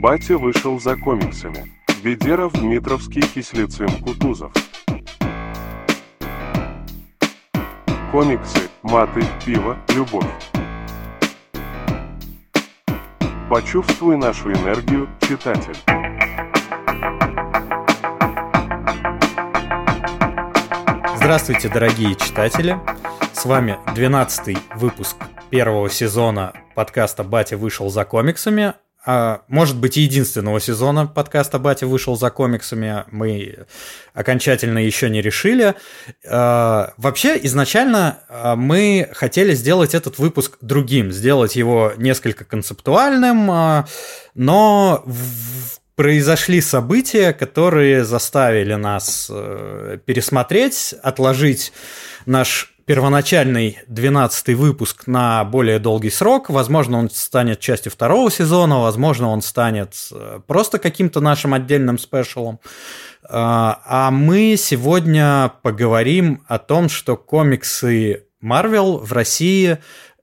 Батя вышел за комиксами. Ведеров, Дмитровский, Кислицын, Кутузов. Комиксы, маты, пиво, любовь. Почувствуй нашу энергию, читатель. Здравствуйте, дорогие читатели! С вами 12 выпуск первого сезона подкаста «Батя вышел за комиксами», может быть, единственного сезона подкаста «Батя вышел за комиксами» мы окончательно еще не решили. А, вообще, изначально а, мы хотели сделать этот выпуск другим, сделать его несколько концептуальным, но произошли события, которые заставили нас э, пересмотреть, отложить наш первоначальный 12 выпуск на более долгий срок. Возможно, он станет частью второго сезона, возможно, он станет э, просто каким-то нашим отдельным спешалом. А, а мы сегодня поговорим о том, что комиксы Marvel в России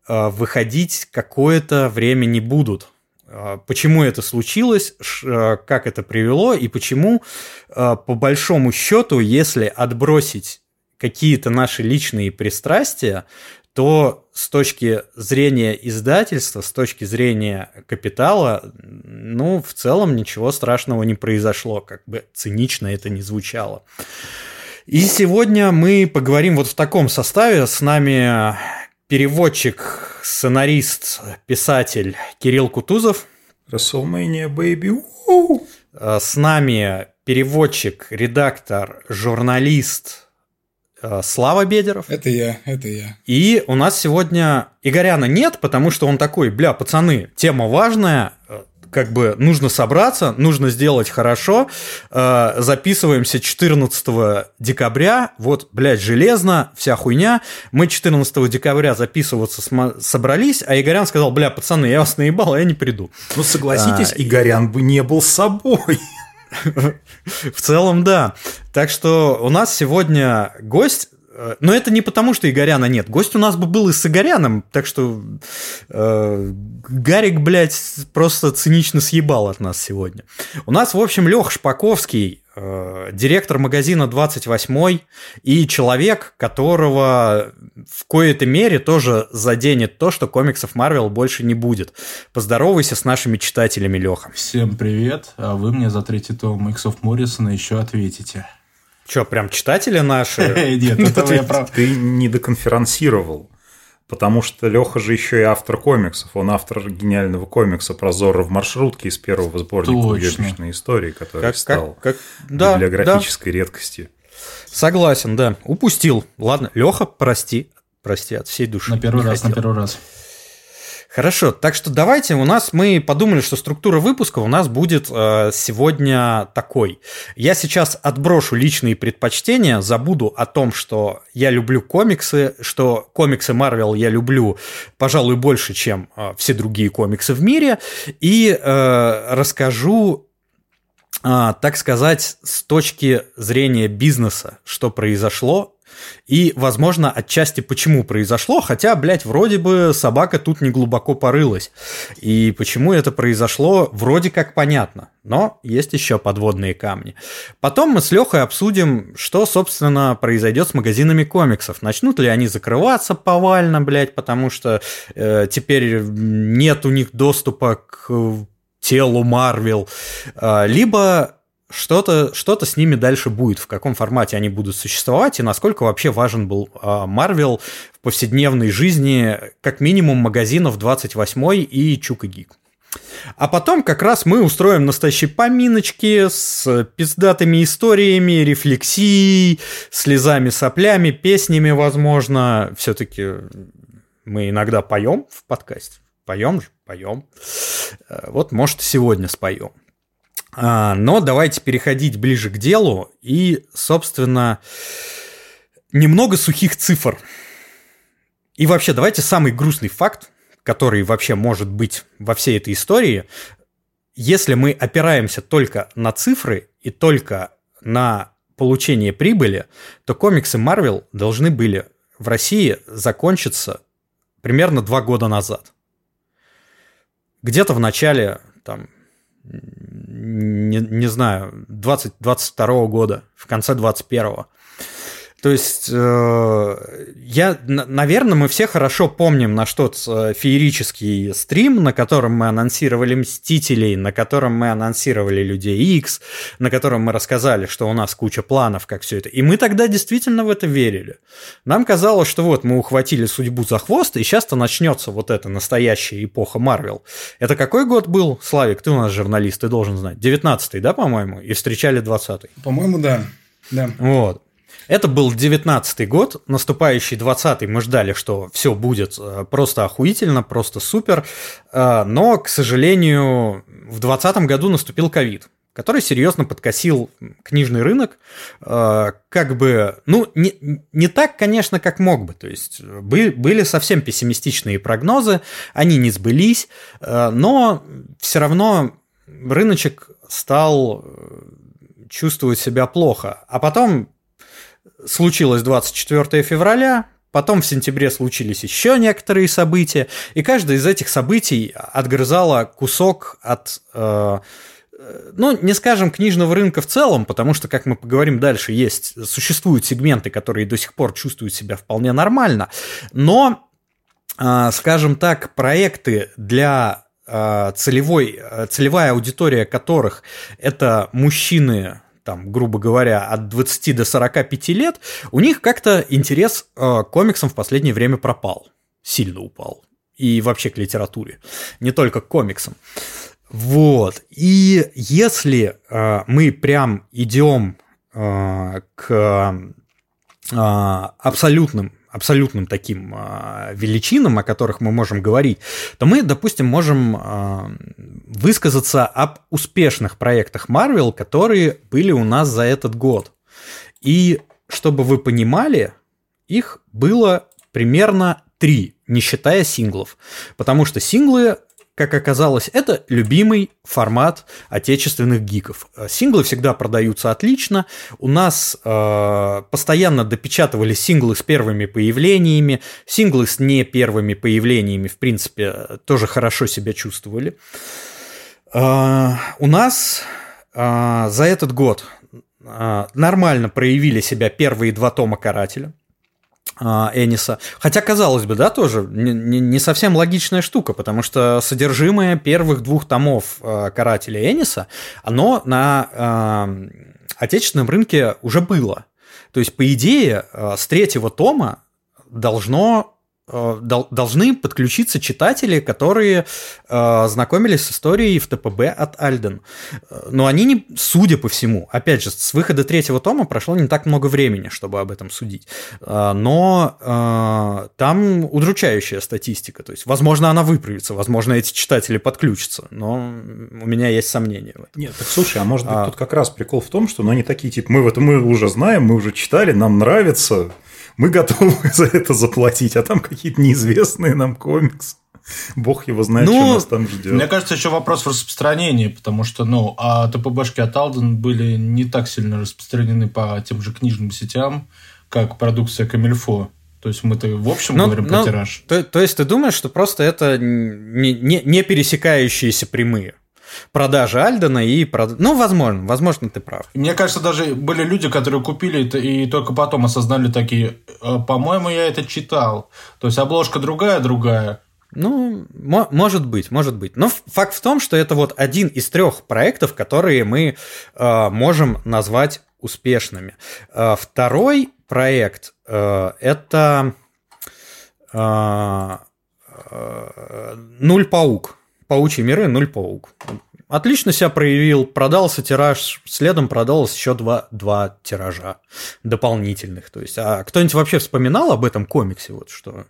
э, выходить какое-то время не будут. А, почему это случилось, э, как это привело и почему, по большому счету, если отбросить какие-то наши личные пристрастия, то с точки зрения издательства, с точки зрения капитала, ну, в целом ничего страшного не произошло, как бы цинично это не звучало. И сегодня мы поговорим вот в таком составе. С нами переводчик, сценарист, писатель Кирилл Кутузов. WrestleMania, baby. С нами переводчик, редактор, журналист, Слава Бедеров. Это я, это я. И у нас сегодня Игоряна нет, потому что он такой, бля, пацаны, тема важная, э, как бы нужно собраться, нужно сделать хорошо. Э, записываемся 14 декабря. Вот, блядь, железно, вся хуйня. Мы 14 декабря записываться собрались, а Игорян сказал, бля, пацаны, я вас наебал, а я не приду. Ну, согласитесь, а, Игорян бы не был собой. В целом, да. Так что у нас сегодня гость э, но это не потому, что Игоряна нет. Гость у нас бы был и с Игоряном, так что э, Гарик, блядь, просто цинично съебал от нас сегодня. У нас, в общем, Лех Шпаковский, Э, директор магазина 28 и человек, которого в коей-то мере тоже заденет то, что комиксов Марвел больше не будет. Поздоровайся с нашими читателями, Леха. Всем привет, а вы мне за третий том Иксов Моррисона еще ответите. Че, прям читатели наши? Нет, это я прав. Ты не доконферансировал. Потому что Леха же еще и автор комиксов. Он автор гениального комикса про Зорро в маршрутке из первого сборника «Уебищной истории», который как, стал как, как... Да, библиографической да. редкостью. Согласен, да. Упустил. Ладно, Леха, прости. Прости от всей души. На первый Не раз, хотел. на первый раз. Хорошо, так что давайте у нас, мы подумали, что структура выпуска у нас будет э, сегодня такой. Я сейчас отброшу личные предпочтения, забуду о том, что я люблю комиксы, что комиксы Марвел я люблю, пожалуй, больше, чем э, все другие комиксы в мире, и э, расскажу так сказать, с точки зрения бизнеса, что произошло и, возможно, отчасти почему произошло, хотя, блядь, вроде бы собака тут не глубоко порылась. И почему это произошло, вроде как понятно. Но есть еще подводные камни. Потом мы с Лехой обсудим, что, собственно, произойдет с магазинами комиксов. Начнут ли они закрываться повально, блядь, потому что э, теперь нет у них доступа к телу Марвел, э, либо что-то что с ними дальше будет, в каком формате они будут существовать и насколько вообще важен был Марвел в повседневной жизни, как минимум магазинов 28 и Чука Гик. А потом как раз мы устроим настоящие поминочки с пиздатыми историями, рефлексией, слезами, соплями, песнями, возможно. Все-таки мы иногда поем в подкасте. Поем же, поем. Э, вот, может, сегодня споем. А, но давайте переходить ближе к делу и, собственно, немного сухих цифр. И вообще, давайте самый грустный факт, который вообще может быть во всей этой истории, если мы опираемся только на цифры и только на получение прибыли, то комиксы Marvel должны были в России закончиться примерно два года назад. Где-то в начале там, не, не знаю, 2022 года, в конце 21 то есть, э, я, наверное, мы все хорошо помним наш тот э, феерический стрим, на котором мы анонсировали Мстителей, на котором мы анонсировали Людей X, на котором мы рассказали, что у нас куча планов, как все это. И мы тогда действительно в это верили. Нам казалось, что вот мы ухватили судьбу за хвост, и сейчас-то начнется вот эта настоящая эпоха Марвел. Это какой год был, Славик? Ты у нас журналист, ты должен знать. 19-й, да, по-моему? И встречали 20-й. По-моему, да. Да. Вот. Это был 19 год, наступающий 20 мы ждали, что все будет э, просто охуительно, просто супер, э, но, к сожалению, в 20 году наступил ковид который серьезно подкосил книжный рынок, э, как бы, ну, не, не так, конечно, как мог бы, то есть были совсем пессимистичные прогнозы, они не сбылись, но все равно рыночек стал чувствовать себя плохо, а потом случилось 24 февраля, Потом в сентябре случились еще некоторые события, и каждое из этих событий отгрызало кусок от, э, ну, не скажем, книжного рынка в целом, потому что, как мы поговорим дальше, есть, существуют сегменты, которые до сих пор чувствуют себя вполне нормально, но, э, скажем так, проекты для э, целевой, э, целевая аудитория которых это мужчины там, грубо говоря, от 20 до 45 лет, у них как-то интерес э, к комиксам в последнее время пропал, сильно упал. И вообще к литературе, не только к комиксам. Вот. И если э, мы прям идем э, к э, абсолютным абсолютным таким э, величинам, о которых мы можем говорить, то мы, допустим, можем э, высказаться об успешных проектах Marvel, которые были у нас за этот год. И чтобы вы понимали, их было примерно три, не считая синглов. Потому что синглы как оказалось, это любимый формат отечественных гиков. Синглы всегда продаются отлично. У нас э, постоянно допечатывали синглы с первыми появлениями. Синглы с не первыми появлениями, в принципе, тоже хорошо себя чувствовали. Э, у нас э, за этот год э, нормально проявили себя первые два тома «Карателя». А, Эниса. Хотя, казалось бы, да, тоже не, не совсем логичная штука, потому что содержимое первых двух томов а, Карателя Эниса, оно на э, отечественном рынке уже было. То есть, по идее, с третьего тома должно должны подключиться читатели, которые э, знакомились с историей в ТПБ от Альден. Э, но они не, судя по всему, опять же, с выхода третьего тома прошло не так много времени, чтобы об этом судить. Э, но э, там удручающая статистика. То есть, возможно, она выправится, возможно, эти читатели подключатся, но у меня есть сомнения в этом. Нет, так слушай, а может быть, а... тут как раз прикол в том, что ну, они такие, типа, мы в этом мы уже знаем, мы уже читали, нам нравится, мы готовы за это заплатить, а там какие-то неизвестные нам комиксы. Бог его знает, ну, что нас там ждет. Мне кажется, еще вопрос в распространении, потому что, ну, а ТПБшки от Алден были не так сильно распространены по тем же книжным сетям, как продукция Камильфо. То есть мы-то в общем ну, говорим ну, про тираж. То, то есть ты думаешь, что просто это не, не, не пересекающиеся прямые? Продажи Альдена и... Прод... Ну, возможно, возможно, ты прав. Мне кажется, даже были люди, которые купили это и только потом осознали такие, «Э, по-моему, я это читал. То есть обложка другая, другая. Ну, может быть, может быть. Но факт в том, что это вот один из трех проектов, которые мы э, можем назвать успешными. Э, второй проект э, это э, э, Нуль паук. Паучьи миры, нуль паук отлично себя проявил, продался тираж, следом продалось еще два, два тиража дополнительных. То есть, а кто-нибудь вообще вспоминал об этом комиксе, вот что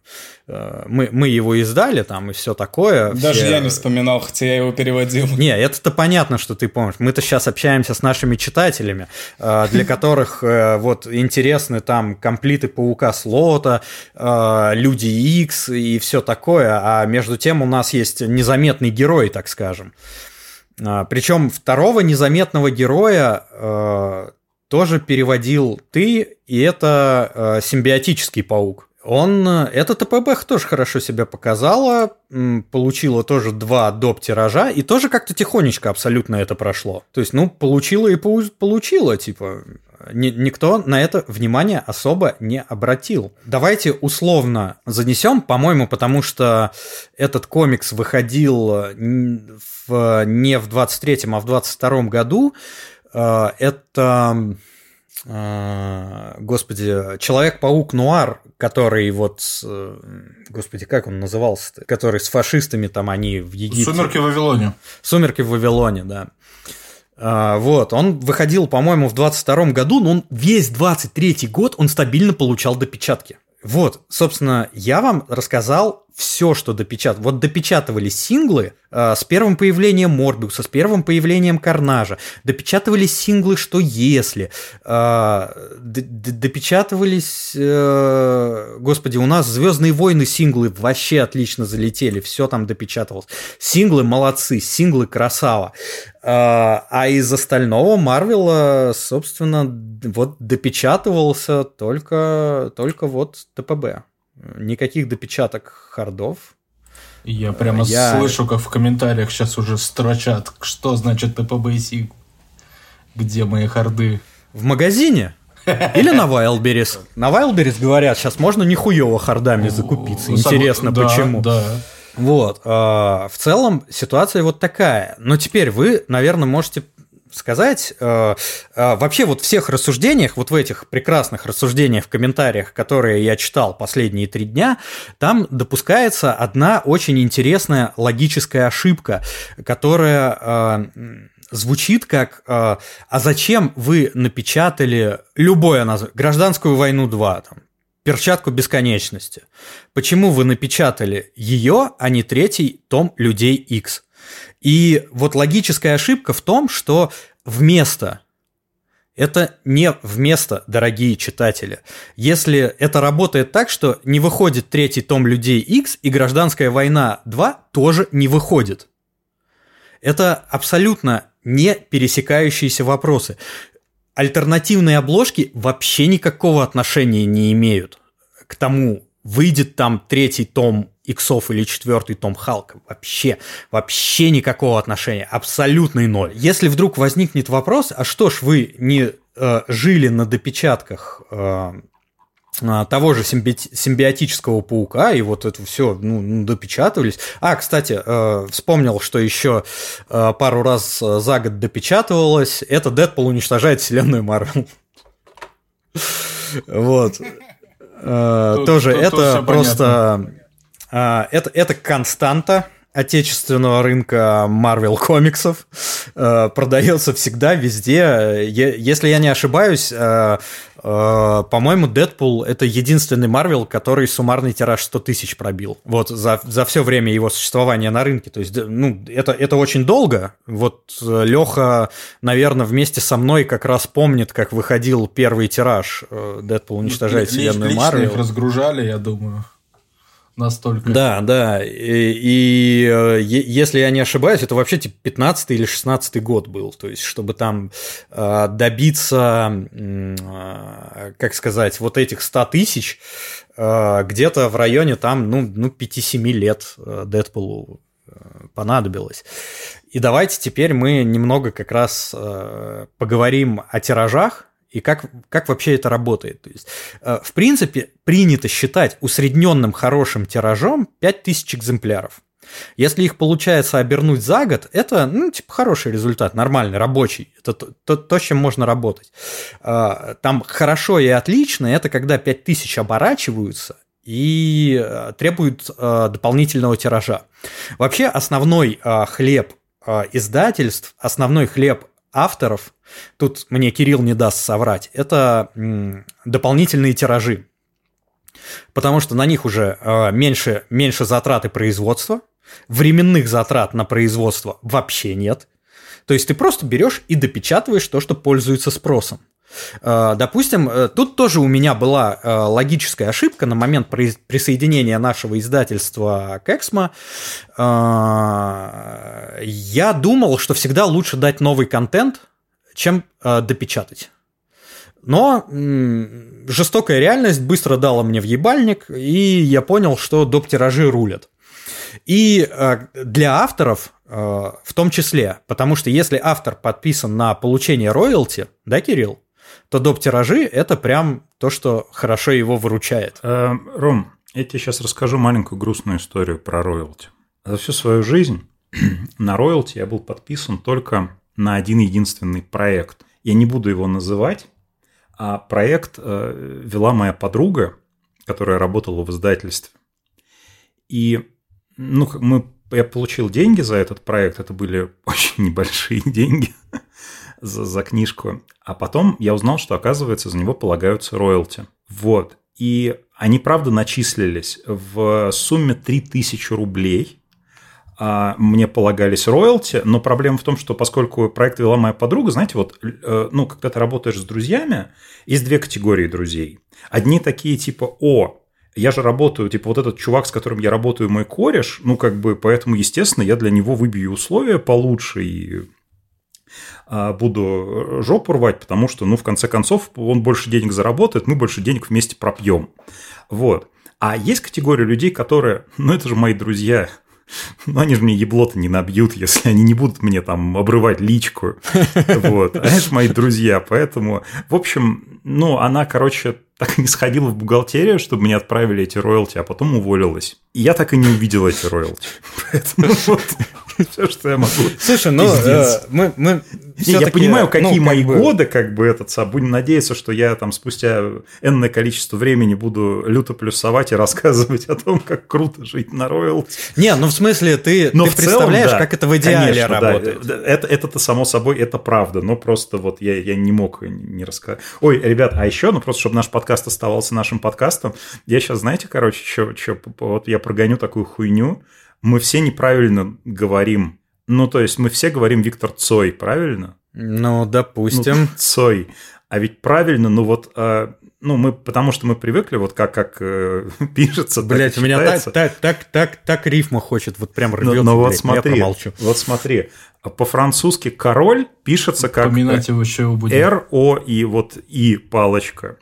э, мы, мы его издали там и все такое. Даже все... я не вспоминал, хотя я его переводил. Не, это-то понятно, что ты помнишь. Мы-то сейчас общаемся с нашими читателями, э, для которых э, вот интересны там комплиты Паука Слота, э, Люди Икс и все такое, а между тем у нас есть незаметный герой, так скажем. А, Причем второго незаметного героя э, тоже переводил ты, и это э, симбиотический паук. Он, эта ТПБ тоже хорошо себя показала, получила тоже два доп. тиража, и тоже как-то тихонечко абсолютно это прошло. То есть, ну, получила и получила, типа, никто на это внимание особо не обратил. Давайте условно занесем, по-моему, потому что этот комикс выходил в, не в 23-м, а в 22-м году. Э, это э, господи, Человек-паук Нуар, который вот, э, господи, как он назывался-то, который с фашистами там они в Египте. Сумерки в Вавилоне. Сумерки в Вавилоне, да. А, вот, он выходил, по-моему, в 22 году, но он весь 23 год он стабильно получал допечатки. Вот, собственно, я вам рассказал все, что допечатал. Вот допечатывались синглы э, с первым появлением Морбиуса, с первым появлением Карнажа. Допечатывались синглы «Что если?». Э, допечатывались... Э, господи, у нас «Звездные войны» синглы вообще отлично залетели. Все там допечатывалось. Синглы молодцы, синглы красава. Э, а из остального Марвела, собственно, вот допечатывался только, только вот ТПБ никаких допечаток хардов. Я прямо я... слышу, как в комментариях сейчас уже строчат, что значит ТПБ Где мои харды? В магазине? Или на Wildberries. На Wildberries говорят, сейчас можно нихуево хардами закупиться. Интересно, почему. Да. Вот. А, в целом ситуация вот такая. Но теперь вы, наверное, можете сказать. Э, э, вообще вот всех рассуждениях, вот в этих прекрасных рассуждениях в комментариях, которые я читал последние три дня, там допускается одна очень интересная логическая ошибка, которая э, звучит как «А зачем вы напечатали любое название? Гражданскую войну 2, там, перчатку бесконечности. Почему вы напечатали ее, а не третий том людей X? И вот логическая ошибка в том, что вместо это не вместо, дорогие читатели. Если это работает так, что не выходит третий том Людей X и Гражданская война 2 тоже не выходит. Это абсолютно не пересекающиеся вопросы. Альтернативные обложки вообще никакого отношения не имеют к тому, выйдет там третий том иксов или четвертый том Халка. Вообще, вообще никакого отношения. Абсолютный ноль. Если вдруг возникнет вопрос, а что ж вы не э, жили на допечатках э, э того же симби- симбиотического паука, и вот это все ну, допечатывались. А, кстати, э, вспомнил, что еще э, пару раз за год допечатывалось. Это Дэдпул уничтожает вселенную Марвел. Вот. Э, тоже это просто это, это константа отечественного рынка Marvel комиксов. Э, продается всегда, везде. Если я не ошибаюсь, э, по-моему, Дэдпул это единственный Марвел, который суммарный тираж 100 тысяч пробил. Вот за, за все время его существования на рынке. То есть, ну, это, это очень долго. Вот Леха, наверное, вместе со мной как раз помнит, как выходил первый тираж Дэдпул уничтожает вселенную Марвел. их разгружали, я думаю настолько. Да, да. И, и э, если я не ошибаюсь, это вообще типа 15 или 16 год был. То есть, чтобы там э, добиться, э, как сказать, вот этих 100 тысяч, э, где-то в районе там, ну, ну 5-7 лет э, Дэдпулу э, понадобилось. И давайте теперь мы немного как раз э, поговорим о тиражах, и как, как вообще это работает. То есть, э, в принципе, принято считать усредненным хорошим тиражом 5000 экземпляров. Если их получается обернуть за год, это, ну, типа, хороший результат, нормальный, рабочий. Это то, то, то с чем можно работать. Э, там хорошо и отлично, это когда 5000 оборачиваются и э, требуют дополнительного тиража. Вообще, основной хлеб издательств, основной хлеб авторов, тут мне Кирилл не даст соврать, это дополнительные тиражи. Потому что на них уже а, меньше, меньше затраты производства, временных затрат на производство вообще нет. То есть ты просто берешь и допечатываешь то, что пользуется спросом. А, допустим, э, тут тоже у меня была э, логическая ошибка на момент присоединения нашего издательства к Эксмо. Я думал, что всегда лучше дать новый контент, чем э, допечатать. Но жестокая реальность быстро дала мне в ебальник, и я понял, что доп-тиражи рулят. И э, для авторов э, в том числе, потому что если автор подписан на получение роялти, да, Кирилл, то доп-тиражи – это прям то, что хорошо его выручает. Э, Ром, я тебе сейчас расскажу маленькую грустную историю про роялти. За всю свою жизнь на роялти я был подписан только на один единственный проект. Я не буду его называть, а проект э, вела моя подруга, которая работала в издательстве. И ну, мы, я получил деньги за этот проект, это были очень небольшие деньги за, за книжку. А потом я узнал, что, оказывается, за него полагаются роялти. Вот. И они, правда, начислились в сумме 3000 рублей. А, мне полагались роялти, но проблема в том, что поскольку проект вела моя подруга, знаете, вот, э, ну, когда ты работаешь с друзьями, есть две категории друзей. Одни такие типа, о, я же работаю, типа, вот этот чувак, с которым я работаю, мой кореш, ну, как бы, поэтому, естественно, я для него выбью условия получше и буду жопу рвать, потому что, ну, в конце концов, он больше денег заработает, мы больше денег вместе пропьем. Вот. А есть категория людей, которые, ну, это же мои друзья, ну, они же мне еблоты не набьют, если они не будут мне там обрывать личку. Вот. А это мои друзья, поэтому... В общем, ну, она, короче, так и не сходила в бухгалтерию, чтобы мне отправили эти роялти, а потом уволилась. И я так и не увидел эти роялти. Поэтому вот все, что я могу. Слушай, ну, э, мы, мы Я понимаю, какие ну, мои бы... годы, как бы этот, будем надеяться, что я там спустя энное количество времени буду люто плюсовать и рассказывать о том, как круто жить на роялти. Не, ну в смысле, ты, но ты представляешь, целом, да, как это в идеале конечно, работает. Да, это, это-то само собой, это правда, но просто вот я, я не мог не рассказать. Ой, ребят, а еще, ну просто, чтобы наш подкаст оставался нашим подкастом, я сейчас, знаете, короче, что, что вот я прогоню такую хуйню, мы все неправильно говорим. Ну, то есть мы все говорим Виктор Цой, правильно? Ну, допустим. Ну, Цой. А ведь правильно, ну вот, э, ну мы, потому что мы привыкли, вот как, как э, пишется, Блять, у меня так, так, так, так, так рифма хочет, вот прям рвется, но, но вот смотри, я промолчу. Вот смотри, по-французски король пишется как Поминать его еще будем. Р, О и вот И палочка.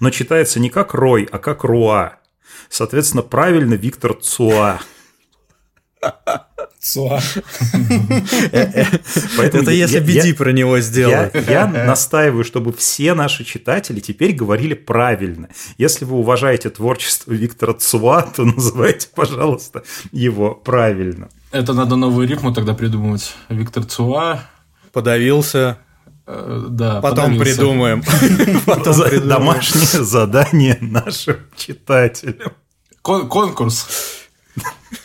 Но читается не как Рой, а как Руа. Соответственно, правильно Виктор Цуа. Цуа. Это если BD про него сделать. Я настаиваю, чтобы все наши читатели теперь говорили правильно. Если вы уважаете творчество Виктора Цуа, то называйте, пожалуйста, его правильно. Это надо новую рифму тогда придумывать. Виктор Цуа. Подавился. Э, да, Потом придумаем. Домашнее задание нашим читателям. Конкурс.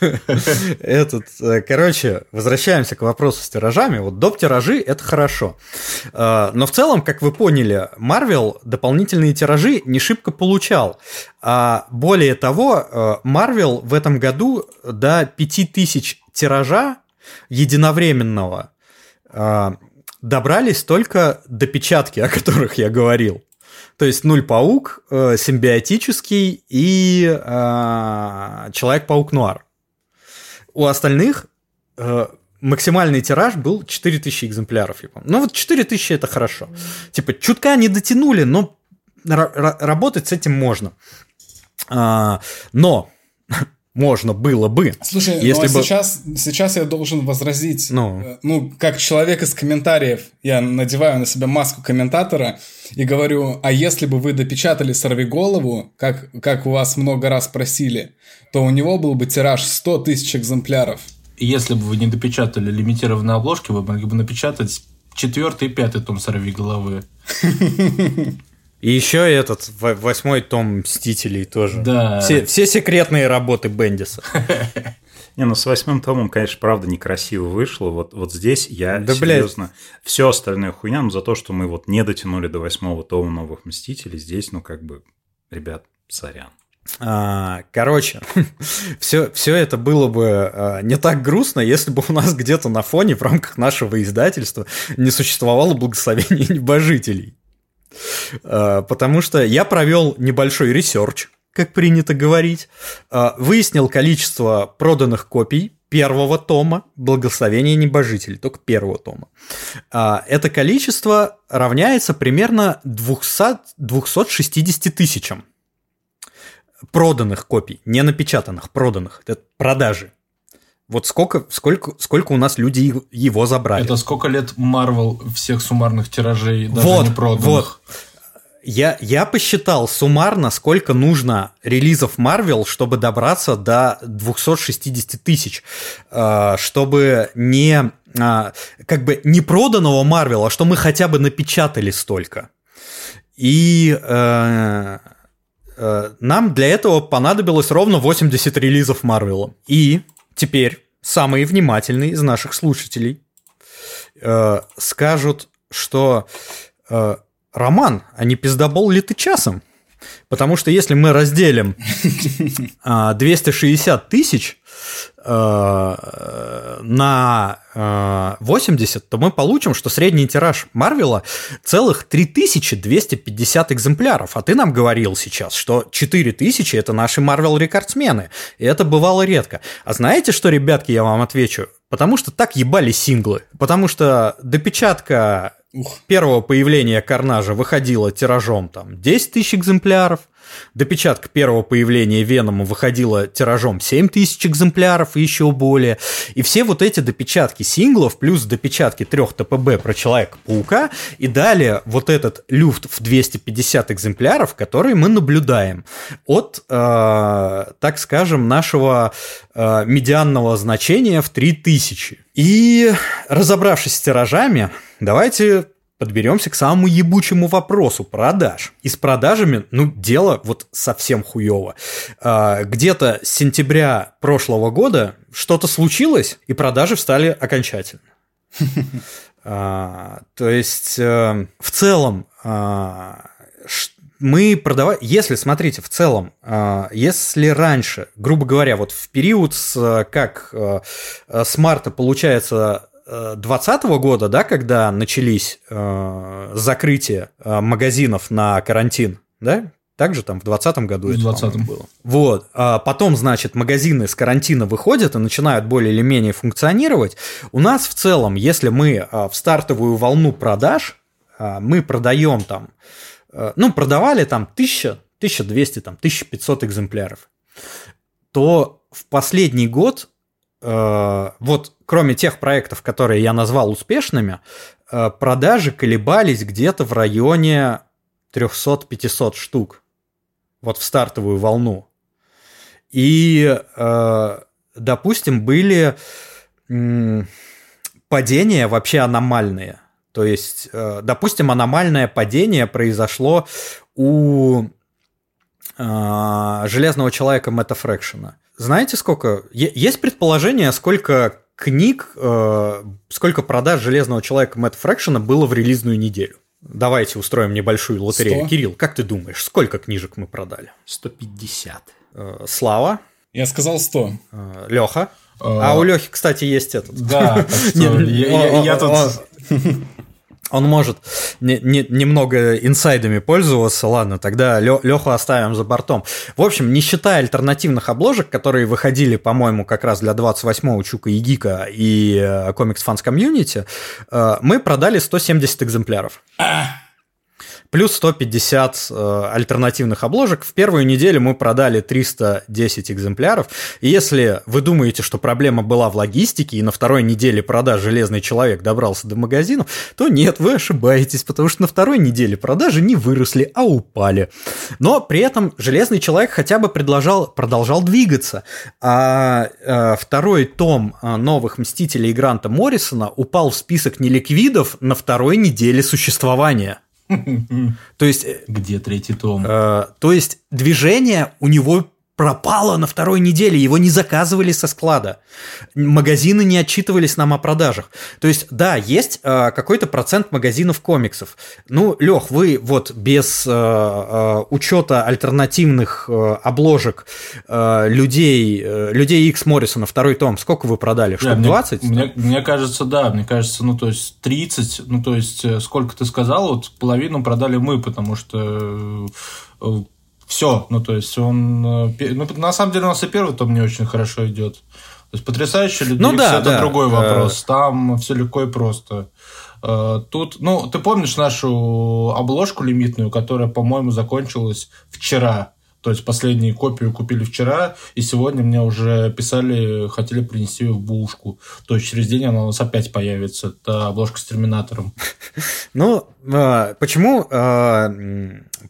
Этот, э, короче, возвращаемся к вопросу с тиражами. Вот доп. тиражи – это хорошо. Э, но в целом, как вы поняли, Marvel дополнительные тиражи не шибко получал. А более того, Marvel в этом году до 5000 тиража единовременного э, добрались только до печатки, о которых я говорил. То есть Нуль-паук, симбиотический и Человек-паук Нуар. У остальных э, максимальный тираж был 4000 экземпляров, я помню. Ну вот 4000 это хорошо. Типа, чутка не дотянули, но работать с этим можно. А, но можно было бы. Слушай, если ну, а бы... сейчас, сейчас я должен возразить. Ну. Э, ну, как человек из комментариев, я надеваю на себя маску комментатора и говорю, а если бы вы допечатали «Сорви голову», как, как у вас много раз просили, то у него был бы тираж 100 тысяч экземпляров. Если бы вы не допечатали лимитированные обложки, вы могли бы напечатать четвертый и пятый том «Сорви головы». И еще этот восьмой том Мстителей тоже. Да. Все, все секретные работы Бендиса. Не, ну с восьмым томом, конечно, правда некрасиво вышло. Вот, вот здесь я да, серьезно... Блядь. Все остальное хуйня, но за то, что мы вот не дотянули до восьмого тома новых Мстителей, здесь, ну, как бы, ребят, сорян. А, короче, все, все это было бы а, не так грустно, если бы у нас где-то на фоне в рамках нашего издательства не существовало благословения небожителей. А, потому что я провел небольшой research, как принято говорить, а, выяснил количество проданных копий первого тома «Благословение небожителей», только первого тома. А, это количество равняется примерно 200, 260 тысячам проданных копий, не напечатанных, проданных. Это продажи. Вот сколько, сколько, сколько у нас люди его забрали. Это сколько лет Marvel всех суммарных тиражей, даже вот, не проданных? Вот. Я, я посчитал суммарно, сколько нужно релизов Marvel, чтобы добраться до 260 тысяч, э, чтобы не э, как бы не проданного Marvel, а что мы хотя бы напечатали столько. И э, нам для этого понадобилось ровно 80 релизов Марвела. И теперь самые внимательные из наших слушателей скажут, что роман, а не пиздобол ли ты часом? Потому что если мы разделим 260 а, тысяч э, на 80, э, то мы получим, что средний тираж Марвела целых 3250 экземпляров. А ты нам говорил сейчас, что 4000 это наши Марвел рекордсмены. И это бывало редко. А знаете что, ребятки, я вам отвечу? Потому что так ебали синглы. Потому что допечатка Ух. первого появления Карнажа выходила тиражом там 10 тысяч экземпляров, Допечатка первого появления Венома выходила тиражом 7 тысяч экземпляров и еще более. И все вот эти допечатки синглов, плюс допечатки трех ТПБ про Человека-паука, и далее вот этот люфт в 250 экземпляров, который мы наблюдаем от, э, так скажем, нашего э, медианного значения в 3000. И разобравшись с тиражами, давайте подберемся к самому ебучему вопросу продаж. И с продажами, ну, дело вот совсем хуево. А, где-то с сентября прошлого года что-то случилось, и продажи встали окончательно. А, то есть, э, в целом, а, мы продавали, если, смотрите, в целом, если раньше, грубо говоря, вот в период с, как э, с марта, получается, 2020 года, да, когда начались э, закрытия э, магазинов на карантин, да, также там в 2020 году в 20 было. Вот. А потом, значит, магазины с карантина выходят и начинают более или менее функционировать. У нас в целом, если мы э, в стартовую волну продаж, э, мы продаем там, э, ну, продавали там 1000, 1200, там, 1500 экземпляров, то в последний год вот кроме тех проектов, которые я назвал успешными, э, продажи колебались где-то в районе 300-500 штук. Вот в стартовую волну. И, э, допустим, были падения вообще аномальные. То есть, допустим, аномальное падение произошло у Железного человека Мэтта. Знаете, сколько? Есть предположение, сколько книг, э, сколько продаж Железного Человека Мэтт Фрэкшена было в релизную неделю? Давайте устроим небольшую лотерею. 100. Кирилл, как ты думаешь, сколько книжек мы продали? 150. Э, Слава? Я сказал 100. Э, Леха? А у Лехи, кстати, есть этот. Да, я тут он может не, не, немного инсайдами пользоваться, ладно, тогда Леху оставим за бортом. В общем, не считая альтернативных обложек, которые выходили, по-моему, как раз для 28-го Чука и Гика и Comics Fans Community, э, мы продали 170 экземпляров. А, плюс 150 э, альтернативных обложек. В первую неделю мы продали 310 экземпляров. И если вы думаете, что проблема была в логистике, и на второй неделе продаж «Железный человек» добрался до магазинов, то нет, вы ошибаетесь, потому что на второй неделе продажи не выросли, а упали. Но при этом «Железный человек» хотя бы предложил, продолжал двигаться. А э, второй том э, новых «Мстителей» Гранта Моррисона упал в список неликвидов на второй неделе существования. То есть... Э, Где третий том? Э, то есть движение у него пропало на второй неделе, его не заказывали со склада. Магазины не отчитывались нам о продажах. То есть, да, есть э, какой-то процент магазинов комиксов. Ну, Лех, вы вот без э, э, учета альтернативных э, обложек э, людей, э, людей X Моррисона, второй том, сколько вы продали? Штук 20? Мне, мне кажется, да, мне кажется, ну, то есть 30, ну, то есть э, сколько ты сказал, вот половину продали мы, потому что э, все, ну то есть он, э, ну на самом деле у нас и первый том не очень хорошо идет. То есть потрясающие люди, ну, да, это да. другой вопрос. Там все легко и просто. Тут, ну, ты помнишь нашу обложку лимитную, которая, по-моему, закончилась вчера? То есть последнюю копию купили вчера, и сегодня мне уже писали, хотели принести ее в бушку. То есть через день она у нас опять появится. Это обложка с терминатором. Ну, почему,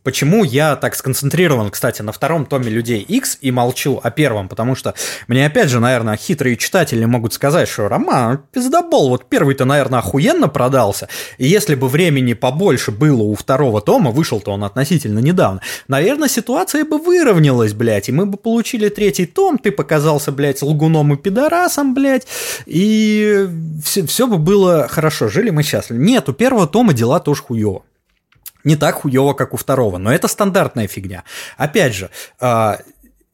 почему я так сконцентрирован, кстати, на втором томе «Людей X и молчу о первом? Потому что мне, опять же, наверное, хитрые читатели могут сказать, что Роман, пиздобол, вот первый-то, наверное, охуенно продался, и если бы времени побольше было у второго тома, вышел-то он относительно недавно, наверное, ситуация бы выровнялась, блядь, и мы бы получили третий том, ты показался, блядь, лгуном и пидорасом, блядь, и все, все бы было хорошо, жили мы счастливы. Нет, у первого тома дела тоже хуево. Не так хуево, как у второго, но это стандартная фигня. Опять же, э,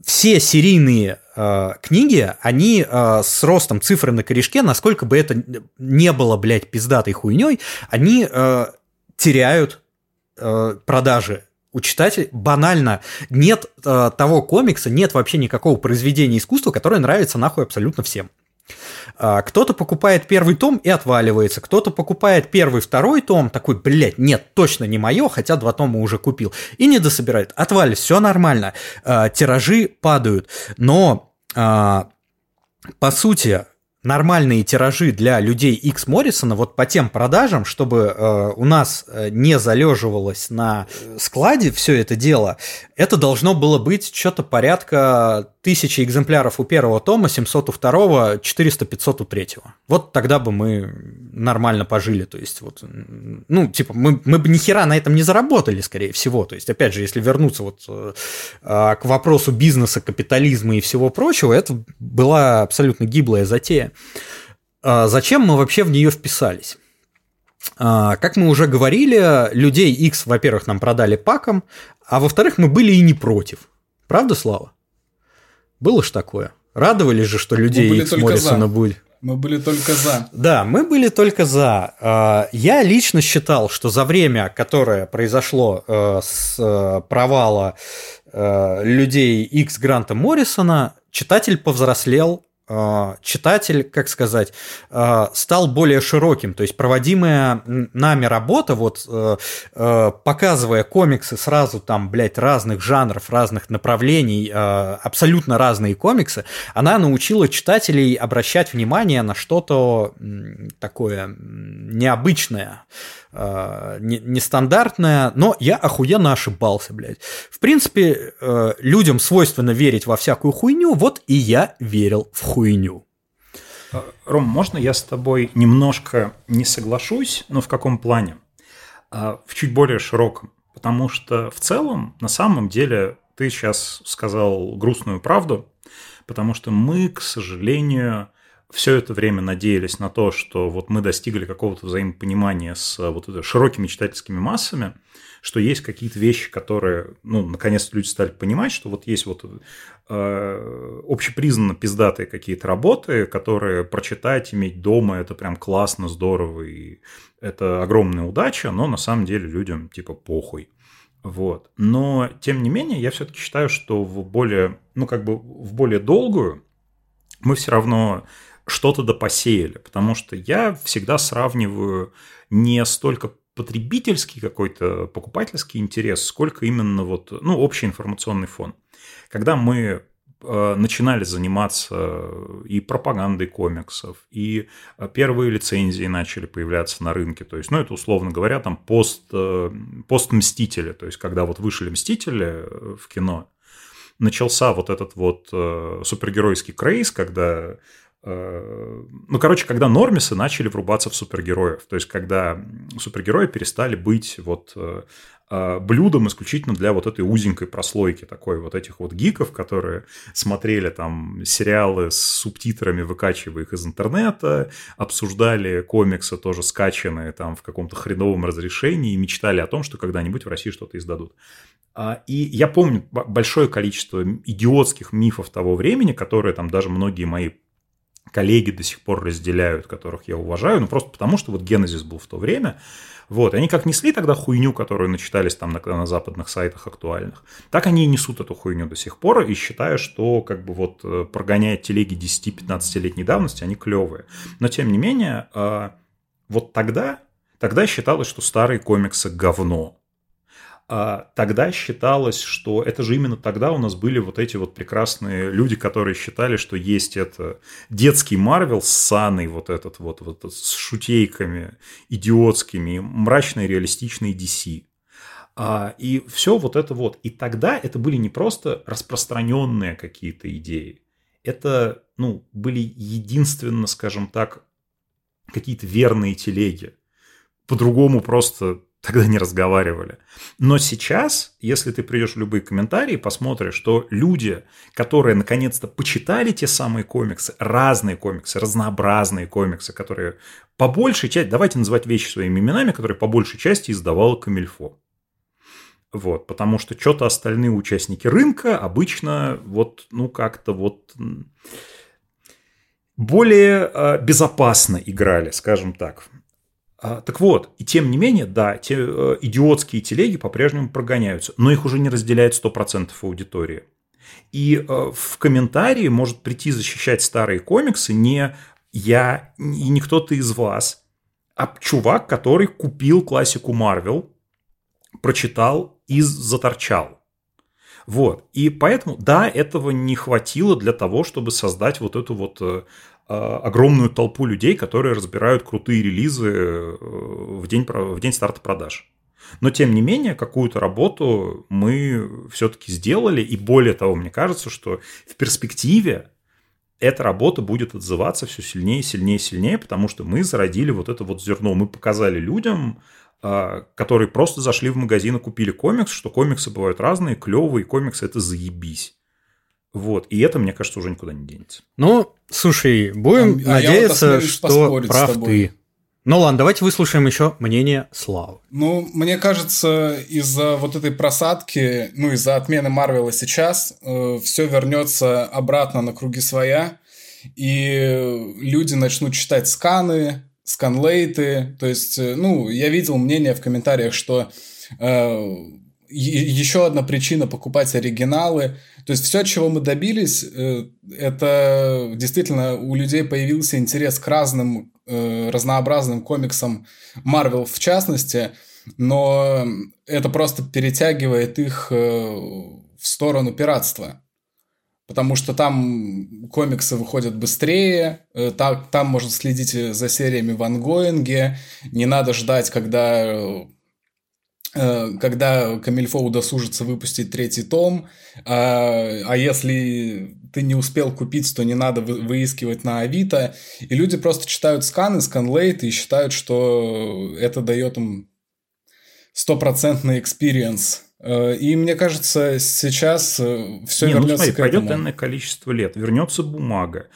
все серийные э, книги, они э, с ростом цифры на корешке, насколько бы это не было, блядь, пиздатой хуйней, они теряют продажи у читателей банально нет того комикса, нет вообще никакого произведения искусства, которое нравится нахуй абсолютно всем. А, кто-то покупает первый том и отваливается, кто-то покупает первый, второй том, такой, блядь, нет, точно не мое, хотя два тома уже купил, и не дособирает, отваливается, все нормально, а, тиражи падают, но а, по сути, нормальные тиражи для людей X Моррисона вот по тем продажам, чтобы э, у нас э, не залеживалось на складе все это дело, это должно было быть что-то порядка тысячи экземпляров у первого тома, 700 у второго, 400-500 у третьего. Вот тогда бы мы нормально пожили, то есть вот, ну, типа, мы, мы бы ни хера на этом не заработали, скорее всего, то есть, опять же, если вернуться вот э, к вопросу бизнеса, капитализма и всего прочего, это была абсолютно гиблая затея. А зачем мы вообще в нее вписались? А, как мы уже говорили, людей X, во-первых, нам продали паком, а во-вторых, мы были и не против. Правда, Слава? Было ж такое. Радовались же, что людей X Моррисона будет. Мы были только за. Да, мы были только за. А, я лично считал, что за время, которое произошло э, с э, провала э, людей X Гранта Моррисона, читатель повзрослел читатель, как сказать, а, стал более широким. То есть проводимая нами работа, вот э, э, показывая комиксы сразу там, блядь, разных жанров, разных направлений, э, абсолютно разные комиксы, она научила читателей обращать внимание на что-то такое необычное. Э, нестандартная, но я охуенно ошибался, блядь. В принципе, э, людям свойственно верить во всякую хуйню, вот и я верил в хуйню. Э, Ром, можно я с тобой немножко не соглашусь, но в каком плане? В чуть более широком. Потому что в целом, на самом деле, ты сейчас сказал грустную правду, потому что мы, к сожалению, все это время надеялись на то, что вот мы достигли какого-то взаимопонимания с э, вот это, широкими читательскими массами, что есть какие-то вещи, которые, ну, наконец-то люди стали понимать, что вот есть вот э, общепризнанно пиздатые какие-то работы, которые прочитать, иметь дома, это прям классно, здорово, и это огромная удача, но на самом деле людям типа похуй. Вот. Но, тем не менее, я все-таки считаю, что в более, ну, как бы в более долгую мы все равно что-то допосеяли, потому что я всегда сравниваю не столько потребительский какой-то покупательский интерес, сколько именно вот, ну, общий информационный фон. Когда мы э, начинали заниматься и пропагандой комиксов, и э, первые лицензии начали появляться на рынке. То есть, ну, это, условно говоря, там пост, э, пост «Мстители», то есть, когда вот вышли «Мстители» в кино, начался вот этот вот супергеройский крейс, когда Э, ну, короче, когда нормисы начали врубаться в супергероев, то есть когда супергерои перестали быть вот э, э, блюдом исключительно для вот этой узенькой прослойки такой вот этих вот гиков, которые смотрели там сериалы с субтитрами, выкачивая их из интернета, обсуждали комиксы тоже скачанные там в каком-то хреновом разрешении и мечтали о том, что когда-нибудь в России что-то издадут. А, и я помню большое количество идиотских мифов того времени, которые там даже многие мои коллеги до сих пор разделяют, которых я уважаю, ну просто потому, что вот Генезис был в то время, вот, они как несли тогда хуйню, которую начитались там на, на западных сайтах актуальных, так они и несут эту хуйню до сих пор, и считаю, что как бы вот э, прогоняя телеги 10-15-летней давности, они клевые. Но тем не менее, э, вот тогда, тогда считалось, что старые комиксы говно. А тогда считалось, что это же именно тогда у нас были вот эти вот прекрасные люди, которые считали, что есть это детский Марвел с Саной, вот этот вот, вот с шутейками идиотскими, мрачный реалистичный DC. А, и все вот это вот. И тогда это были не просто распространенные какие-то идеи. Это, ну, были единственно, скажем так, какие-то верные телеги. По-другому просто тогда не разговаривали. Но сейчас, если ты придешь в любые комментарии, посмотришь, что люди, которые наконец-то почитали те самые комиксы, разные комиксы, разнообразные комиксы, которые по большей части, давайте называть вещи своими именами, которые по большей части издавала Камильфо. Вот, потому что что-то остальные участники рынка обычно вот, ну, как-то вот более э, безопасно играли, скажем так. А, так вот, и тем не менее, да, те э, идиотские телеги по-прежнему прогоняются, но их уже не разделяет 100% аудитории. И э, в комментарии может прийти защищать старые комиксы не я и не кто-то из вас, а чувак, который купил классику Марвел, прочитал и заторчал. Вот. И поэтому, да, этого не хватило для того, чтобы создать вот эту вот э, огромную толпу людей, которые разбирают крутые релизы э, в день, в день старта продаж. Но, тем не менее, какую-то работу мы все-таки сделали, и более того, мне кажется, что в перспективе эта работа будет отзываться все сильнее, сильнее, сильнее, потому что мы зародили вот это вот зерно. Мы показали людям, а, которые просто зашли в магазин и купили комикс, что комиксы бывают разные, клевые, комиксы это заебись. Вот, и это, мне кажется, уже никуда не денется. Ну, слушай, будем а, надеяться, вот что прав ты. Ну ладно, давайте выслушаем еще мнение Славы. Ну, мне кажется, из-за вот этой просадки, ну, из-за отмены Марвела сейчас, э, все вернется обратно на круги своя, и люди начнут читать сканы, сканлейты. То есть, э, ну, я видел мнение в комментариях, что э, еще одна причина покупать оригиналы. То есть все, чего мы добились, э, это действительно у людей появился интерес к разным э, разнообразным комиксам Marvel в частности, но это просто перетягивает их э, в сторону пиратства. Потому что там комиксы выходят быстрее, там, там можно следить за сериями в ангоинге, не надо ждать, когда когда Камильфо удосужится выпустить третий том, а, а если ты не успел купить, то не надо выискивать на Авито, и люди просто читают сканы, scanlate и считают, что это дает им стопроцентный экспириенс. Э, и мне кажется, сейчас э, все Не, вернется ну, смотри, к этому. пройдет энное количество лет, вернется бумага.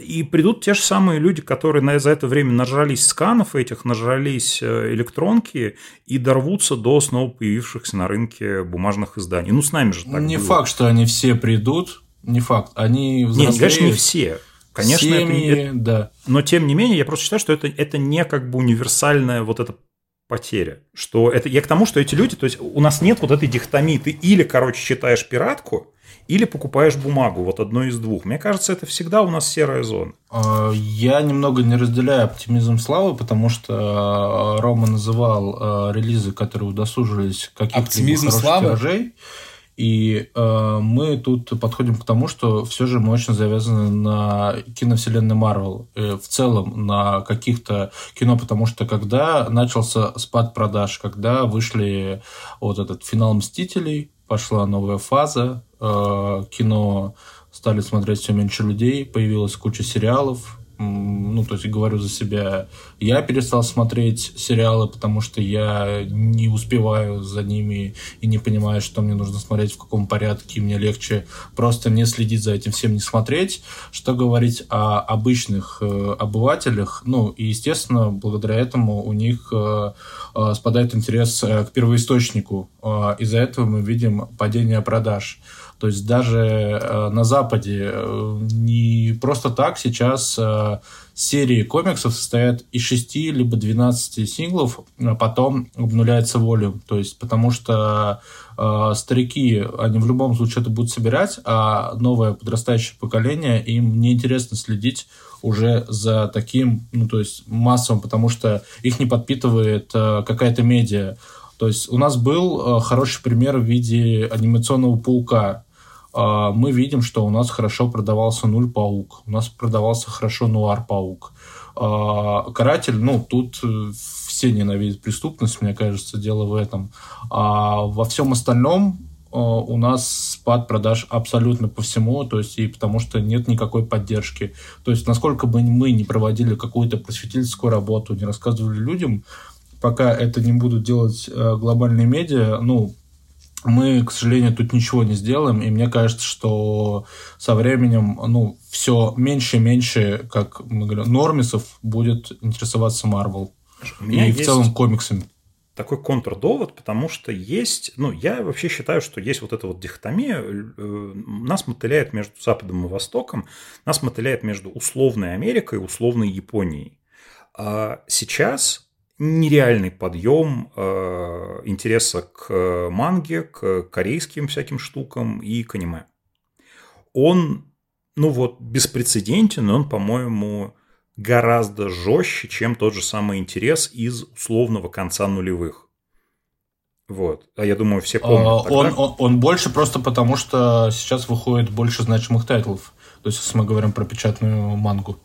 И придут те же самые люди, которые на, за это время нажрались сканов этих, нажрались э, электронки и дорвутся до снова появившихся на рынке бумажных изданий. Ну, с нами же так Не было. факт, что они все придут, не факт. Они взрослеют. Нет, конечно, не все. Конечно, Семьи, это, это, да. Но тем не менее, я просто считаю, что это, это не как бы универсальная вот эта потеря. Что это, я к тому, что эти люди, то есть у нас нет вот этой дихотомии. Ты или, короче, читаешь пиратку, или покупаешь бумагу, вот одно из двух. Мне кажется, это всегда у нас серая зона. А, я немного не разделяю оптимизм Славы, потому что а, Рома называл а, релизы, которые удосужились каких-либо хороших Славы? тиражей. И э, мы тут подходим к тому, что все же мы очень завязаны на киновселенной Марвел. Э, в целом на каких-то кино, потому что когда начался спад продаж, когда вышли вот этот финал «Мстителей», пошла новая фаза, э, кино стали смотреть все меньше людей, появилась куча сериалов, ну, то есть говорю за себя, я перестал смотреть сериалы, потому что я не успеваю за ними и не понимаю, что мне нужно смотреть, в каком порядке, и мне легче просто не следить за этим всем, не смотреть. Что говорить о обычных э, обывателях? Ну, и, естественно, благодаря этому у них э, э, спадает интерес э, к первоисточнику. Э, из-за этого мы видим падение продаж. То есть даже э, на Западе э, не просто так сейчас э, серии комиксов состоят из 6 либо 12 синглов, а потом обнуляется волюм. То есть потому что э, старики, они в любом случае это будут собирать, а новое подрастающее поколение, им неинтересно следить уже за таким, ну, то есть массовым, потому что их не подпитывает э, какая-то медиа. То есть у нас был э, хороший пример в виде анимационного паука. Э, мы видим, что у нас хорошо продавался Нуль Паук, у нас продавался хорошо Нуар Паук. Э, Каратель, ну, тут э, все ненавидят преступность, мне кажется, дело в этом. А во всем остальном Э, у нас спад продаж абсолютно по всему, то есть и потому что нет никакой поддержки. То есть насколько бы мы не проводили какую-то просветительскую работу, не рассказывали людям, пока это не будут делать э, глобальные медиа, ну, мы, к сожалению, тут ничего не сделаем, и мне кажется, что со временем, ну, все меньше и меньше, как мы говорим, нормисов будет интересоваться Marvel. И в целом комиксами такой контрдовод, потому что есть, ну, я вообще считаю, что есть вот эта вот дихотомия, э, нас мотыляет между Западом и Востоком, нас мотыляет между условной Америкой и условной Японией. А сейчас нереальный подъем э, интереса к манге, к корейским всяким штукам и к аниме. Он, ну вот, беспрецедентен, он, по-моему, гораздо жестче, чем тот же самый интерес из условного конца нулевых. Вот. А я думаю, все помнят. А, он, он, он больше просто потому, что сейчас выходит больше значимых тайтлов. То есть, если мы говорим про печатную мангу.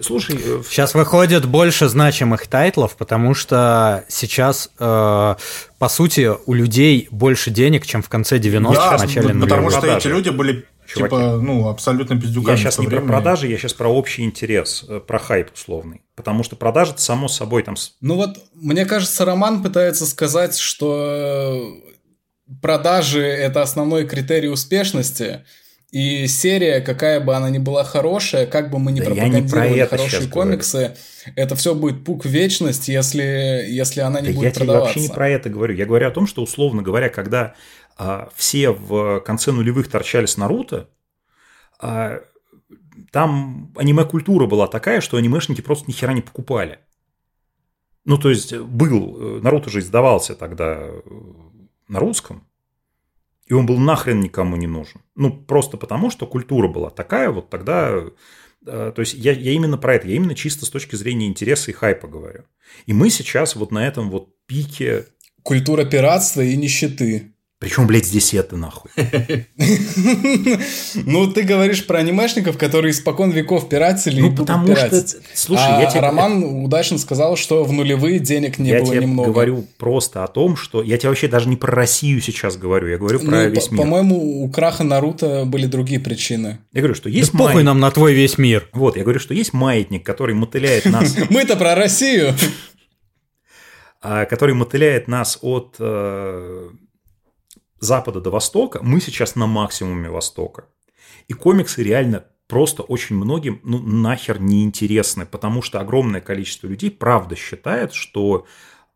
Слушай, э, сейчас выходит больше значимых тайтлов, потому что сейчас, э, по сути, у людей больше денег, чем в конце 90-х, да, в начале нулевых. Потому что эти люди были чуваки. Типа, ну, абсолютно пиздюками. Я сейчас не про продажи, я сейчас про общий интерес, э, про хайп условный. Потому что продажи само собой там... Ну вот, мне кажется, Роман пытается сказать, что продажи – это основной критерий успешности, и серия, какая бы она ни была хорошая, как бы мы ни да пропагандировали не хорошие комиксы, говорю. это все будет пук вечности, если, если она не да будет я продаваться. Я вообще не про это говорю. Я говорю о том, что, условно говоря, когда а, все в конце нулевых торчали с Наруто, а, там аниме-культура была такая, что анимешники просто ни хера не покупали. Ну, то есть, был, Наруто же издавался тогда на русском, и он был нахрен никому не нужен. Ну, просто потому, что культура была такая, вот тогда... А, то есть, я, я именно про это, я именно чисто с точки зрения интереса и хайпа говорю. И мы сейчас вот на этом вот пике... Культура пиратства и нищеты. Причем, блядь, здесь это нахуй? Ну, ты говоришь про анимешников, которые испокон веков пиратели ну, потому что, слушай, я а тебе... Роман удачно сказал, что в нулевые денег не было немного. Я говорю просто о том, что... Я тебе вообще даже не про Россию сейчас говорю, я говорю про ну, весь мир. По-моему, у краха Наруто были другие причины. Я говорю, что есть похуй нам на твой весь мир. Вот, я говорю, что есть маятник, который мотыляет нас... Мы-то про Россию! А, который мотыляет нас от э, запада до востока, мы сейчас на максимуме востока. И комиксы реально просто очень многим ну, нахер не интересны, потому что огромное количество людей правда считает, что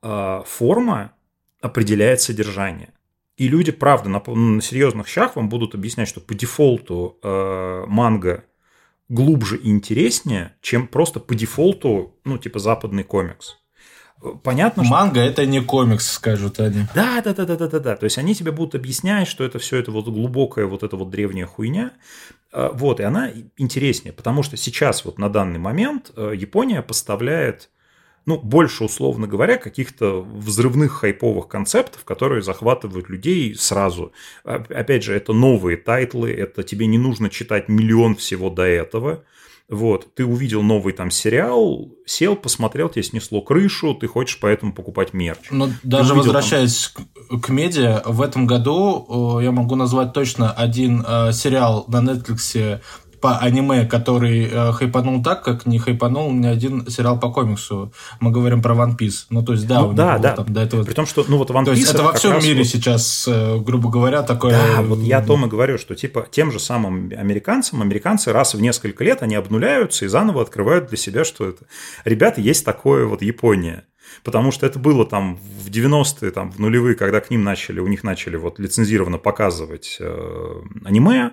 э, форма определяет содержание. И люди, правда, на, на серьезных щах вам будут объяснять, что по дефолту э, манга глубже и интереснее, чем просто по дефолту, ну, типа, западный комикс понятно, что... Манга это не комикс, скажут они. Да, да, да, да, да, да, да. То есть они тебе будут объяснять, что это все это вот глубокая вот эта вот древняя хуйня. А, вот, и она интереснее, потому что сейчас вот на данный момент э, Япония поставляет ну, больше, условно говоря, каких-то взрывных хайповых концептов, которые захватывают людей сразу. Опять же, это новые тайтлы, это тебе не нужно читать миллион всего до этого. Вот, ты увидел новый там сериал, сел, посмотрел, тебе снесло крышу, ты хочешь поэтому покупать мерч. Но ну, даже возвращаясь там... к медиа, в этом году я могу назвать точно один э, сериал на Netflix по аниме, который э, хайпанул так, как не хайпанул ни один сериал по комиксу. Мы говорим про One Piece. Ну, то есть, да, ну, да, да. Там, до этого... При том, что, ну, вот One Piece... То есть, это, во всем мире вот... сейчас, э, грубо говоря, такое... Да, вот я о том и говорю, что, типа, тем же самым американцам, американцы раз в несколько лет, они обнуляются и заново открывают для себя, что это... Ребята, есть такое вот Япония. Потому что это было там в 90-е, там, в нулевые, когда к ним начали, у них начали вот лицензированно показывать э, аниме,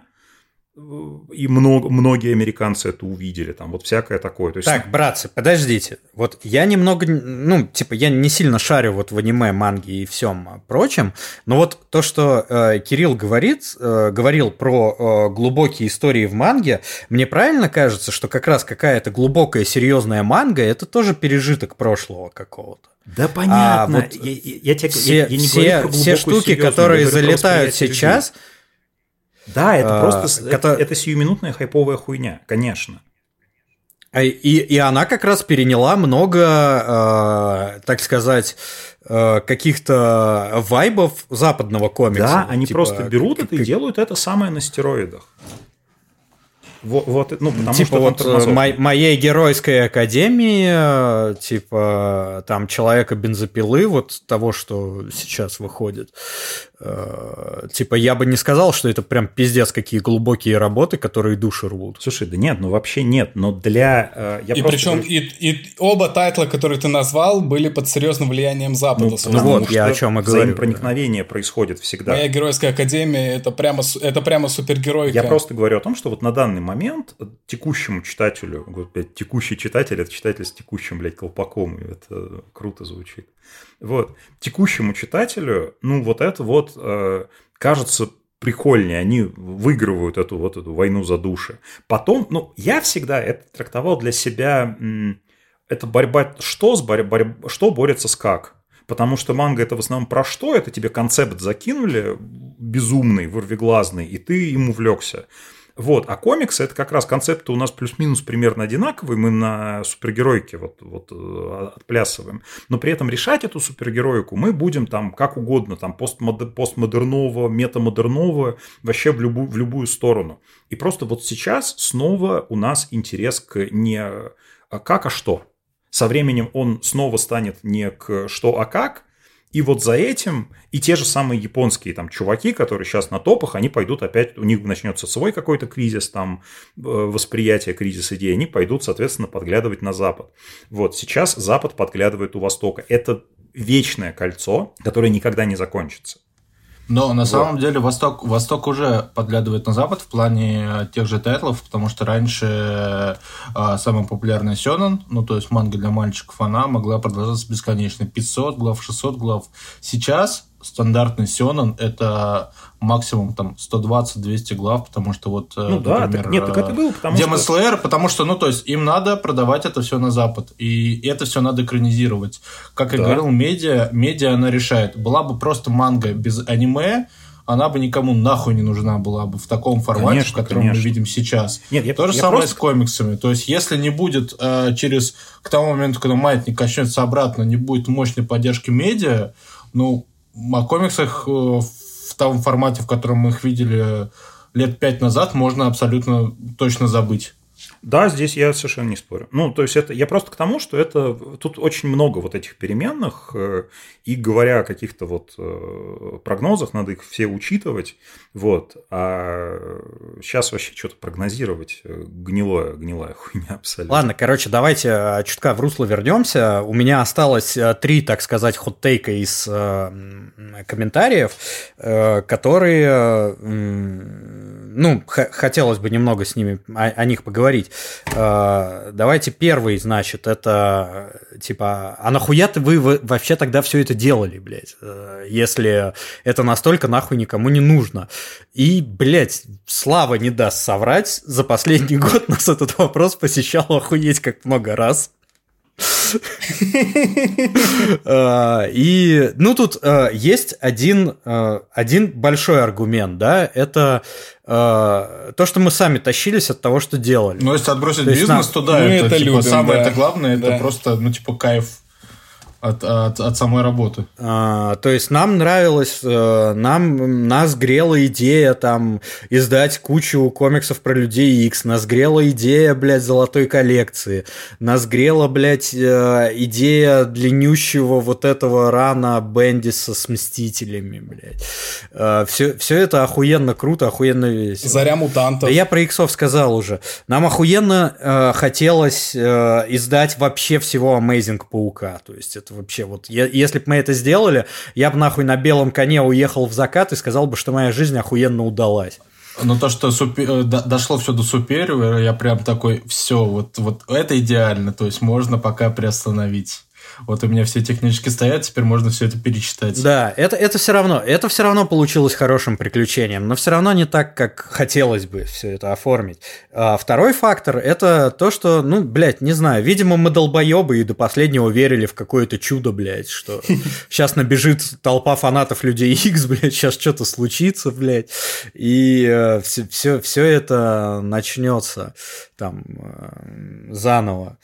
и много, многие американцы это увидели, там вот всякое такое. То есть... Так, братцы, подождите. Вот я немного, ну, типа, я не сильно шарю вот в аниме, манге и всем прочем, но вот то, что э, Кирилл говорит, э, говорил про э, глубокие истории в манге, мне правильно кажется, что как раз какая-то глубокая, серьезная манга – это тоже пережиток прошлого какого-то. Да понятно. А вот я, я, я, тебе, все, я, я не все, говорю про все штуки, которые залетают сейчас – да, это а, просто это, это сиюминутная хайповая хуйня, конечно. А, и, и она как раз переняла много, э, так сказать, э, каких-то вайбов западного комикса. Да, они типа, просто берут как, это и делают это самое на стероидах. Вот, вот, ну, потому типа что вот э, мо- моей геройской академии, э, типа там человека бензопилы, вот того, что сейчас выходит. Э, типа я бы не сказал, что это прям пиздец какие глубокие работы, которые души рвут. Слушай, да нет, ну вообще нет, но для... Я и причем говорю... и, и оба тайтла, которые ты назвал, были под серьезным влиянием Запада. Ну, ну вот, я о чем и говорю. проникновение да. происходит всегда. Моя геройская академия это прямо, это прямо супергеройка. Я просто говорю о том, что вот на данный момент момент текущему читателю, вот, блядь, текущий читатель, это читатель с текущим, блядь, колпаком, и это круто звучит. Вот, текущему читателю, ну, вот это вот э, кажется прикольнее, они выигрывают эту вот эту войну за души. Потом, ну, я всегда это трактовал для себя, это борьба, что, с борь, борь, что борется с как. Потому что манга это в основном про что? Это тебе концепт закинули безумный, вырвиглазный, и ты им увлекся. Вот. А комиксы это как раз концепты у нас плюс-минус примерно одинаковые. Мы на супергеройке вот, вот э, отплясываем. Но при этом решать эту супергероику мы будем там как угодно, там постмодер, постмодерного, метамодерного, вообще в любую, в любую сторону. И просто вот сейчас снова у нас интерес к не а как, а что. Со временем он снова станет не к что, а как, и вот за этим и те же самые японские там чуваки, которые сейчас на топах, они пойдут опять, у них начнется свой какой-то кризис, там э, восприятие кризис идей, они пойдут, соответственно, подглядывать на Запад. Вот сейчас Запад подглядывает у Востока. Это вечное кольцо, которое никогда не закончится. Но на вот. самом деле Восток, Восток уже подглядывает на Запад в плане тех же тайтлов, потому что раньше э, самый популярный Сёнэн, ну то есть манга для мальчиков, она могла продолжаться бесконечно. 500 глав, 600 глав. Сейчас стандартный Сёнэн это максимум там 120-200 глав, потому что вот, э, ну, да, например, так, нет, так это было, потому Demon что... Slayer, потому что, ну, то есть им надо продавать это все на Запад, и это все надо экранизировать. Как да. я говорил, медиа, медиа она решает. Была бы просто манга без аниме, она бы никому нахуй не нужна была бы в таком формате, конечно, в котором конечно. мы видим сейчас. Нет, я, То же я самое просто... с комиксами. То есть, если не будет э, через к тому моменту, когда маятник качнется обратно, не будет мощной поддержки медиа, ну, о комиксах э, в том формате, в котором мы их видели лет пять назад, можно абсолютно точно забыть. Да, здесь я совершенно не спорю. Ну, то есть это я просто к тому, что это тут очень много вот этих переменных, э, и говоря о каких-то вот э, прогнозах, надо их все учитывать. Вот. А сейчас вообще что-то прогнозировать э, гнилое, гнилая хуйня абсолютно. Ладно, короче, давайте чутка в русло вернемся. У меня осталось три, так сказать, хот-тейка из комментариев, которые, ну, хотелось бы немного с ними о, о них поговорить. Э, давайте первый, значит, это типа, а нахуя ты вы вообще тогда все это делали, блядь, э, если это настолько нахуй никому не нужно? И, блядь, Слава не даст соврать, за последний год нас этот вопрос посещал охуеть как много раз. Э, и, ну, тут э, есть один, э, один большой аргумент, да, это то, что мы сами тащились от того, что делали. Ну, если отбросить бизнес, то да, это, типа, самое это главное, это просто, ну, типа, кайф от, от, от самой работы. А, то есть нам нравилось, э, нам нас грела идея там издать кучу комиксов про людей X, нас грела идея, блядь, золотой коллекции, нас грела, блядь, э, идея длиннющего вот этого рана Бендиса с Мстителями, блядь. Все, э, все это охуенно круто, охуенно весело. Заря мутантов. Да я про иксов сказал уже. Нам охуенно э, хотелось э, издать вообще всего Amazing Паука, то есть это вообще. Вот если бы мы это сделали, я бы нахуй на белом коне уехал в закат и сказал бы, что моя жизнь охуенно удалась. Но то, что супер... Э, дошло все до Superior, я прям такой, все, вот, вот это идеально, то есть можно пока приостановить вот у меня все технически стоят, теперь можно все это перечитать. Да, это, это все равно, это все равно получилось хорошим приключением, но все равно не так, как хотелось бы все это оформить. А второй фактор – это то, что, ну, блядь, не знаю, видимо, мы долбоебы и до последнего верили в какое-то чудо, блядь, что сейчас набежит толпа фанатов Людей X, блядь, сейчас что-то случится, блядь, и все, все, все это начнется там э, заново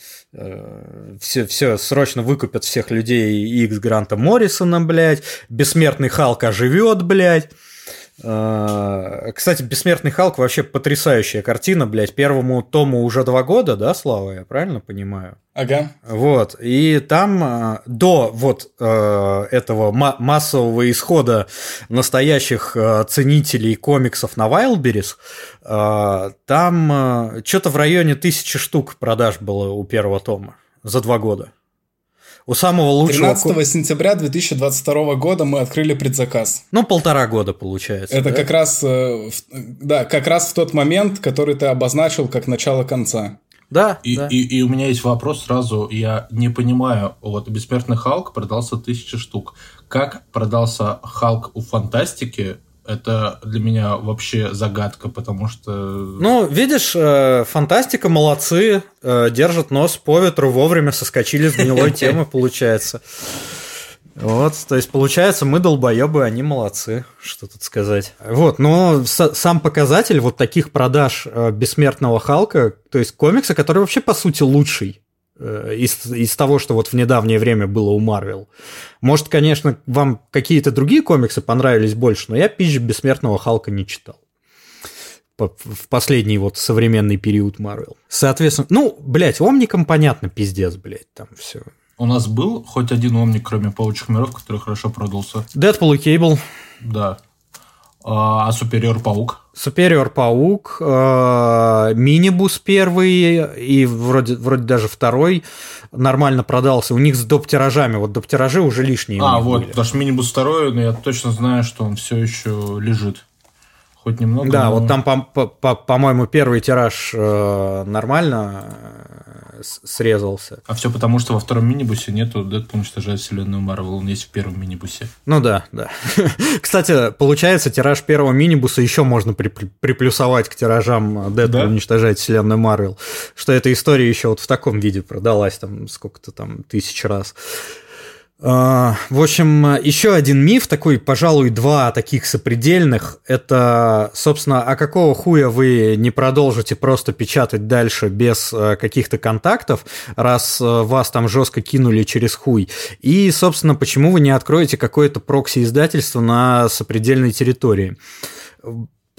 все, все срочно выкупят всех людей X Гранта Моррисона, блядь, Бессмертный Халк оживет, блядь. Э, кстати, Бессмертный Халк вообще потрясающая картина, блядь. Первому тому уже два года, да, Слава, я правильно понимаю? Ага. Вот. И там э, до вот э, этого массового исхода настоящих ценителей комиксов на Wildberries, там что-то в районе тысячи штук продаж было у первого тома за два года. У самого лучшего... 13 сентября 2022 года мы открыли предзаказ. Ну, полтора года получается. Это да? как раз, э, да, как раз в тот момент, который ты обозначил как начало конца. Да, и, да. И, и у меня есть вопрос сразу. Я не понимаю, вот «Бессмертный Халк» продался тысячи штук. Как продался Халк у Фантастики это для меня вообще загадка, потому что... Ну, видишь, э, фантастика, молодцы, э, держат нос по ветру, вовремя соскочили с гнилой темы, получается. Вот, то есть получается, мы долбоебы, они молодцы, что тут сказать. Вот, но сам показатель вот таких продаж э, бессмертного Халка, то есть комикса, который вообще по сути лучший из, из того, что вот в недавнее время было у Марвел. Может, конечно, вам какие-то другие комиксы понравились больше, но я «Пищ бессмертного Халка» не читал в последний вот современный период Марвел. Соответственно, ну, блядь, Омникам понятно, пиздец, блядь, там все. У нас был хоть один Омник, кроме Паучих миров, который хорошо продался? Дэдпул и Кейбл. Да. А, а Супериор Паук? Супериор Паук, э, Минибус первый и вроде, вроде даже второй нормально продался. У них с доп-тиражами, вот доп-тиражи уже лишние. А, вот, были. потому что Минибус второй, но я точно знаю, что он все еще лежит. Хоть немного. Да, но... вот там, по-моему, первый тираж э, нормально срезался. А все потому, что во втором минибусе нету Дэдпул уничтожает вселенную Марвел, он есть в первом минибусе. Ну да, да. Кстати, получается, тираж первого минибуса еще можно при приплюсовать к тиражам Дэдпул да? уничтожает вселенную Марвел, что эта история еще вот в таком виде продалась там сколько-то там тысяч раз. А, в общем, еще один миф, такой, пожалуй, два таких сопредельных, это, собственно, а какого хуя вы не продолжите просто печатать дальше без э, каких-то контактов, раз э, вас там жестко кинули через хуй, и, собственно, почему вы не откроете какое-то прокси-издательство на сопредельной территории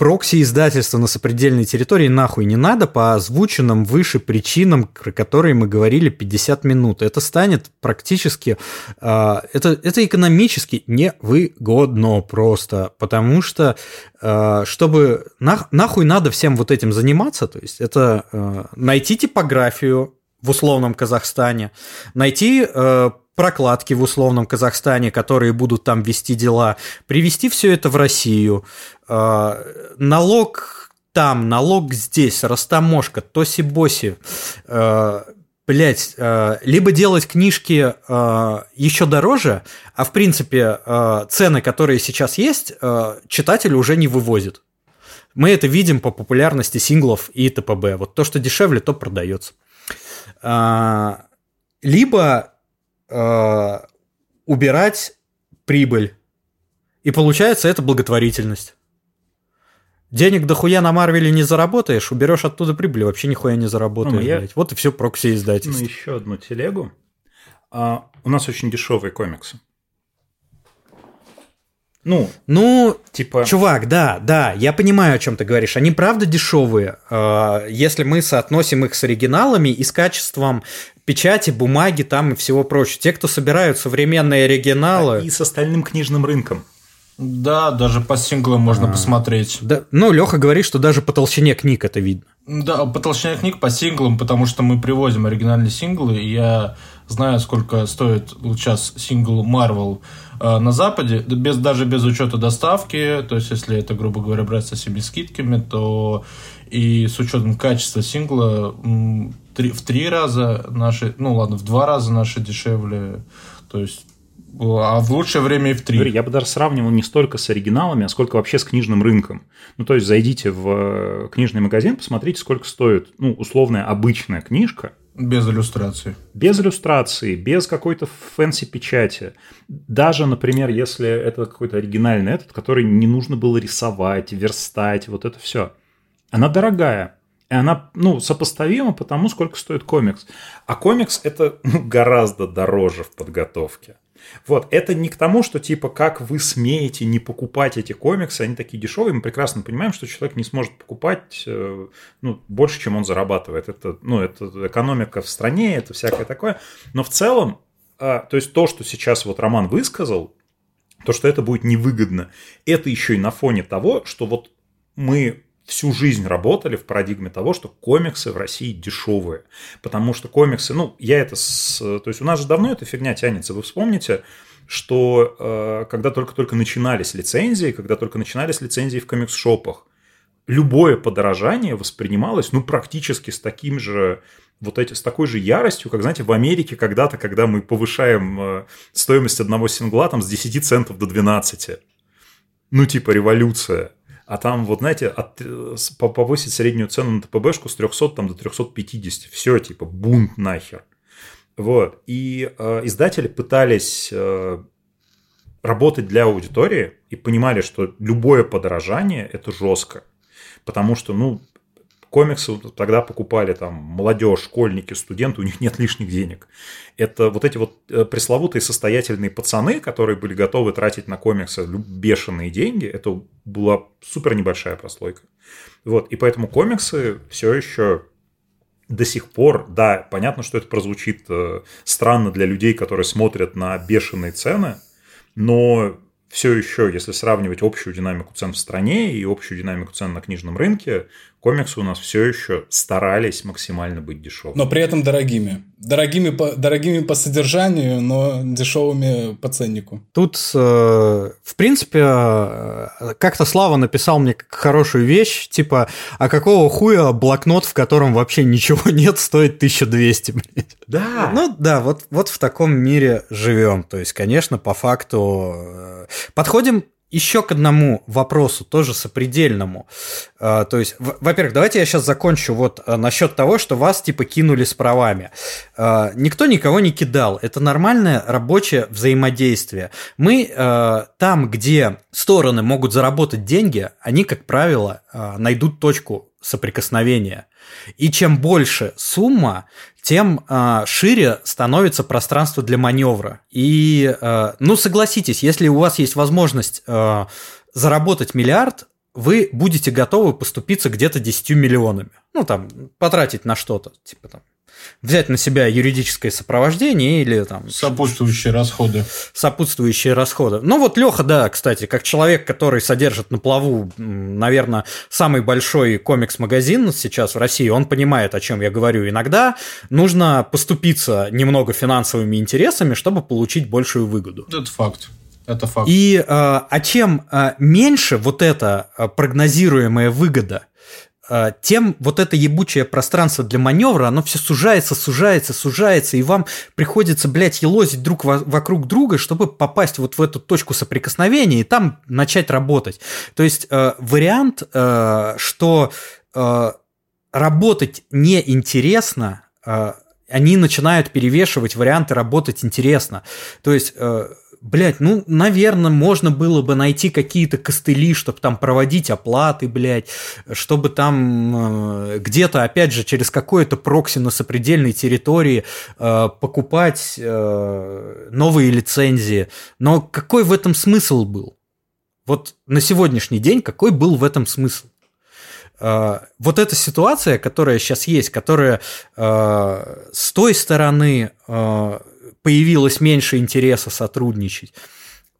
прокси-издательства на сопредельной территории нахуй не надо по озвученным выше причинам, про которые мы говорили 50 минут. Это станет практически... Э, это, это экономически невыгодно просто, потому что э, чтобы... Нах, нахуй надо всем вот этим заниматься, то есть это э, найти типографию, в условном Казахстане, найти э, прокладки в условном Казахстане, которые будут там вести дела, привести все это в Россию, э, налог там, налог здесь, растаможка, тоси-боси, э, блять, э, либо делать книжки еще дороже, а в принципе цены, которые сейчас есть, читатель уже не вывозит. Мы это видим по популярности синглов и ТПБ. Вот то, что дешевле, то продается. Либо э, убирать прибыль. И получается это благотворительность. Денег дохуя на Марвеле не заработаешь, уберешь оттуда прибыль, вообще нихуя не заработаешь. Ну, я... Вот и все прокси издательство. Ну, еще одну телегу. А, у нас очень дешевые комиксы. Ну, ну, типа... Чувак, да, да, я понимаю, о чем ты говоришь. Они правда дешевые, э, если мы соотносим их с оригиналами и с качеством печати, бумаги там и всего прочего. Те, кто собирают современные оригиналы... И с остальным книжным рынком. Да, даже по синглам можно а, посмотреть. Да, ну, Леха говорит, что даже по толщине книг это видно. Да, по толщине книг, по синглам, потому что мы привозим оригинальные синглы, и я зная, сколько стоит сейчас сингл Marvel э, на Западе, без, даже без учета доставки, то есть если это, грубо говоря, брать со всеми скидками, то и с учетом качества сингла три, в три раза наши, ну ладно, в два раза наши дешевле, то есть а в лучшее время и в три. Я бы даже сравнивал не столько с оригиналами, а сколько вообще с книжным рынком. Ну, то есть, зайдите в э, книжный магазин, посмотрите, сколько стоит, ну, условная обычная книжка. Без иллюстрации. Без иллюстрации, без какой-то fancy печати. Даже, например, если это какой-то оригинальный этот, который не нужно было рисовать, верстать, вот это все. Она дорогая. И она, ну, сопоставима по тому, сколько стоит комикс. А комикс это ну, гораздо дороже в подготовке. Вот, это не к тому, что типа, как вы смеете не покупать эти комиксы, они такие дешевые, мы прекрасно понимаем, что человек не сможет покупать э, ну, больше, чем он зарабатывает. Это, ну, это экономика в стране, это всякое такое. Но в целом, а, то есть то, что сейчас вот Роман высказал, то, что это будет невыгодно, это еще и на фоне того, что вот мы всю жизнь работали в парадигме того, что комиксы в России дешевые. Потому что комиксы, ну, я это... С, то есть у нас же давно эта фигня тянется. Вы вспомните, что э, когда только-только начинались лицензии, когда только начинались лицензии в комикс-шопах, любое подорожание воспринималось, ну, практически с таким же вот эти, с такой же яростью, как, знаете, в Америке когда-то, когда мы повышаем э, стоимость одного сингла там с 10 центов до 12. Ну, типа революция а там, вот знаете, от, э, повысить среднюю цену на ТПБшку с 300 там, до 350. Все, типа, бунт нахер. Вот. И э, издатели пытались э, работать для аудитории и понимали, что любое подорожание – это жестко. Потому что, ну, комиксы тогда покупали там молодежь, школьники, студенты, у них нет лишних денег. Это вот эти вот э, пресловутые состоятельные пацаны, которые были готовы тратить на комиксы бешеные деньги, это была супер небольшая прослойка. Вот, и поэтому комиксы все еще до сих пор, да, понятно, что это прозвучит э, странно для людей, которые смотрят на бешеные цены, но все еще, если сравнивать общую динамику цен в стране и общую динамику цен на книжном рынке, комиксы у нас все еще старались максимально быть дешевыми. Но при этом дорогими. Дорогими по, дорогими по содержанию, но дешевыми по ценнику. Тут, э, в принципе, э, как-то Слава написал мне хорошую вещь, типа, а какого хуя блокнот, в котором вообще ничего нет, стоит 1200, блядь. Да. Ну да, вот, вот в таком мире живем. То есть, конечно, по факту... Э, подходим еще к одному вопросу, тоже сопредельному. А, то есть, во-первых, давайте я сейчас закончу вот а, насчет того, что вас типа кинули с правами. А, никто никого не кидал. Это нормальное рабочее взаимодействие. Мы там, где стороны могут заработать деньги, они, как правило, найдут точку соприкосновения. И чем больше сумма, тем э, шире становится пространство для маневра. И, э, ну, согласитесь, если у вас есть возможность э, заработать миллиард, вы будете готовы поступиться где-то 10 миллионами. Ну, там, потратить на что-то, типа там взять на себя юридическое сопровождение или там... Сопутствующие расходы. Сопутствующие расходы. Ну вот Леха, да, кстати, как человек, который содержит на плаву, наверное, самый большой комикс-магазин сейчас в России, он понимает, о чем я говорю. Иногда нужно поступиться немного финансовыми интересами, чтобы получить большую выгоду. Это факт. Это факт. И э, а чем э, меньше вот эта э, прогнозируемая выгода, а, тем вот это ебучее пространство для маневра, оно все сужается, сужается, сужается, и вам приходится, блядь, елозить друг вокруг друга, чтобы попасть вот в эту точку соприкосновения и там начать работать. То есть э, вариант, э, что э, работать неинтересно, э, они начинают перевешивать варианты работать интересно. То есть э, блядь, ну, наверное, можно было бы найти какие-то костыли, чтобы там проводить оплаты, блядь, чтобы там э, где-то, опять же, через какое-то прокси на сопредельной территории э, покупать э, новые лицензии. Но какой в этом смысл был? Вот на сегодняшний день какой был в этом смысл? Э, вот эта ситуация, которая сейчас есть, которая э, с той стороны э, появилось меньше интереса сотрудничать.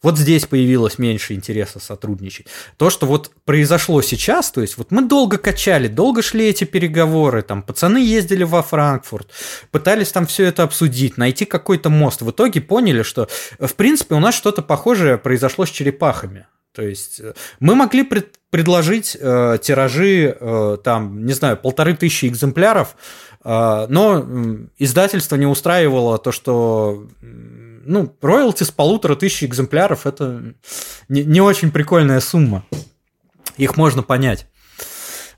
Вот здесь появилось меньше интереса сотрудничать. То, что вот произошло сейчас, то есть вот мы долго качали, долго шли эти переговоры, там пацаны ездили во Франкфурт, пытались там все это обсудить, найти какой-то мост. В итоге поняли, что в принципе у нас что-то похожее произошло с черепахами. То есть э, мы могли пред, предложить э, тиражи, э, там, не знаю, полторы тысячи экземпляров, э, но издательство не устраивало то, что ну, роялти с полутора тысяч экземпляров – это не, не очень прикольная сумма. Их можно понять.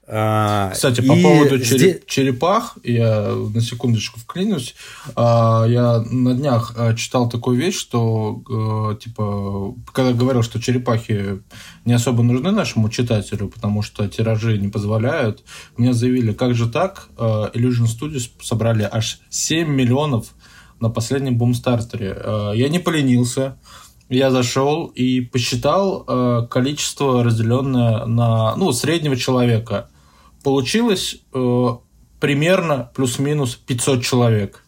А, Кстати, по и поводу здесь... черепах, я на секундочку вклинюсь. А, я на днях а, читал такую вещь, что типа, когда говорил, что черепахи не особо нужны нашему читателю, потому что тиражи не позволяют, мне заявили, как же так? Illusion Studios собрали аж 7 миллионов на последнем бумстартере. Э, я не поленился. Я зашел и посчитал э, количество, разделенное на ну, среднего человека. Получилось э, примерно плюс-минус 500 человек.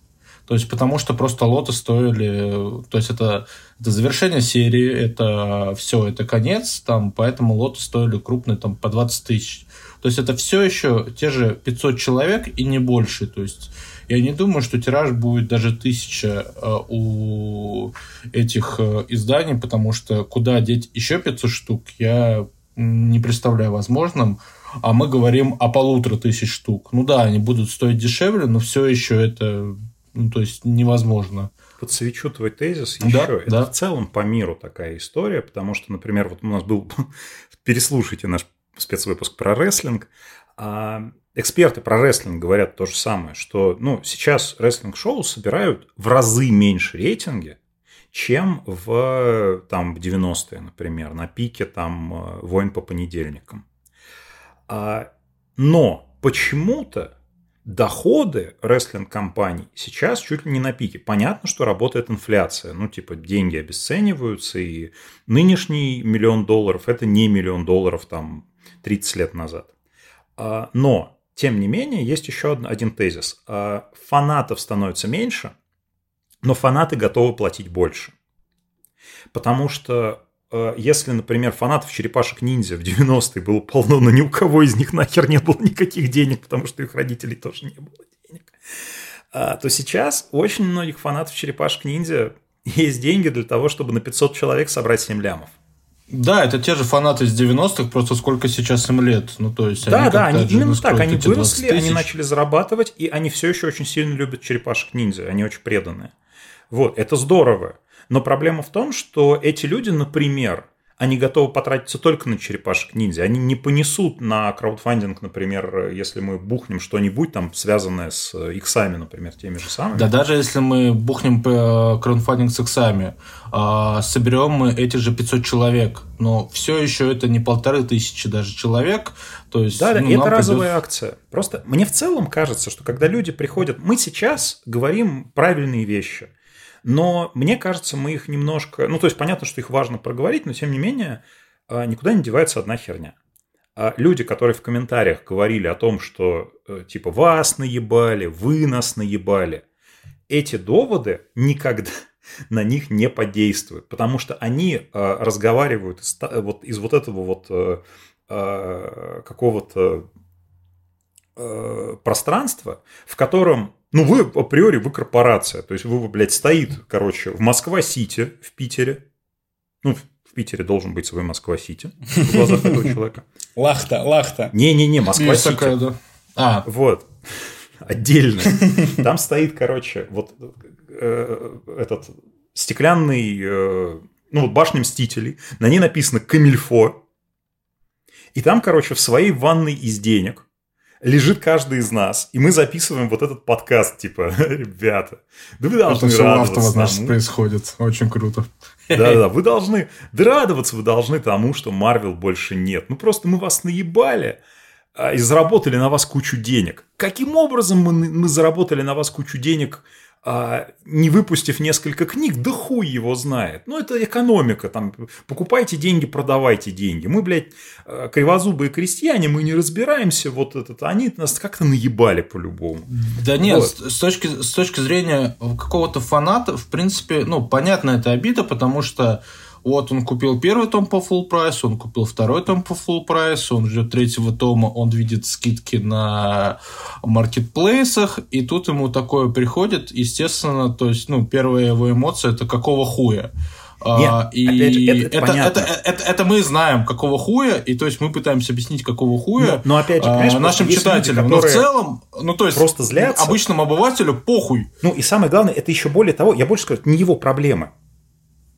То есть, потому что просто лоты стоили... То есть, это, это завершение серии, это все, это конец, там, поэтому лоты стоили крупные, там, по 20 тысяч. То есть, это все еще те же 500 человек и не больше. То есть, я не думаю, что тираж будет даже тысяча э, у этих э, изданий, потому что куда деть еще 500 штук, я не представляю возможным. А мы говорим о полутора тысяч штук. Ну да, они будут стоить дешевле, но все еще это, ну, то есть невозможно. Подсвечу твой тезис еще. Да, это да. в целом по миру такая история, потому что, например, вот у нас был, переслушайте наш спецвыпуск про рестлинг, а эксперты про рестлинг говорят то же самое, что ну, сейчас рестлинг-шоу собирают в разы меньше рейтинги, чем в там, 90-е, например, на пике там э, «Войн по понедельникам». А, но почему-то доходы рестлинг-компаний сейчас чуть ли не на пике. Понятно, что работает инфляция. Ну, типа, деньги обесцениваются, и нынешний миллион долларов – это не миллион долларов там 30 лет назад. А, но тем не менее, есть еще один тезис. А, фанатов становится меньше, но фанаты готовы платить больше. Потому что если, например, фанатов черепашек-ниндзя в 90-е было полно, но ни у кого из них нахер не было никаких денег, потому что их родителей тоже не было денег, а, то сейчас очень многих фанатов черепашек-ниндзя есть деньги для того, чтобы на 500 человек собрать 7 лямов. Да, это те же фанаты из 90-х, просто сколько сейчас им лет. Ну, то есть да, они да, они именно так, они выросли, они начали зарабатывать, и они все еще очень сильно любят черепашек ниндзя, они очень преданные. Вот, это здорово. Но проблема в том, что эти люди, например, они готовы потратиться только на черепашек ниндзя. Они не понесут на краудфандинг, например, если мы бухнем что-нибудь там, связанное с иксами, например, теми же самыми. Да даже если мы бухнем краудфандинг с иксами, а, соберем мы эти же 500 человек, но все еще это не полторы тысячи даже человек, то есть, да, да, ну, это разовая придет... акция. Просто мне в целом кажется, что когда люди приходят, мы сейчас говорим правильные вещи. Но мне кажется, мы их немножко... Ну, то есть, понятно, что их важно проговорить, но тем не менее, а, никуда не девается одна херня. А люди, которые в комментариях говорили о том, что э, типа вас наебали, вы нас наебали, эти доводы никогда на них не подействуют, потому что они а, разговаривают из, вот, из вот этого вот э, какого-то э, пространства, в котором ну, вы априори, вы корпорация. То есть, вы, блядь, стоит, короче, в Москва-Сити, в Питере. Ну, в Питере должен быть свой Москва-Сити в глазах этого человека. Лахта, лахта. Не-не-не, Москва-Сити. А. Вот. Отдельно. Там стоит, короче, вот э, этот стеклянный, э, ну, вот башня Мстителей. На ней написано «Камильфо». И там, короче, в своей ванной из денег лежит каждый из нас, и мы записываем вот этот подкаст, типа, ребята, да вы должны Это радоваться тому. происходит, очень круто. Да-да, вы должны, да радоваться вы должны тому, что Марвел больше нет. Ну, просто мы вас наебали а, и заработали на вас кучу денег. Каким образом мы, мы заработали на вас кучу денег – а, не выпустив несколько книг, да хуй его знает. Ну, это экономика, там, покупайте деньги, продавайте деньги. Мы, блядь, э, кривозубые крестьяне, мы не разбираемся, вот этот, они нас как-то наебали по-любому. Да нет, вот. с, точки, с точки зрения какого-то фаната, в принципе, ну, понятно, это обида, потому что вот он купил первый том по full прайс, он купил второй том по full прайс, он ждет третьего тома, он видит скидки на маркетплейсах, и тут ему такое приходит, естественно, то есть, ну, первая его эмоция это какого хуя. А, Нет, а, и опять же, это, это, это, это, это, это мы знаем, какого хуя, и то есть мы пытаемся объяснить, какого хуя но, но опять же, а, нашим читателям. Люди, но в целом, ну то есть просто злятся. обычному обывателю похуй. Ну и самое главное, это еще более того, я больше скажу, не его проблема.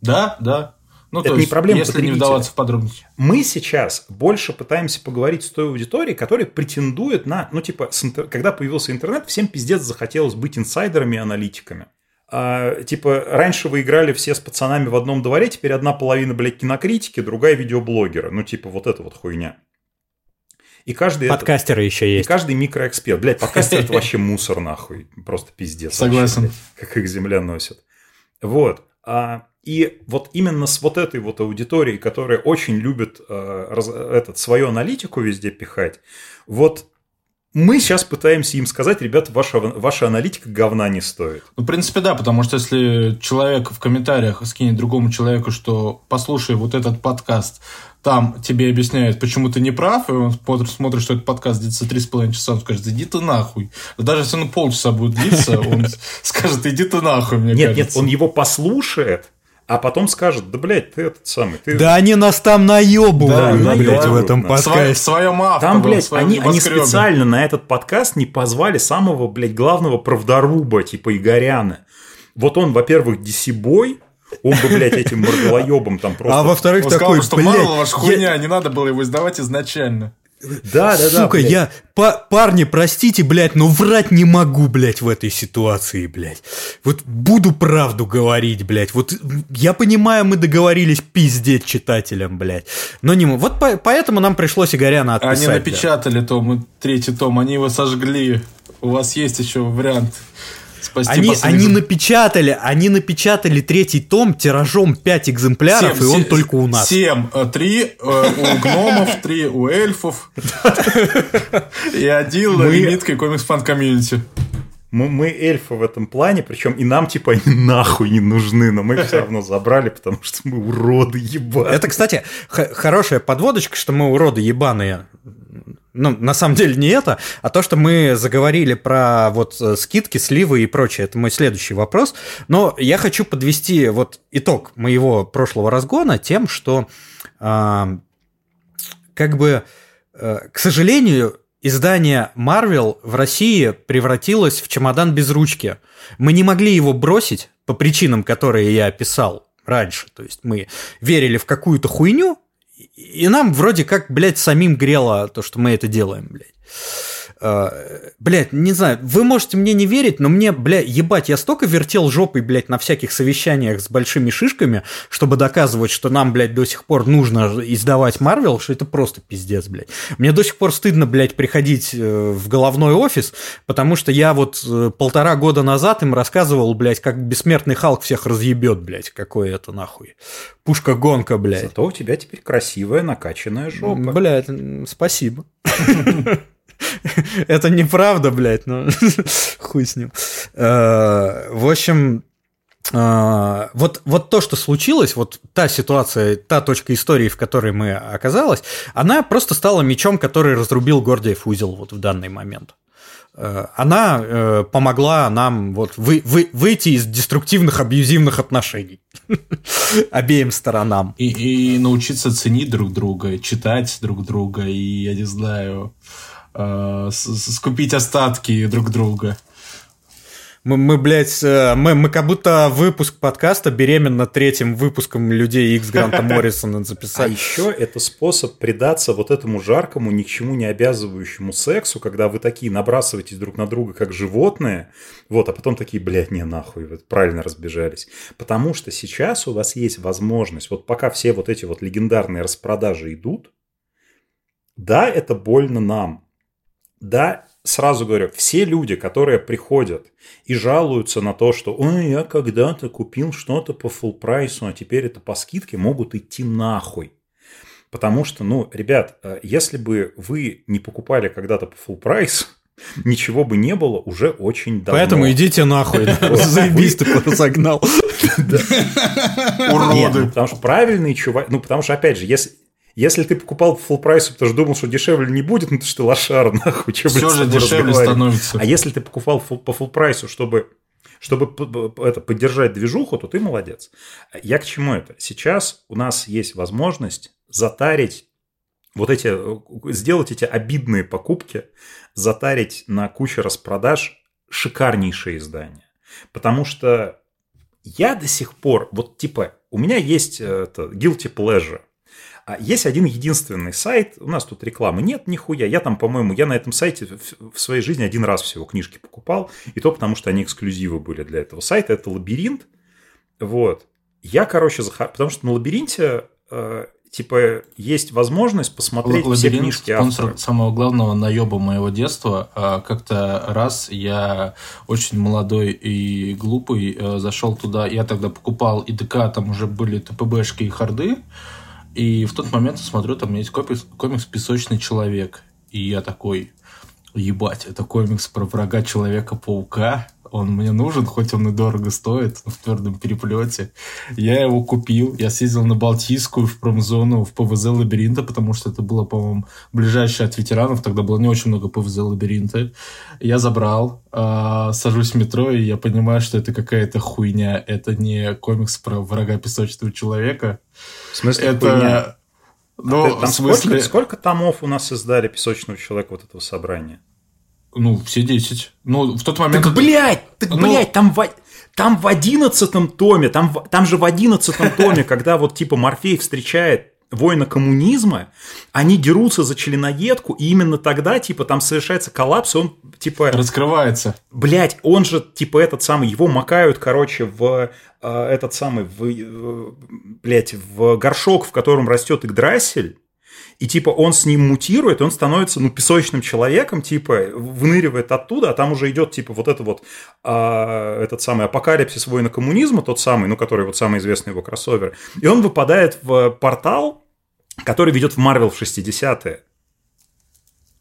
Да, да. Ну, это то не есть, проблема если не вдаваться в подробности. Мы сейчас больше пытаемся поговорить с той аудиторией, которая претендует на, ну, типа, когда появился интернет, всем пиздец захотелось быть инсайдерами и аналитиками. А, типа, раньше вы играли все с пацанами в одном дворе, теперь одна половина, блядь, кинокритики, другая видеоблогера. Ну, типа, вот это вот хуйня. И каждый... Подкастеры это, еще есть. И каждый микроэксперт. Блядь, подкастеры это вообще мусор, нахуй. Просто пиздец. Согласен. Как их земля носит. Вот. А, и вот именно с вот этой вот аудиторией, которая очень любит э, раз, этот, свою аналитику везде пихать, вот мы сейчас пытаемся им сказать, ребята, ваша, ваша аналитика говна не стоит. Ну, в принципе, да, потому что если человек в комментариях скинет другому человеку, что послушай вот этот подкаст, там тебе объясняют, почему ты не прав, и он смотрит, смотрит что этот подкаст длится три с половиной часа, он скажет, иди ты нахуй. Даже если он полчаса будет длиться, он скажет, иди ты нахуй, мне. Нет, нет, он его послушает, а потом скажет, да, блядь, ты этот самый. Ты... Да они нас там наебывают, да, блядь, в этом подкасте. В своем авто, Там, блядь, они, они специально на этот подкаст не позвали самого, блядь, главного правдоруба, типа Игоряна. Вот он, во-первых, десибой, он бы, блядь, этим морголоебом там просто... А во-вторых, такой, сказал, что блядь... ваша хуйня, не надо было его издавать изначально. Да, да, да. Сука, я... Па парни, простите, блядь, но врать не могу, блядь, в этой ситуации, блядь. Вот буду правду говорить, блядь. Вот я понимаю, мы договорились пиздеть читателям, блядь. Но не мы. Вот по поэтому нам пришлось Игоряна отписать. Они напечатали да. том, третий том, они его сожгли. У вас есть еще вариант Спасти они, они напечатали, они напечатали третий том тиражом 5 экземпляров, 7, и он 7, только у нас. 7, 3 э, у гномов, 3 у эльфов и один лимиткой комикс фан комьюнити. Мы, мы эльфы в этом плане, причем и нам типа они нахуй не нужны, но мы их все равно забрали, потому что мы уроды ебаные. Это, кстати, хорошая подводочка, что мы уроды ебаные ну, на самом деле не это, а то, что мы заговорили про вот э, скидки, сливы и прочее, это мой следующий вопрос. Но я хочу подвести вот итог моего прошлого разгона тем, что э, как бы, э, к сожалению, издание Marvel в России превратилось в чемодан без ручки. Мы не могли его бросить по причинам, которые я описал раньше. То есть мы верили в какую-то хуйню, и нам вроде как, блядь, самим грело то, что мы это делаем, блядь. Uh, блядь, не знаю, вы можете мне не верить, но мне, блядь, ебать, я столько вертел жопой, блядь, на всяких совещаниях с большими шишками, чтобы доказывать, что нам, блядь, до сих пор нужно издавать Марвел, что это просто пиздец, блядь. Мне до сих пор стыдно, блядь, приходить э, в головной офис, потому что я вот э, полтора года назад им рассказывал, блядь, как бессмертный Халк всех разъебет, блядь, какое это нахуй. Пушка-гонка, блядь. Зато у тебя теперь красивая накачанная жопа. Блядь, спасибо. Это неправда, блядь, но хуй с ним. Э, в общем, э, вот, вот то, что случилось, вот та ситуация, та точка истории, в которой мы оказалась, она просто стала мечом, который разрубил Гордиев узел вот в данный момент. Э, она помогла нам вот вы, вы, выйти из деструктивных, абьюзивных отношений обеим сторонам. И, и научиться ценить друг друга, читать друг друга, и, я не знаю, э, скупить остатки друг друга. Мы, мы, блядь, э, мы, мы как будто выпуск подкаста беременно третьим выпуском людей X Гранта Моррисона записали. А еще это способ предаться вот этому жаркому, ни к чему не обязывающему сексу, когда вы такие набрасываетесь друг на друга, как животные, вот, а потом такие, блядь, не нахуй, вот правильно разбежались. Потому что сейчас у вас есть возможность, вот пока все вот эти вот легендарные распродажи идут, да, это больно нам, да, сразу говорю, все люди, которые приходят и жалуются на то, что «Ой, я когда-то купил что-то по full прайсу, а теперь это по скидке», могут идти нахуй. Потому что, ну, ребят, э, если бы вы не покупали когда-то по full прайс, ничего бы не было уже очень давно. Поэтому идите нахуй. Заебись ты разогнал. Уроды. Потому что правильный чувак... Ну, потому что, опять же, если если ты покупал по full прайсу, потому что думал, что дешевле не будет, ну ты что, лошар, нахуй, что, Все же дешевле становится. А если ты покупал по full прайсу, чтобы чтобы это, поддержать движуху, то ты молодец. Я к чему это? Сейчас у нас есть возможность затарить вот эти, сделать эти обидные покупки, затарить на кучу распродаж шикарнейшие издания. Потому что я до сих пор, вот типа, у меня есть э, это, guilty pleasure. А есть один единственный сайт, у нас тут рекламы нет нихуя, я там, по-моему, я на этом сайте в своей жизни один раз всего книжки покупал, и то потому, что они эксклюзивы были для этого сайта, это лабиринт, вот. Я, короче, захар... потому что на лабиринте э, типа есть возможность посмотреть Лабиринт, все книжки спонсор автора. самого главного наеба моего детства. А, как-то раз я очень молодой и глупый э, зашел туда, я тогда покупал ИДК, там уже были ТПБшки и харды, и в тот момент смотрю, там есть комикс, комикс «Песочный человек». И я такой, ебать, это комикс про врага Человека-паука он мне нужен, хоть он и дорого стоит, в твердом переплете. Я его купил, я съездил на Балтийскую, в промзону, в ПВЗ Лабиринта, потому что это было, по-моему, ближайшее от ветеранов, тогда было не очень много ПВЗ Лабиринта. Я забрал, э, сажусь в метро, и я понимаю, что это какая-то хуйня, это не комикс про врага песочного человека. В смысле это... хуйня? Ну, а ты, там в смысле... сколько, сколько томов у нас издали песочного человека вот этого собрания? Ну, все 10. Ну, в тот момент... Так, блядь, так, ну... блядь, там в, там в одиннадцатом томе, там, там же в одиннадцатом томе, когда вот типа Морфей встречает воина коммунизма, они дерутся за членоедку, и именно тогда, типа, там совершается коллапс, и он, типа... Раскрывается. Блять, он же, типа, этот самый, его макают, короче, в э, этот самый, в, э, блять, в горшок, в котором растет Игдрасиль, и типа он с ним мутирует, он становится, ну, песочным человеком, типа, выныривает оттуда, а там уже идет, типа, вот это вот, а, этот самый апокалипсис воина коммунизма, тот самый, ну, который вот самый известный его кроссовер, и он выпадает в портал, который ведет в Марвел в 60-е.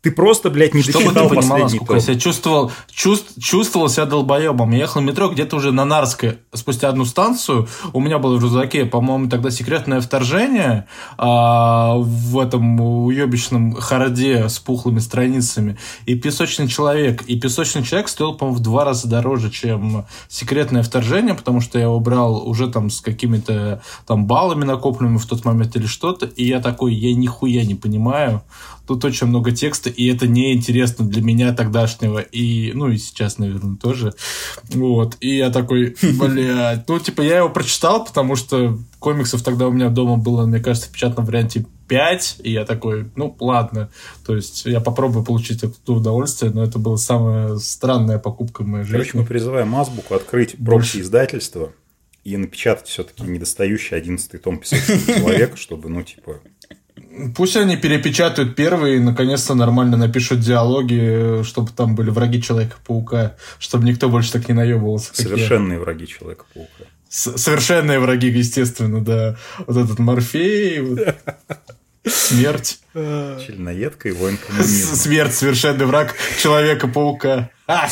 Ты просто, блядь, не Чтобы дочитал ты понимала, последний том. Я себя чувствовал, чувств, чувствовал себя долбоебом. Я ехал в метро где-то уже на Нарской, спустя одну станцию. У меня было в рюкзаке, по-моему, тогда секретное вторжение а, в этом уебищном харде с пухлыми страницами. И песочный человек. И песочный человек стоил, по-моему, в два раза дороже, чем секретное вторжение, потому что я его брал уже там с какими-то там баллами накопленными в тот момент или что-то. И я такой, я нихуя не понимаю. Тут очень много текста, и это неинтересно для меня тогдашнего, и, ну, и сейчас, наверное, тоже. Вот. И я такой, блядь, ну, типа, я его прочитал, потому что комиксов тогда у меня дома было, мне кажется, в печатном варианте 5, и я такой, ну, ладно. То есть я попробую получить это удовольствие, но это была самая странная покупка в моей жизни. Короче, мы призываем Азбуку открыть прокси издательства и напечатать все-таки недостающий одиннадцатый том писательского человека, чтобы, ну, типа, Пусть они перепечатают первый и наконец-то нормально напишут диалоги, чтобы там были враги Человека-паука, чтобы никто больше так не наебывался. Совершенные враги Человека-паука. Совершенные враги, естественно, да. Вот этот Морфей, вот. Смерть. Членоедка и воин коммунизма. Смерть, совершенный враг Человека-паука. А!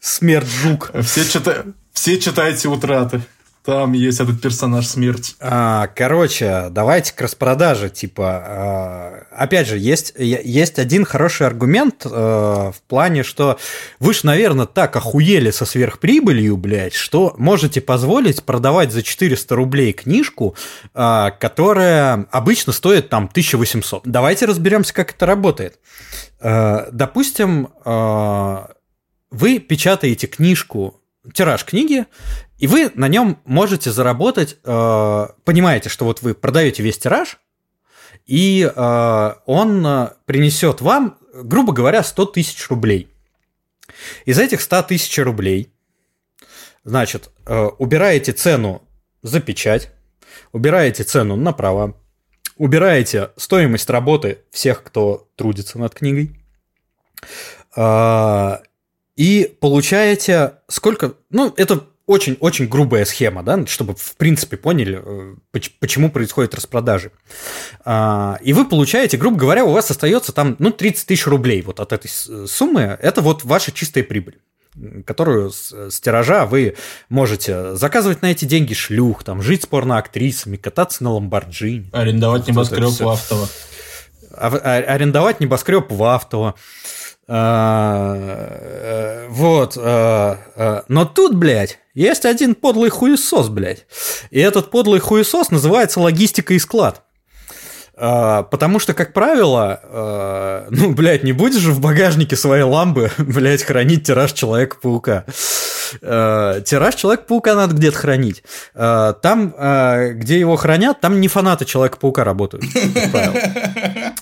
Смерть жук. Все, чита... Все читайте утраты. Там есть этот персонаж смерть. А, короче, давайте к распродаже. Типа, а, опять же, есть, есть один хороший аргумент а, в плане, что вы же, наверное, так охуели со сверхприбылью, блядь, что можете позволить продавать за 400 рублей книжку, а, которая обычно стоит там 1800. Давайте разберемся, как это работает. А, допустим, а, вы печатаете книжку тираж книги, и вы на нем можете заработать, э, понимаете, что вот вы продаете весь тираж, и э, он э, принесет вам, грубо говоря, 100 тысяч рублей. Из этих 100 тысяч рублей, значит, убираете цену за печать, убираете цену на права, убираете стоимость работы всех, кто трудится над книгой, и получаете сколько... Ну, это очень-очень грубая схема, да, чтобы в принципе поняли, э, почему происходят распродажи. А, и вы получаете, грубо говоря, у вас остается там, ну, 30 тысяч рублей вот от этой суммы, это вот ваша чистая прибыль которую с, тиража вы можете заказывать на эти деньги шлюх, там, жить с порноактрисами, кататься на Ламборджини. Арендовать небоскреб в Автово. А, а, арендовать небоскреб в Автово. А, э, вот. А, а, но тут, блядь, есть один подлый хуесос, блядь. И этот подлый хуесос называется логистика и склад. Потому что, как правило, ну, блядь, не будешь же в багажнике своей ламбы, блядь, хранить тираж Человека-паука. Тираж Человека-паука надо где-то хранить. Там, где его хранят, там не фанаты Человека-паука работают, как правило.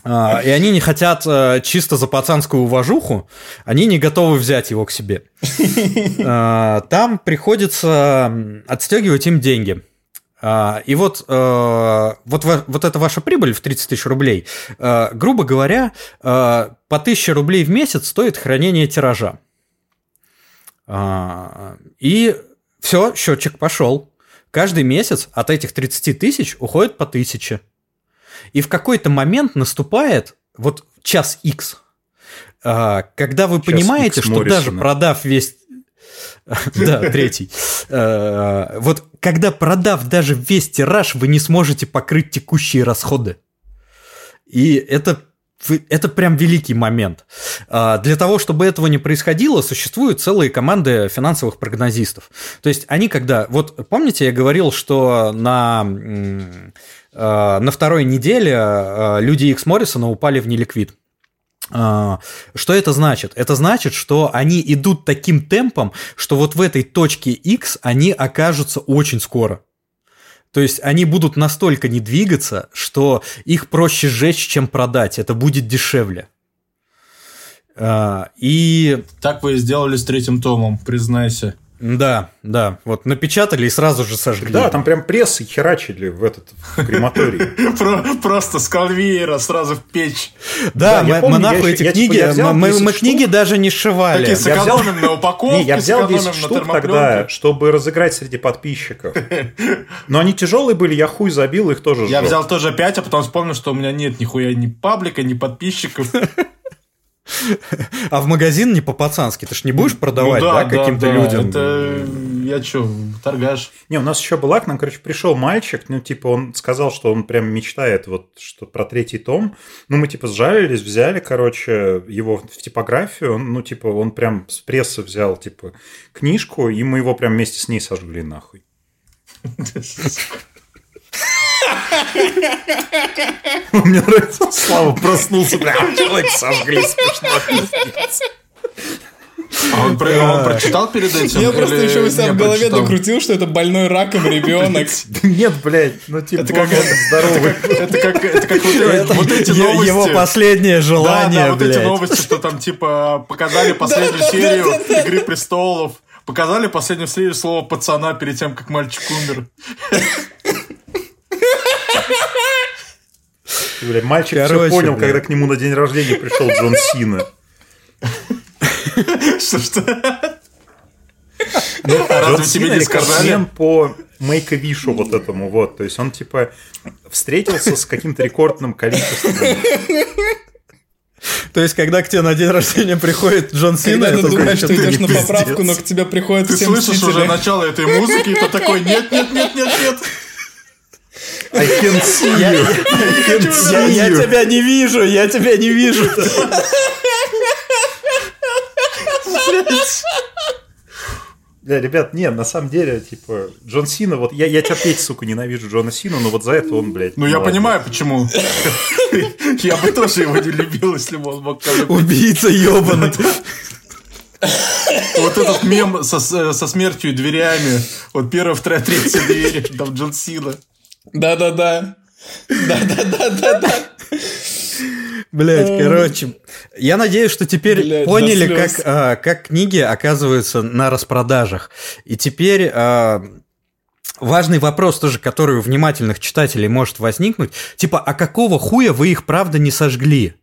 А, и они не хотят чисто за пацанскую уважуху, они не готовы взять его к себе. А, там приходится отстегивать им деньги. А, и вот, э, вот, вот эта ваша прибыль в 30 тысяч рублей, э, грубо говоря, по 1000 рублей в месяц стоит хранение тиража. И все, счетчик пошел. Каждый месяц от этих 30 тысяч уходит по 1000. И в какой-то момент наступает вот час X, а, когда вы час понимаете, X что Моррисона. даже продав весь... Да, третий. А, вот когда продав даже весь тираж, вы не сможете покрыть текущие расходы. И это это прям великий момент. А, для того, чтобы этого не происходило, существуют целые команды финансовых прогнозистов. То есть они когда... Вот помните, я говорил, что на Э, на второй неделе э, люди X Моррисона упали в неликвид. Э, что это значит? Это значит, что они идут таким темпом, что вот в этой точке X они окажутся очень скоро. То есть они будут настолько не двигаться, что их проще сжечь, чем продать. Это будет дешевле. И... Так вы и сделали с третьим томом, признайся. Да, да. Вот напечатали и сразу же сожгли. Да, там прям прессы херачили в этот в крематорий. Просто с конвейера сразу в печь. Да, мы нахуй эти книги, мы книги даже не сшивали. Такие с экономом на упаковке, Я взял 10 штук тогда, чтобы разыграть среди подписчиков. Но они тяжелые были, я хуй забил их тоже Я взял тоже 5, а потом вспомнил, что у меня нет нихуя ни паблика, ни подписчиков. А в магазин не по-пацански. Ты ж не будешь продавать, ну, да, да, каким-то да, людям? Это я что, торгаш? Не, у нас еще была, к нам, короче, пришел мальчик, ну, типа, он сказал, что он прям мечтает вот что про третий том. Ну, мы, типа, сжалились, взяли, короче, его в типографию, он, ну, типа, он прям с прессы взял, типа, книжку, и мы его прям вместе с ней сожгли нахуй. Мне нравится, Слава проснулся, прям человек сожгли, смешно. А он, про, он прочитал перед этим? Я просто еще у себя в голове докрутил, что это больной раком ребенок. Нет, блядь, ну типа это как здоровый. Это как это как вот эти новости. Его последнее желание, Да, вот эти новости, что там типа показали последнюю серию Игры престолов. Показали последнюю серию слова пацана перед тем, как мальчик умер. Бля, мальчик Короче, все понял, бля. когда к нему на день рождения пришел Джон Сина. Что что? Ну, а разве тебе не сказали? по Wish вот этому вот. То есть он типа встретился с каким-то рекордным количеством то есть, когда к тебе на день рождения приходит Джон Сина, когда ты думаешь, что идешь на поправку, но к тебе приходит Ты слышишь уже начало этой музыки, и ты такой, нет, нет, нет, нет, нет. I can see you. I can see я, you. я тебя не вижу, я тебя не вижу. Да, ребят, нет, на самом деле, типа, Джон Сина, вот я, я терпеть, сука, ненавижу Джона Сина, но вот за это он, блядь. Ну, я понимаю, почему. Я бы тоже его не любил, если бы он мог... Убийца ебаный. Вот этот мем со, со смертью и дверями. Вот первая, вторая, третья двери. Там Джон Сина. Да-да-да. Да-да-да-да-да. Блять, короче, я надеюсь, что теперь Блядь, поняли, как, а, как книги оказываются на распродажах. И теперь а, важный вопрос тоже, который у внимательных читателей может возникнуть, типа, а какого хуя вы их правда не сожгли?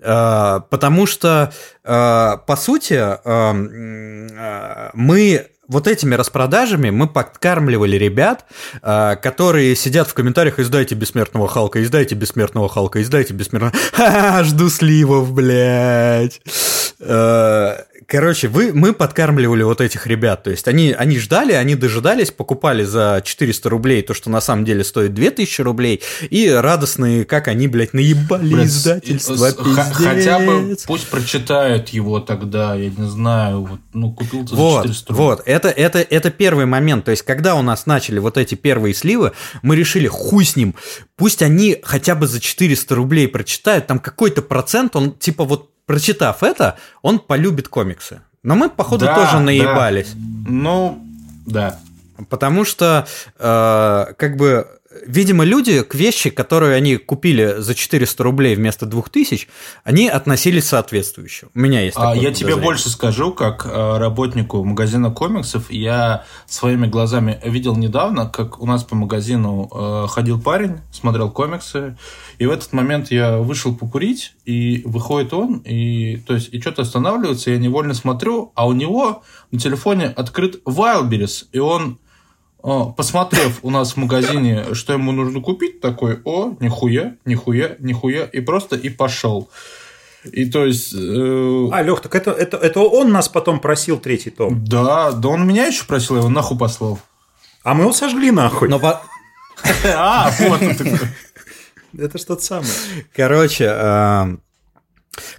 А, потому что, а, по сути, а, мы вот этими распродажами мы подкармливали ребят, э, которые сидят в комментариях, издайте бессмертного Халка, издайте бессмертного Халка, издайте бессмертного... Ха-ха, жду сливов, блядь. Короче, вы, мы подкармливали вот этих ребят. То есть они, они ждали, они дожидались, покупали за 400 рублей то, что на самом деле стоит 2000 рублей, и радостные, как они, блядь, наебали блядь, издательство. Хотя бы пусть прочитают его тогда, я не знаю, вот, ну, купил ты вот, за 400 рублей. Вот, это, это, это первый момент. То есть, когда у нас начали вот эти первые сливы, мы решили, хуй с ним, пусть они хотя бы за 400 рублей прочитают, там какой-то процент, он типа вот прочитав это, он полюбит комиксы. Но мы, походу, да, тоже наебались. Да. Ну, да. Потому что, э, как бы, видимо, люди к вещи, которую они купили за 400 рублей вместо 2000, они относились соответствующе. У меня есть а, Я тебе больше скажу, как э, работнику магазина комиксов, я своими глазами видел недавно, как у нас по магазину э, ходил парень, смотрел комиксы, и в этот момент я вышел покурить, и выходит он, и, то есть, и что-то останавливается, я невольно смотрю, а у него на телефоне открыт Wildberries, и он посмотрев у нас в магазине, что ему нужно купить, такой, о, нихуя, нихуя, нихуя, и просто и пошел. И то есть... Э... А, Лех, так это, это, это он нас потом просил третий том? Да, да он меня еще просил, я его нахуй послал. А мы его сожгли нахуй. Но по... А, вот Это что-то самое. Короче, э,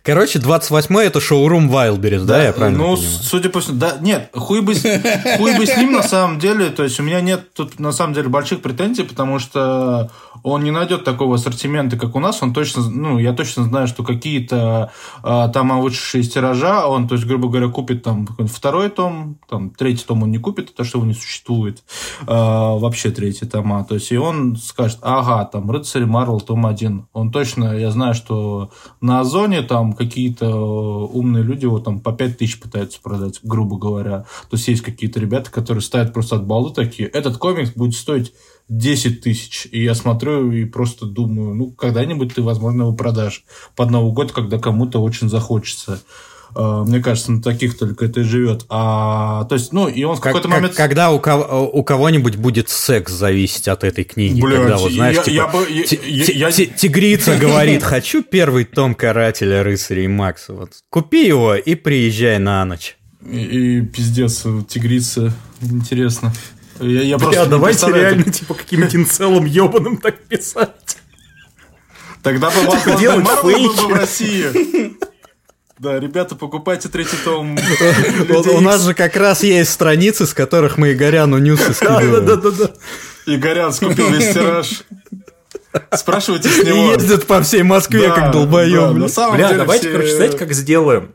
Короче, 28-й это шоурум Wildberries, да, да я правильно Ну, понимаю? судя по всему, да, нет, хуй бы, хуй бы с ним на самом деле, то есть у меня нет тут на самом деле больших претензий, потому что он не найдет такого ассортимента, как у нас, он точно, ну, я точно знаю, что какие-то а, там вышедшие из тиража, он, то есть, грубо говоря, купит там второй том, там, третий том он не купит, это что его не существует, а, вообще третий тома, то есть, и он скажет, ага, там, Рыцарь Марвел, том 1, он точно, я знаю, что на Озоне там какие-то умные люди его там по 5 тысяч пытаются продать, грубо говоря, то есть, есть какие-то ребята, которые ставят просто от балды такие, этот комикс будет стоить 10 тысяч. И я смотрю и просто думаю, ну, когда-нибудь ты, возможно, его продашь под Новый год, когда кому-то очень захочется. А, мне кажется, на таких только это и живет. А, то есть, ну, и он в какой-то как, момент... Когда у, кого, у кого-нибудь будет секс зависеть от этой книги. Блядь, когда, вот, знаешь, я, типа, я бы, я, я... Тигрица говорит, хочу первый том Карателя Рыцарей Макса. Вот. Купи его и приезжай на ночь. И, и пиздец, тигрица, интересно. Я, я Бля, давайте реально, как... типа, каким-нибудь инцелом ебаным так писать. Тогда бы типа, делать фейки. в России. Да, ребята, покупайте третий том. У нас же как раз есть страницы, с которых мы Игоряну ньюсы скидываем. Да, да, да. Игорян скупил весь тираж. Спрашивайте с него. Ездят по всей Москве, как долбоёб. Бля, давайте, короче, знаете, как сделаем?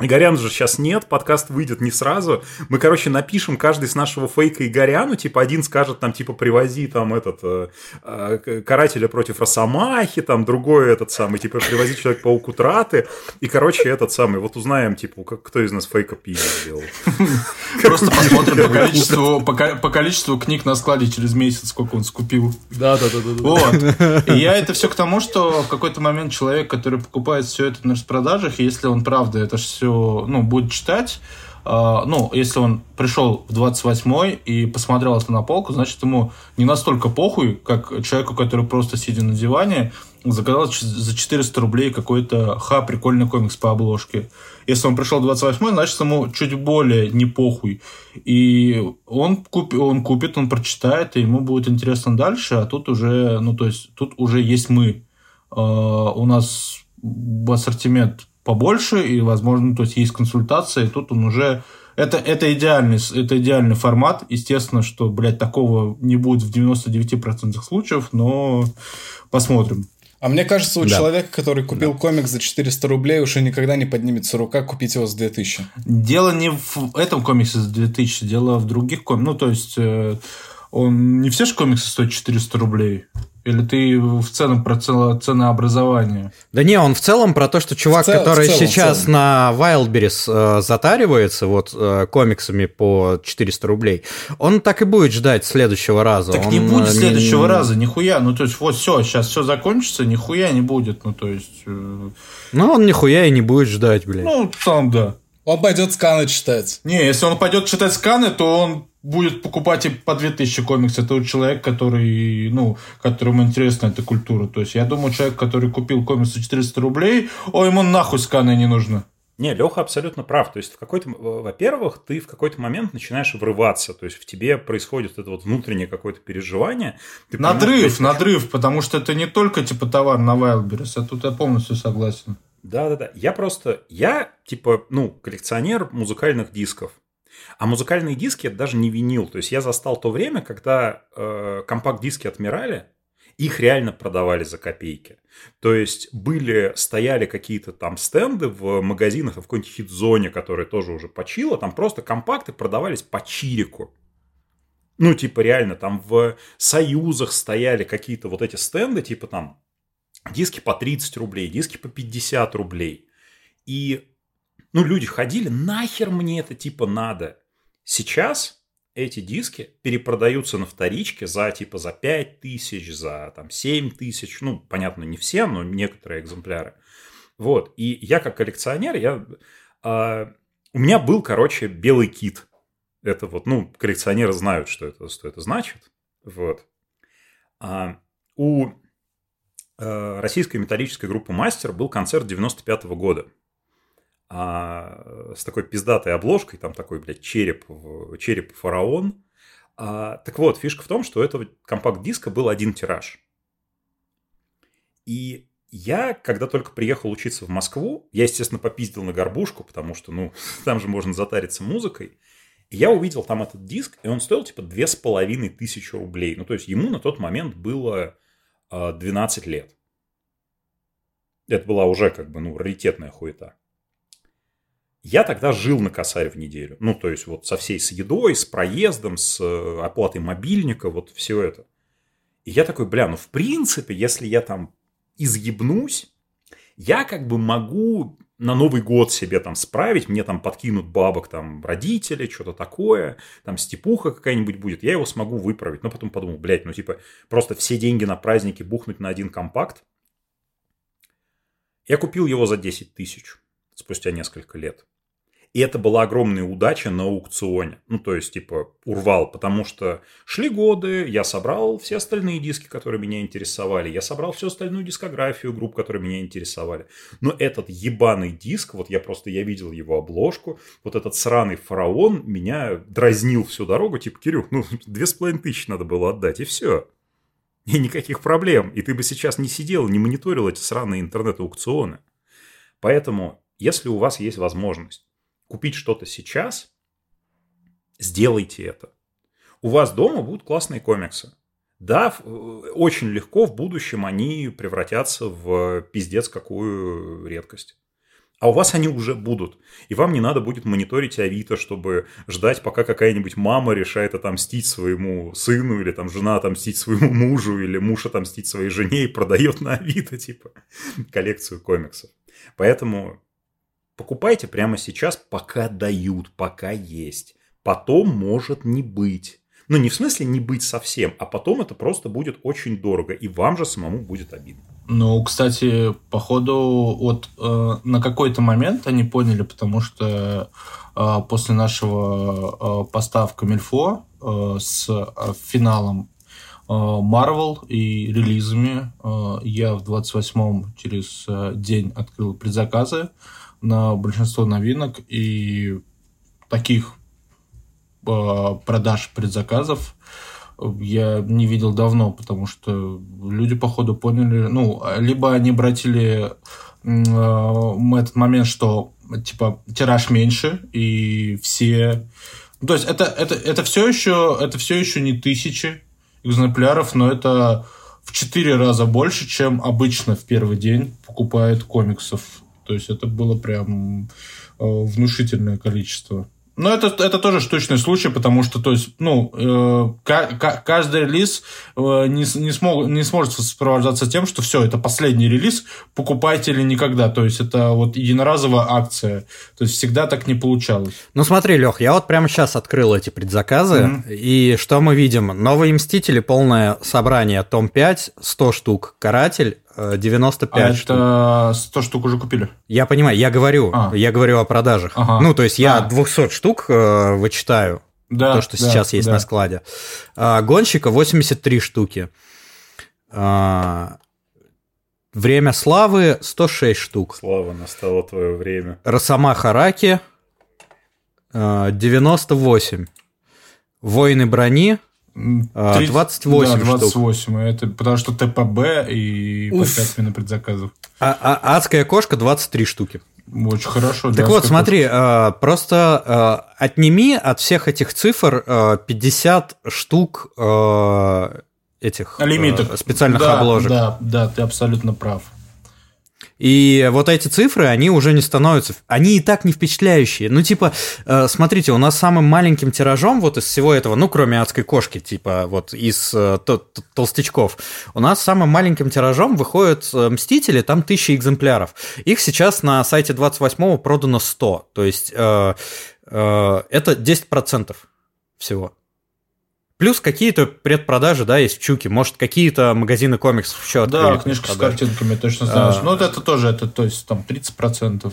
Игорян же сейчас нет, подкаст выйдет не сразу. Мы, короче, напишем каждый с нашего фейка Игоряну, типа один скажет там, типа, привози там этот э, э, карателя против Росомахи, там другой этот самый, типа, привози Человек-паук утраты. И, короче, этот самый, вот узнаем, типа, как, кто из нас фейка пиздец сделал. Просто посмотрим по количеству, по, по количеству книг на складе через месяц, сколько он скупил. Да, да, да, да. Вот. И я это все к тому, что в какой-то момент человек, который покупает все это на распродажах, если он правда это все все, ну, будет читать, Uh, ну, если он пришел в 28-й и посмотрел это на полку, значит, ему не настолько похуй, как человеку, который просто сидя на диване, заказал за 400 рублей какой-то ха, прикольный комикс по обложке. Если он пришел в 28-й, значит, ему чуть более не похуй. И он, куп, он купит, он прочитает, и ему будет интересно дальше, а тут уже, ну, то есть, тут уже есть мы. Uh, у нас ассортимент побольше, и, возможно, то есть есть консультация, и тут он уже... Это, это, идеальный, это идеальный формат. Естественно, что, блядь, такого не будет в 99% случаев, но посмотрим. А мне кажется, у да. человека, который купил да. комикс за 400 рублей, уже никогда не поднимется рука купить его за 2000. Дело не в этом комиксе за 2000, дело в других комиксах. Ну, то есть, э, он не все же комиксы стоят 400 рублей. Или ты в целом про ценообразование? Да не, он в целом про то, что чувак, цел, который целом, сейчас на Wildberries э, затаривается вот э, комиксами по 400 рублей, он так и будет ждать следующего раза. Так он, не будет э, следующего не... раза, нихуя. Ну, то есть, вот все, сейчас все закончится, нихуя не будет. Ну, то есть... Э... Ну, он нихуя и не будет ждать, блядь. Ну, там, да. Он пойдет сканы читать. Не, если он пойдет читать сканы, то он будет покупать и по 2000 комиксов. Это человек, который, ну, которому интересна эта культура. То есть я думаю, человек, который купил комикс за 400 рублей, о, ему нахуй сканы не нужно. Не, Леха абсолютно прав. То есть, в какой-то, во-первых, ты в какой-то момент начинаешь врываться. То есть, в тебе происходит это вот внутреннее какое-то переживание. Ты надрыв, понимаешь, надрыв, потому что это не только типа товар на Wildberries, а тут я полностью согласен. Да-да-да. Я просто, я типа, ну, коллекционер музыкальных дисков. А музыкальные диски это даже не винил. То есть я застал то время, когда э, компакт-диски отмирали, их реально продавали за копейки. То есть были, стояли какие-то там стенды в магазинах, в какой-нибудь хит-зоне, которая тоже уже почила, там просто компакты продавались по чирику. Ну, типа, реально, там в союзах стояли какие-то вот эти стенды, типа там диски по 30 рублей, диски по 50 рублей. И, ну, люди ходили, нахер мне это типа надо. Сейчас эти диски перепродаются на вторичке за типа за 5 тысяч, за там 7 тысяч. Ну, понятно, не все, но некоторые экземпляры. Вот. И я как коллекционер, я, а, у меня был, короче, белый кит. Это вот, ну, коллекционеры знают, что это, что это значит. Вот. А, у Э, российской металлической группы «Мастер» был концерт 95 -го года. А, с такой пиздатой обложкой, там такой, блядь, череп, череп фараон. А, так вот, фишка в том, что этого компакт-диска был один тираж. И я, когда только приехал учиться в Москву, я, естественно, попиздил на горбушку, потому что, ну, там же можно затариться музыкой. И я увидел там этот диск, и он стоил типа две с половиной тысячи рублей. Ну, то есть ему на тот момент было 12 а, лет. Это была уже как бы, ну, раритетная хуета. Я тогда жил на косарь в неделю. Ну, то есть, вот со всей с едой, с проездом, с э, оплатой мобильника, вот все это. И я такой, бля, ну, в принципе, если я там изъебнусь, я как бы могу на Новый год себе там справить, мне там подкинут бабок там родители, что-то такое, там степуха какая-нибудь будет, я его смогу выправить. Но потом подумал, блядь, ну типа просто все деньги на праздники бухнуть на один компакт. Я купил его за 10 тысяч спустя несколько лет. И это была огромная удача на аукционе. Ну, то есть, типа, урвал, потому что шли годы, я собрал все остальные диски, которые меня интересовали, я собрал всю остальную дискографию групп, которые меня интересовали. Но этот ебаный диск, вот я просто, я видел его обложку, вот этот сраный фараон меня дразнил всю дорогу, типа, Кирюх, ну, две с половиной тысячи надо было отдать, и все. И никаких проблем. И ты бы сейчас не сидел, не мониторил эти сраные интернет-аукционы. Поэтому, если у вас есть возможность купить что-то сейчас, сделайте это. У вас дома будут классные комиксы. Да, очень легко в будущем они превратятся в пиздец какую редкость. А у вас они уже будут. И вам не надо будет мониторить Авито, чтобы ждать, пока какая-нибудь мама решает отомстить своему сыну, или там жена отомстить своему мужу, или муж отомстить своей жене и продает на Авито, типа, коллекцию комиксов. Поэтому Покупайте прямо сейчас, пока дают, пока есть. Потом может не быть. Ну, не в смысле не быть совсем, а потом это просто будет очень дорого, и вам же самому будет обидно. Ну, кстати, походу, вот э, на какой-то момент они поняли, потому что э, после нашего э, поста в Камильфо э, с э, финалом Marvel э, и релизами э, я в 28-м через э, день открыл предзаказы на большинство новинок и таких э, продаж предзаказов я не видел давно, потому что люди, походу, поняли, ну, либо они обратили э, этот момент, что, типа, тираж меньше, и все... То есть это, это, это, все еще, это все еще не тысячи экземпляров, но это в четыре раза больше, чем обычно в первый день покупают комиксов то есть это было прям э, внушительное количество. Но это, это тоже штучный случай, потому что, то есть, ну, э, каждый релиз э, не, не, смог, не сможет сопровождаться тем, что все, это последний релиз, покупайте или никогда. То есть, это вот единоразовая акция. То есть, всегда так не получалось. Ну, смотри, Лех, я вот прямо сейчас открыл эти предзаказы, mm-hmm. и что мы видим? Новые Мстители, полное собрание, том 5, 100 штук, Каратель, 95 а штук. это 100 штук уже купили? Я понимаю, я говорю, а. я говорю о продажах. Ага. Ну, то есть я а. 200 штук э, вычитаю, да, то, что да, сейчас есть да. на складе. А, гонщика 83 штуки. А, время славы 106 штук. Слава, настало твое время. Росомаха Раки 98. Воины брони 30, 28 да, 28. Штук. Это потому что ТПБ и Уф. по 5 на предзаказов. А, а адская кошка 23 штуки. Очень хорошо. Так вот, смотри, э, просто э, отними от всех этих цифр э, 50 штук э, этих. Э, специальных да, обложек. Да, да, ты абсолютно прав. И вот эти цифры, они уже не становятся... Они и так не впечатляющие. Ну, типа, э, смотрите, у нас самым маленьким тиражом вот из всего этого, ну, кроме адской кошки, типа, вот из э, толстячков, у нас самым маленьким тиражом выходят э, Мстители, там тысячи экземпляров. Их сейчас на сайте 28-го продано 100. То есть это 10% всего. Плюс какие-то предпродажи, да, есть в Чуке. Может, какие-то магазины комиксов еще Да, книжка с картинками, точно знаешь. А... Ну, вот это тоже, это, то есть, там, 30%.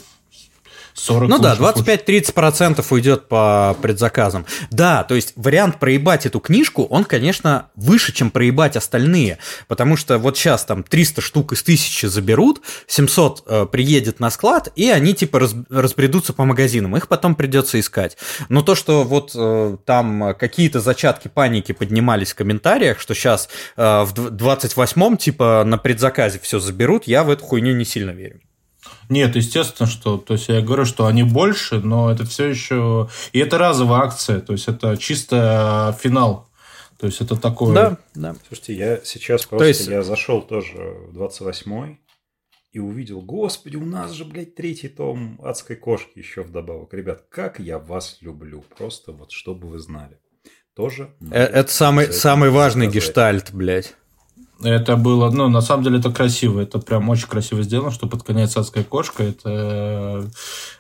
40 ну да, 25-30% уйдет по предзаказам. Да, то есть вариант проебать эту книжку, он, конечно, выше, чем проебать остальные, потому что вот сейчас там 300 штук из 1000 заберут, 700 э, приедет на склад, и они типа раз, разбредутся по магазинам, их потом придется искать. Но то, что вот э, там какие-то зачатки паники поднимались в комментариях, что сейчас э, в 28-м типа на предзаказе все заберут, я в эту хуйню не сильно верю. Нет, естественно, что, то есть я говорю, что они больше, но это все еще, и это разовая акция, то есть это чисто финал, то есть это такое. Да, да. Слушайте, я сейчас просто есть... я зашел тоже в 28-й и увидел, господи, у нас же, блядь, третий том адской кошки еще вдобавок. Ребят, как я вас люблю, просто вот чтобы вы знали. Тоже. Э, это самый, самый важный сказать. гештальт, блядь. Это было, ну, на самом деле это красиво, это прям очень красиво сделано, что под конец адская кошка, это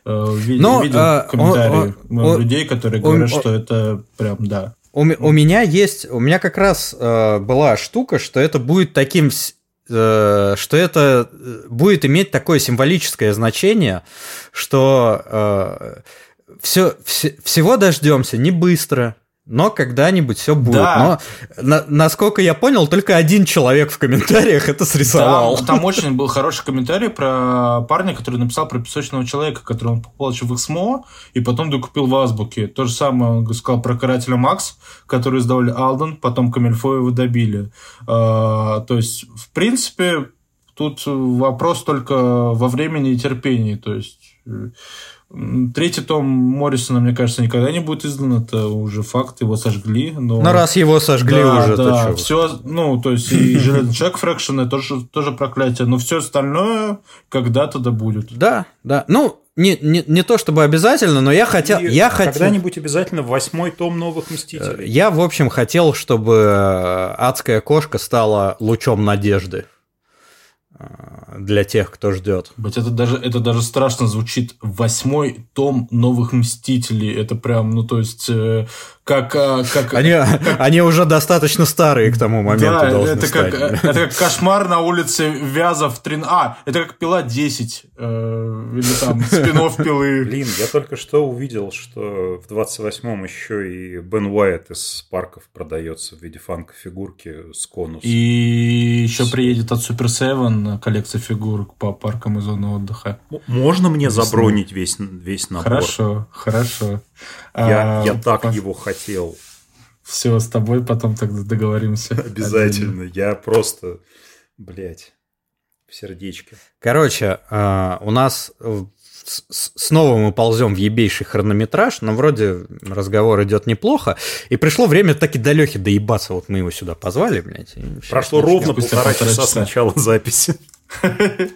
э, видел, Но, видел а, комментарии он, он, людей, которые он, говорят, он, что это прям, да. У, у меня есть, у меня как раз э, была штука, что это будет таким, э, что это э, будет иметь такое символическое значение, что э, все, все, всего дождемся не быстро, но когда-нибудь все будет. Да. Но, на, насколько я понял, только один человек в комментариях это срисовал. Да, там очень был хороший комментарий про парня, который написал про песочного человека, который он покупал еще в Эксмо, и потом докупил в Азбуке. То же самое он сказал про карателя Макс, который издавали Алден, потом Камильфо его добили. А, то есть, в принципе, тут вопрос только во времени и терпении. То есть Третий том Моррисона, мне кажется, никогда не будет издан, это уже факт, его сожгли. Но, но раз его сожгли да, уже, да, то все, ну, то есть и Железный человек Фрэкшн, тоже, тоже проклятие, но все остальное когда-то да будет. Да, да, ну, не, не, не то чтобы обязательно, но я хотел... И я хотел... Когда-нибудь обязательно восьмой том новых Мстителей. Я, в общем, хотел, чтобы адская кошка стала лучом надежды. Э, для тех, кто ждет. Быть, это даже, это даже страшно звучит. Восьмой том новых Мстителей. Это прям, ну, то есть, э, как... Э, как они, как... они уже достаточно старые к тому моменту да, должны это стать. Как, это как кошмар на улице Вязов 3... А, это как пила 10. Э, или там спинов пилы. Блин, я только что увидел, что в 28-м еще и Бен Уайт из парков продается в виде фанка-фигурки с конусом. И еще приедет от Super Seven коллекция фигурок по паркам и зоне отдыха. Можно мне забронить весь, весь набор? Хорошо, хорошо. Я, а, я так по... его хотел. Все, с тобой потом тогда договоримся. Обязательно. Я просто, блядь, в сердечке. Короче, а, у нас снова мы ползем в ебейший хронометраж, но вроде разговор идет неплохо. И пришло время таки до Лехи доебаться. Вот мы его сюда позвали, блядь. Прошло ровно полтора часа с начала записи.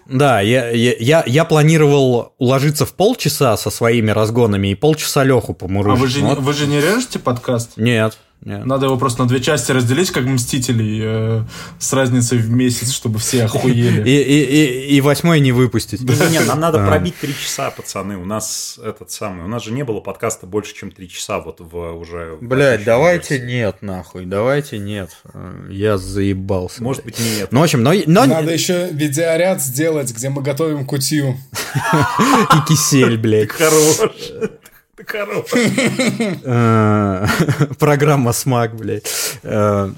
Да, я, я, я планировал уложиться в полчаса со своими разгонами и полчаса Леху помурыжить. А вы же, вот. вы же не режете подкаст? Нет, нет. Надо его просто на две части разделить, как Мстителей, э, с разницей в месяц, чтобы все охуели. И, и, и, и восьмой не выпустить. Нет, нам надо пробить три часа, пацаны. У нас этот самый, у нас же не было подкаста больше, чем три часа вот в уже... Блять, давайте нет, нахуй, давайте нет. Я заебался. Может быть, нет. Ну, в общем, но... но... Надо еще видеоряд сделать, где мы готовим кутью. И кисель, блядь. Хорош. Хорош. Э, программа СМАК, блядь. Э,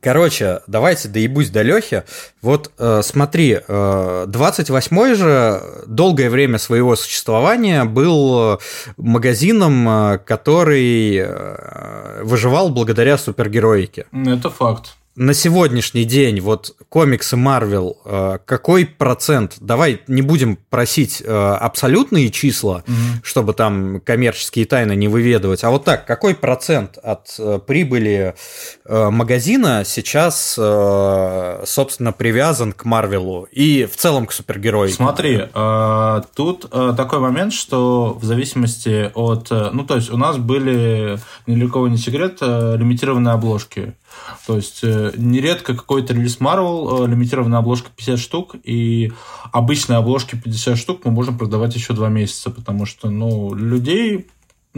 короче, давайте доебусь до Лехи. Вот э, смотри, 28-й же долгое время своего существования был магазином, который выживал благодаря супергероике. Это факт на сегодняшний день вот комиксы Marvel, э, какой процент, давай не будем просить э, абсолютные числа, угу. чтобы там коммерческие тайны не выведывать, а вот так, какой процент от э, прибыли магазина сейчас, собственно, привязан к Марвелу и в целом к супергерою? Смотри, тут такой момент, что в зависимости от... Ну, то есть у нас были, недалеко не секрет, лимитированные обложки. То есть э, нередко какой-то релиз Marvel, э, лимитированная обложка 50 штук, и обычные обложки 50 штук мы можем продавать еще два месяца, потому что ну, людей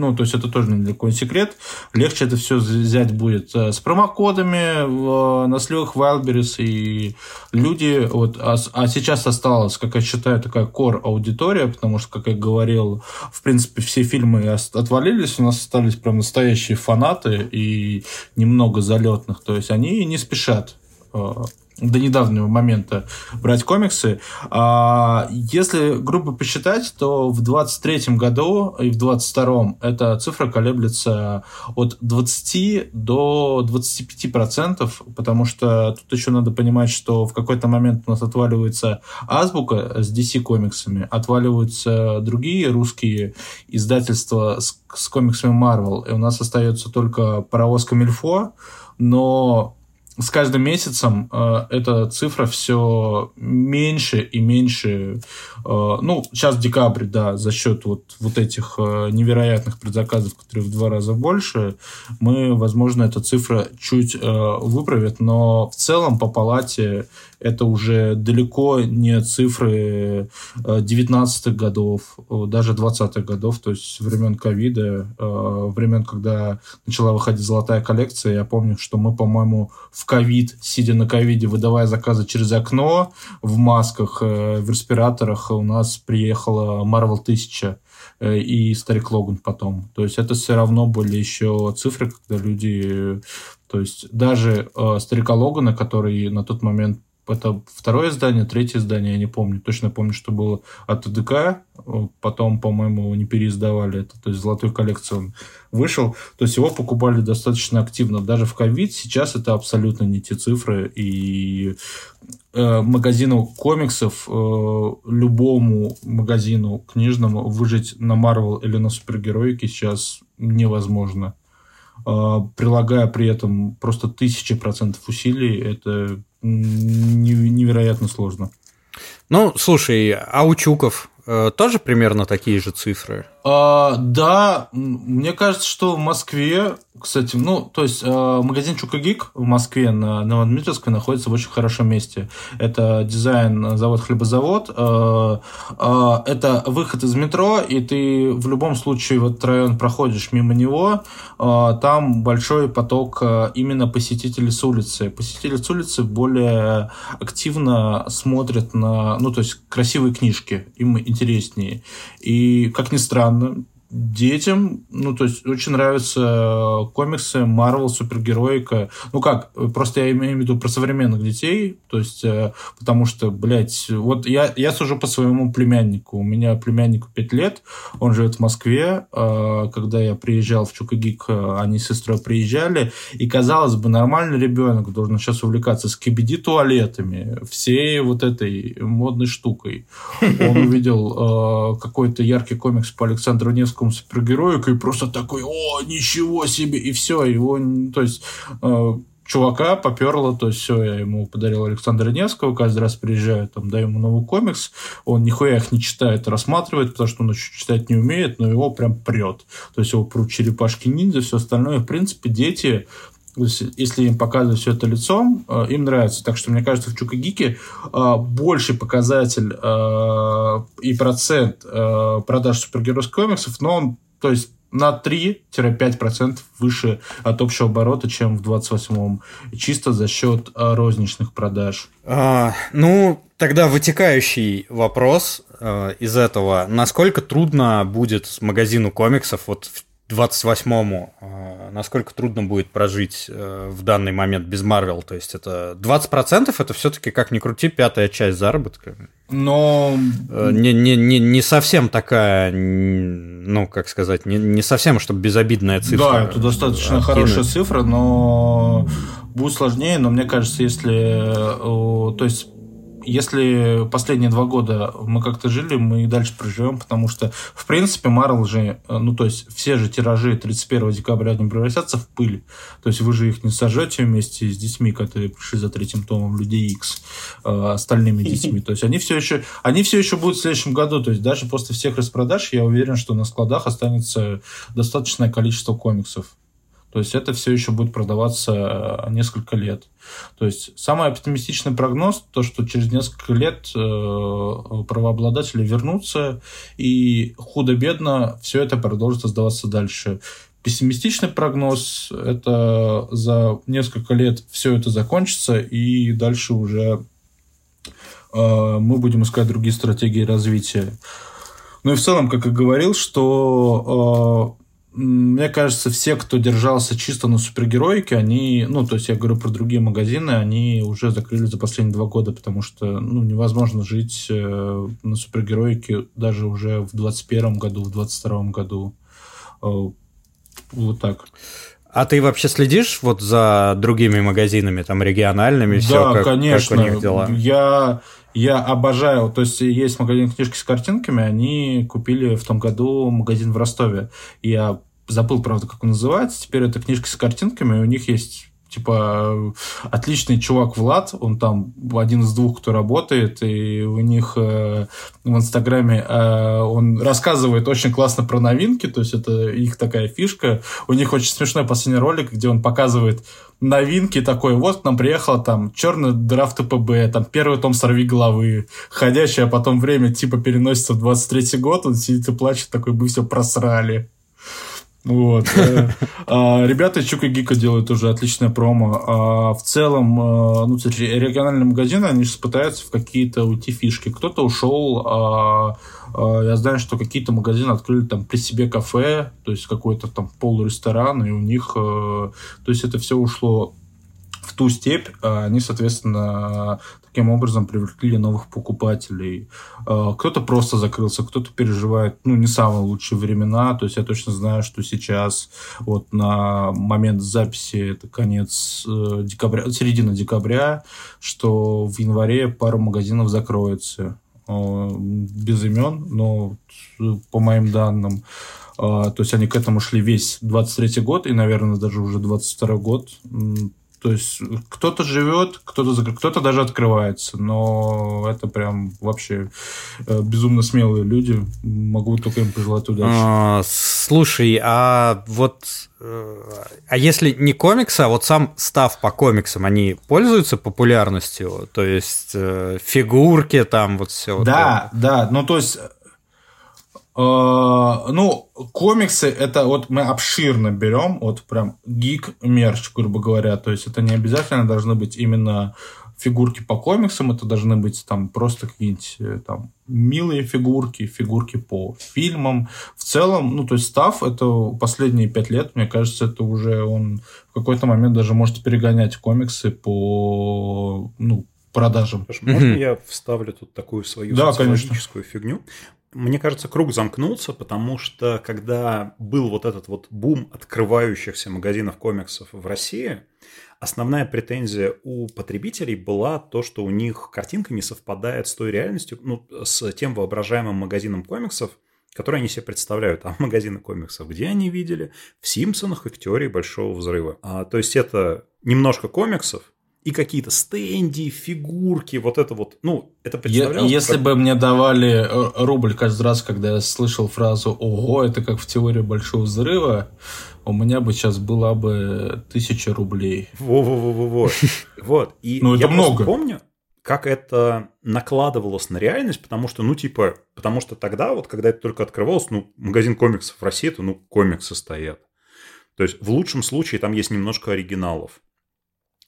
ну, то есть это тоже не секрет. Легче это все взять будет э, с промокодами в, на сливах Wildberries. И люди... Вот, а, а сейчас осталась, как я считаю, такая core аудитория, потому что, как я говорил, в принципе, все фильмы отвалились, у нас остались прям настоящие фанаты и немного залетных. То есть они не спешат э, до недавнего момента брать комиксы. А если грубо посчитать, то в 23 году и в 22 эта цифра колеблется от 20 до 25 процентов, потому что тут еще надо понимать, что в какой-то момент у нас отваливается азбука с DC комиксами, отваливаются другие русские издательства с, с комиксами Marvel, и у нас остается только паровоз Камильфо, но с каждым месяцем э, эта цифра все меньше и меньше. Э, ну, сейчас декабрь, да, за счет вот, вот этих э, невероятных предзаказов, которые в два раза больше, мы, возможно, эта цифра чуть э, выправит, но в целом по палате это уже далеко не цифры 19-х э, годов, даже 20-х годов, то есть времен ковида, времен, когда начала выходить золотая коллекция. Я помню, что мы, по-моему, в ковид, сидя на ковиде, выдавая заказы через окно в масках, в респираторах, у нас приехала Marvel 1000 и Старик Логан потом. То есть это все равно были еще цифры, когда люди... То есть даже э, Старика Логана, который на тот момент это второе издание, третье издание, я не помню. Точно помню, что было от ТДК. Потом, по-моему, не переиздавали это. То есть золотой коллекции он вышел. То есть его покупали достаточно активно. Даже в ковид сейчас это абсолютно не те цифры. И э, магазину комиксов, э, любому магазину книжному выжить на Марвел или на супергероике сейчас невозможно. Э, прилагая при этом просто тысячи процентов усилий, это невероятно сложно. Ну, слушай, а у Чуков э, тоже примерно такие же цифры? А, да, мне кажется, что в Москве, кстати, ну, то есть э, магазин Чукагик в Москве на Новодмитровской находится в очень хорошем месте. Это дизайн завод хлебозавод. Э, э, это выход из метро, и ты в любом случае в этот район проходишь мимо него. Э, там большой поток э, именно посетителей с улицы. Посетители с улицы более активно смотрят на, ну, то есть красивые книжки, им интереснее. И, как ни странно, ん? Детям, ну, то есть, очень нравятся комиксы, Марвел, супергероика. Ну как, просто я имею в виду про современных детей, то есть, э, потому что, блядь, вот я, я сужу по своему племяннику. У меня племяннику 5 лет, он живет в Москве. Э, когда я приезжал в Чукагик, э, они с сестрой приезжали, и, казалось бы, нормальный ребенок должен сейчас увлекаться скибиди туалетами, всей вот этой модной штукой. Он увидел какой-то яркий комикс по Александру Невскому супергерою, и просто такой, о, ничего себе, и все, его, то есть чувака поперло, то есть все, я ему подарил Александра Невского, каждый раз приезжаю, там, даю ему новый комикс, он нихуя их не читает, рассматривает, потому что он еще читать не умеет, но его прям прет. То есть его прут черепашки-ниндзя, все остальное. В принципе, дети если им показывать все это лицом, э, им нравится. Так что, мне кажется, в Чукагике э, больший показатель э, и процент продаж супергеройских комиксов, но он, то есть, на 3-5% выше от общего оборота, чем в 28-м, чисто за счет розничных продаж. А, ну, тогда вытекающий вопрос э, из этого. Насколько трудно будет магазину комиксов вот 28-му, э, насколько трудно будет прожить э, в данный момент без Марвел? То есть это 20% это все-таки, как ни крути, пятая часть заработка. Но... Э, не, не, не, не совсем такая, ну, как сказать, не, не совсем, чтобы безобидная цифра. Да, это достаточно откинуть. хорошая цифра, но будет сложнее, но мне кажется, если... То есть если последние два года мы как-то жили, мы и дальше проживем, потому что, в принципе, Марвел же, э, ну, то есть, все же тиражи 31 декабря не превратятся в пыль. То есть, вы же их не сожжете вместе с детьми, которые пришли за третьим томом Людей X, э, остальными детьми. То есть, они все еще, они все еще будут в следующем году. То есть, даже после всех распродаж, я уверен, что на складах останется достаточное количество комиксов. То есть это все еще будет продаваться э, несколько лет. То есть самый оптимистичный прогноз, то, что через несколько лет э, правообладатели вернутся, и худо-бедно все это продолжит сдаваться дальше. Пессимистичный прогноз – это за несколько лет все это закончится, и дальше уже э, мы будем искать другие стратегии развития. Ну и в целом, как я говорил, что мне кажется, все, кто держался чисто на супергероике, они, ну, то есть я говорю про другие магазины, они уже закрыли за последние два года, потому что, ну, невозможно жить э, на супергероике даже уже в 21 году, в 22 году. Э, вот так. А ты вообще следишь вот за другими магазинами, там, региональными? Да, все, как, конечно. Как у них дела? Я я обожаю, то есть есть магазин книжки с картинками, они купили в том году магазин в Ростове. Я забыл, правда, как он называется. Теперь это книжки с картинками, у них есть типа отличный чувак Влад, он там один из двух, кто работает, и у них э, в Инстаграме э, он рассказывает очень классно про новинки, то есть это их такая фишка. У них очень смешной последний ролик, где он показывает новинки такой, вот к нам приехала там черный драфт ТПБ, там первый том «Сорви головы», ходящее, а потом время типа переносится в 23 год, он сидит и плачет, такой, бы все просрали. Вот. А, ребята Чука Гика делают уже отличное промо. А в целом, э, ну, региональные магазины, они же пытаются в какие-то уйти фишки. Кто-то ушел, а, я знаю, что какие-то магазины открыли там при себе кафе, то есть какой-то там полуресторан, и у них, э, то есть это все ушло в ту степь, они, соответственно, таким образом привлекли новых покупателей. А, кто-то просто закрылся, кто-то переживает, ну, не самые лучшие времена. То есть я точно знаю, что сейчас вот на момент записи, это конец э, декабря, середина декабря, что в январе пару магазинов закроется. А, без имен, но по моим данным. А, то есть они к этому шли весь 23 год и, наверное, даже уже 22 год. То есть кто-то живет, кто-то кто-то даже открывается, но это прям вообще э, безумно смелые люди. Могу только им пожелать удачи. А, слушай, а вот э, а если не комиксы, а вот сам став по комиксам, они пользуются популярностью? То есть э, фигурки там вот все. Да, вот да. Ну то есть ну, комиксы это вот мы обширно берем, вот прям гик мерч, грубо говоря. То есть это не обязательно должны быть именно фигурки по комиксам, это должны быть там просто какие-нибудь э, там милые фигурки, фигурки по фильмам. В целом, ну, то есть став, это последние пять лет, мне кажется, это уже он в какой-то момент даже может перегонять комиксы по, ну, продажам. Можно я вставлю тут такую свою да, социологическую конечно. фигню? Мне кажется, круг замкнулся, потому что когда был вот этот вот бум открывающихся магазинов комиксов в России, основная претензия у потребителей была то, что у них картинка не совпадает с той реальностью, ну, с тем воображаемым магазином комиксов, который они себе представляют. А магазины комиксов, где они видели? В «Симпсонах» и в «Теории Большого Взрыва». А, то есть это немножко комиксов, и какие-то стенди, фигурки, вот это вот, ну, это представлялось... Если как... бы мне давали э, рубль каждый раз, когда я слышал фразу «Ого, это как в теории Большого Взрыва», у меня бы сейчас была бы тысяча рублей. Во-во-во-во-во. Вот. И ну, это много. помню, как это накладывалось на реальность, потому что, ну, типа, потому что тогда, вот, когда это только открывалось, ну, магазин комиксов в России, это, ну, комиксы стоят. То есть, в лучшем случае там есть немножко оригиналов.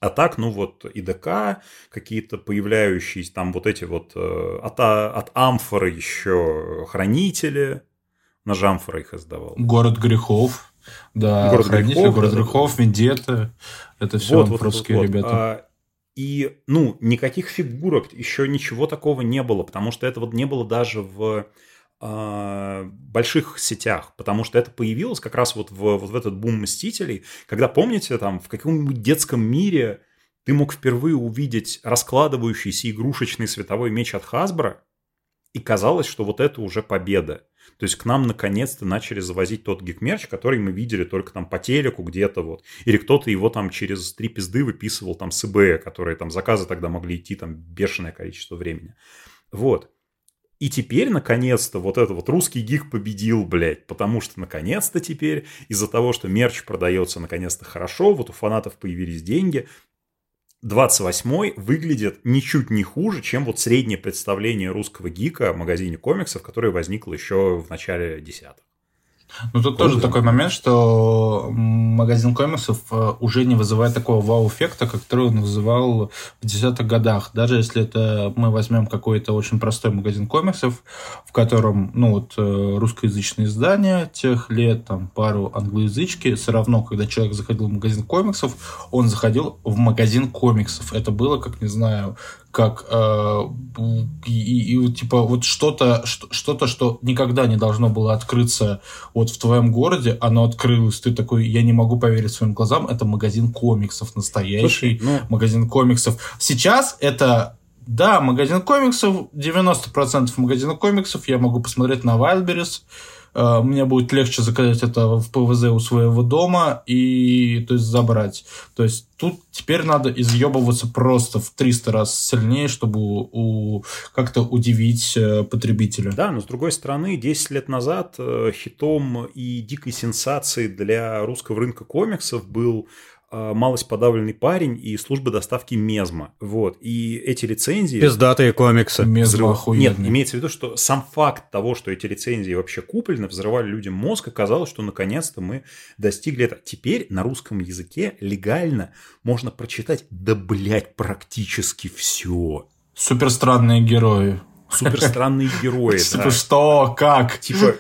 А так, ну вот ИДК, какие-то появляющиеся там вот эти вот э, от, от амфоры еще хранители, на Жамфора их издавал. Город грехов. Да, город грехов, город грехов, Вендетта. Это все вот, вот, русские вот, вот. ребята. А, и, ну, никаких фигурок, еще ничего такого не было, потому что это вот не было даже в а, больших сетях, потому что это появилось как раз вот в, вот в этот бум Мстителей, когда, помните, там в каком-нибудь детском мире ты мог впервые увидеть раскладывающийся игрушечный световой меч от Хасбро, и казалось, что вот это уже победа. То есть к нам наконец-то начали завозить тот гик-мерч, который мы видели только там по телеку где-то вот. Или кто-то его там через три пизды выписывал там с eBay, которые там заказы тогда могли идти там бешеное количество времени. Вот. И теперь, наконец-то, вот это вот русский гик победил, блядь, потому что, наконец-то, теперь из-за того, что мерч продается, наконец-то, хорошо, вот у фанатов появились деньги, 28-й выглядит ничуть не хуже, чем вот среднее представление русского гика в магазине комиксов, которое возникло еще в начале десятых. Ну, тут тоже такой момент, что магазин комиксов э, уже не вызывает такого вау-эффекта, который он вызывал в десятых годах. Даже если это мы возьмем какой-то очень простой магазин комиксов, в котором, ну, вот, э, русскоязычные издания тех лет, там, пару англоязычки, все равно, когда человек заходил в магазин комиксов, он заходил в магазин комиксов. Это было, как, не знаю, как э, и, и типа вот что-то что-то что никогда не должно было открыться вот в твоем городе оно открылось. Ты такой я не могу поверить своим глазам это магазин комиксов настоящий Слушай, ну... магазин комиксов сейчас это да магазин комиксов 90% магазина комиксов я могу посмотреть на Wildberries мне будет легче заказать это в ПВЗ у своего дома и то есть забрать. То есть тут теперь надо изъебываться просто в 300 раз сильнее, чтобы у, как-то удивить э, потребителя. Да, но с другой стороны, 10 лет назад э, хитом и дикой сенсацией для русского рынка комиксов был малость подавленный парень и служба доставки Мезма. Вот. И эти лицензии... Пиздатые комиксы. Мезма взрыв... Нет, имеется в виду, что сам факт того, что эти лицензии вообще куплены, взрывали людям мозг, оказалось, что наконец-то мы достигли этого. Теперь на русском языке легально можно прочитать, да, блядь, практически все. Супер странные герои. Супер странные герои, Типа что? Как? Типа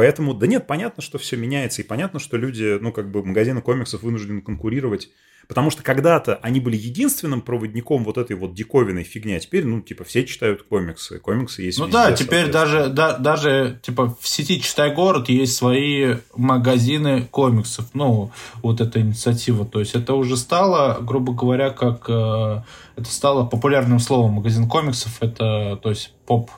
Поэтому, да нет, понятно, что все меняется, и понятно, что люди, ну, как бы магазины комиксов вынуждены конкурировать, потому что когда-то они были единственным проводником вот этой вот диковинной фигни, а теперь, ну, типа, все читают комиксы, комиксы есть Ну везде, да, теперь даже, да, даже, типа, в сети «Читай город» есть свои магазины комиксов, ну, вот эта инициатива, то есть это уже стало, грубо говоря, как, э, это стало популярным словом магазин комиксов, это, то есть, поп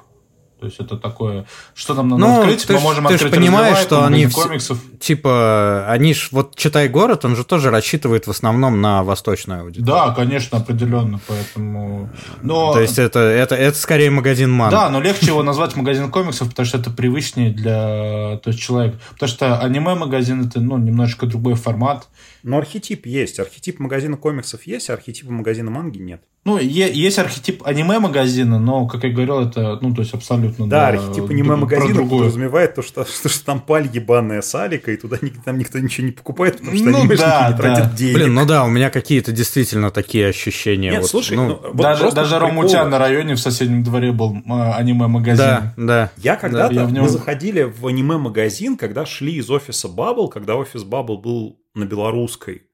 то есть это такое, что нам надо ну, открыть, ты мы можем ты открыть понимаешь, что они комиксов. типа, они ж, вот читай город, он же тоже рассчитывает в основном на восточную аудиторию. Да, конечно, определенно, поэтому... Но... То есть это, это, это скорее магазин ман. Да, но легче его назвать магазин комиксов, потому что это привычнее для то есть человека. Потому что аниме-магазин это ну, немножечко другой формат. Но архетип есть. Архетип магазина комиксов есть, а архетипа магазина манги нет. Ну, есть архетип аниме-магазина, но, как я говорил, это, ну, то есть абсолютно... Да, да архетип аниме-магазина подразумевает то что, что, что там паль ебаная салика, и туда там никто ничего не покупает, потому что ну, анимешники да, не тратят да. денег. Блин, ну да, у меня какие-то действительно такие ощущения. Нет, вот, слушай, ну, ну, даже, даже Ромутян на районе в соседнем дворе был а, аниме-магазин. Да, да. Я когда-то, да, нем... мы заходили в аниме-магазин, когда шли из офиса Bubble, когда офис Bubble был на белорусской.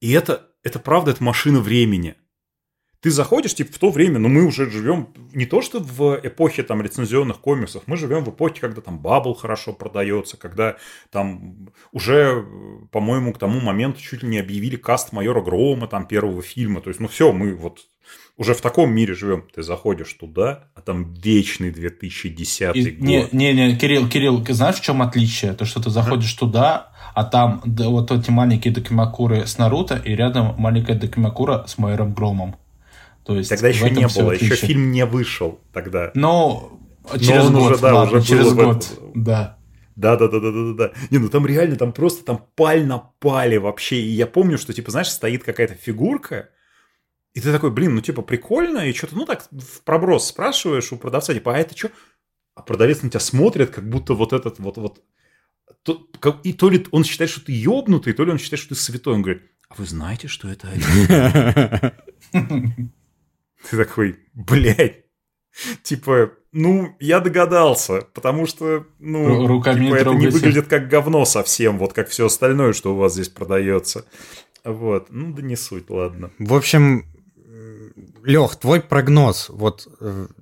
И это, это правда, это машина времени ты заходишь, типа, в то время, но мы уже живем не то, что в эпохе там рецензионных комиксов, мы живем в эпохе, когда там Бабл хорошо продается, когда там уже, по-моему, к тому моменту чуть ли не объявили каст майора Грома, там, первого фильма. То есть, ну все, мы вот уже в таком мире живем. Ты заходишь туда, а там вечный 2010 И, год. Не, не, не, Кирилл, Кирилл, знаешь, в чем отличие? То, что ты заходишь а? туда, а там да, вот эти маленькие Докимакуры с Наруто, и рядом маленькая Докимакура с Майером Громом. То есть тогда еще не было, отличие. еще фильм не вышел тогда. Но через Но год, уже, да, ладно, уже через год, да. Да, да, да, да, да, да. Не, ну там реально, там просто там паль на пале вообще. И я помню, что, типа, знаешь, стоит какая-то фигурка, и ты такой, блин, ну типа прикольно, и что-то, ну так в проброс спрашиваешь у продавца, типа, а это что? А продавец на тебя смотрит, как будто вот этот вот, вот то, и то ли он считает, что ты ёбнутый, то ли он считает, что ты святой. Он говорит, а вы знаете, что это Ты такой, блядь. Типа, ну, я догадался, потому что, ну, Руками типа, это не выглядит как говно совсем, вот как все остальное, что у вас здесь продается. Вот, ну да не суть, ладно. В общем, Лех, твой прогноз, вот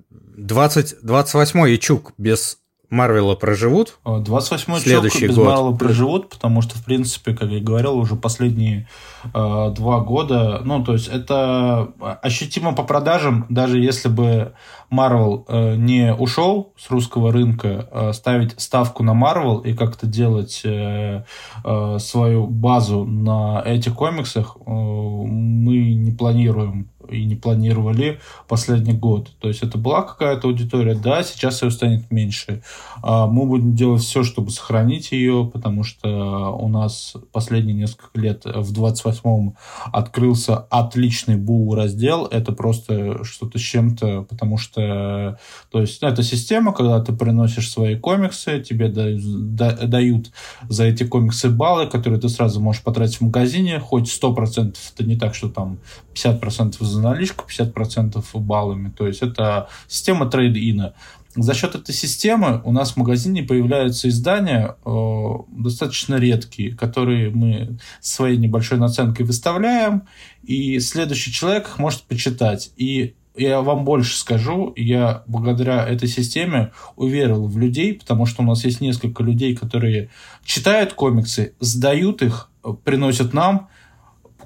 20, 28-й Ичук без Марвела проживут? 28-й Следующий без год. Марвела проживут, потому что, в принципе, как я говорил, уже последние э, два года, ну, то есть это ощутимо по продажам, даже если бы Марвел э, не ушел с русского рынка, э, ставить ставку на Марвел и как-то делать э, э, свою базу на этих комиксах э, мы не планируем и не планировали последний год. То есть это была какая-то аудитория, да, сейчас ее станет меньше. А мы будем делать все, чтобы сохранить ее, потому что у нас последние несколько лет в 28-м открылся отличный БУ раздел. Это просто что-то с чем-то, потому что то есть, ну, это система, когда ты приносишь свои комиксы, тебе дают, дают за эти комиксы баллы, которые ты сразу можешь потратить в магазине, хоть 100% это не так, что там 50% за наличку, 50% баллами. То есть это система трейд-ина. За счет этой системы у нас в магазине появляются издания э, достаточно редкие, которые мы своей небольшой наценкой выставляем, и следующий человек их может почитать. И я вам больше скажу, я благодаря этой системе уверил в людей, потому что у нас есть несколько людей, которые читают комиксы, сдают их, приносят нам,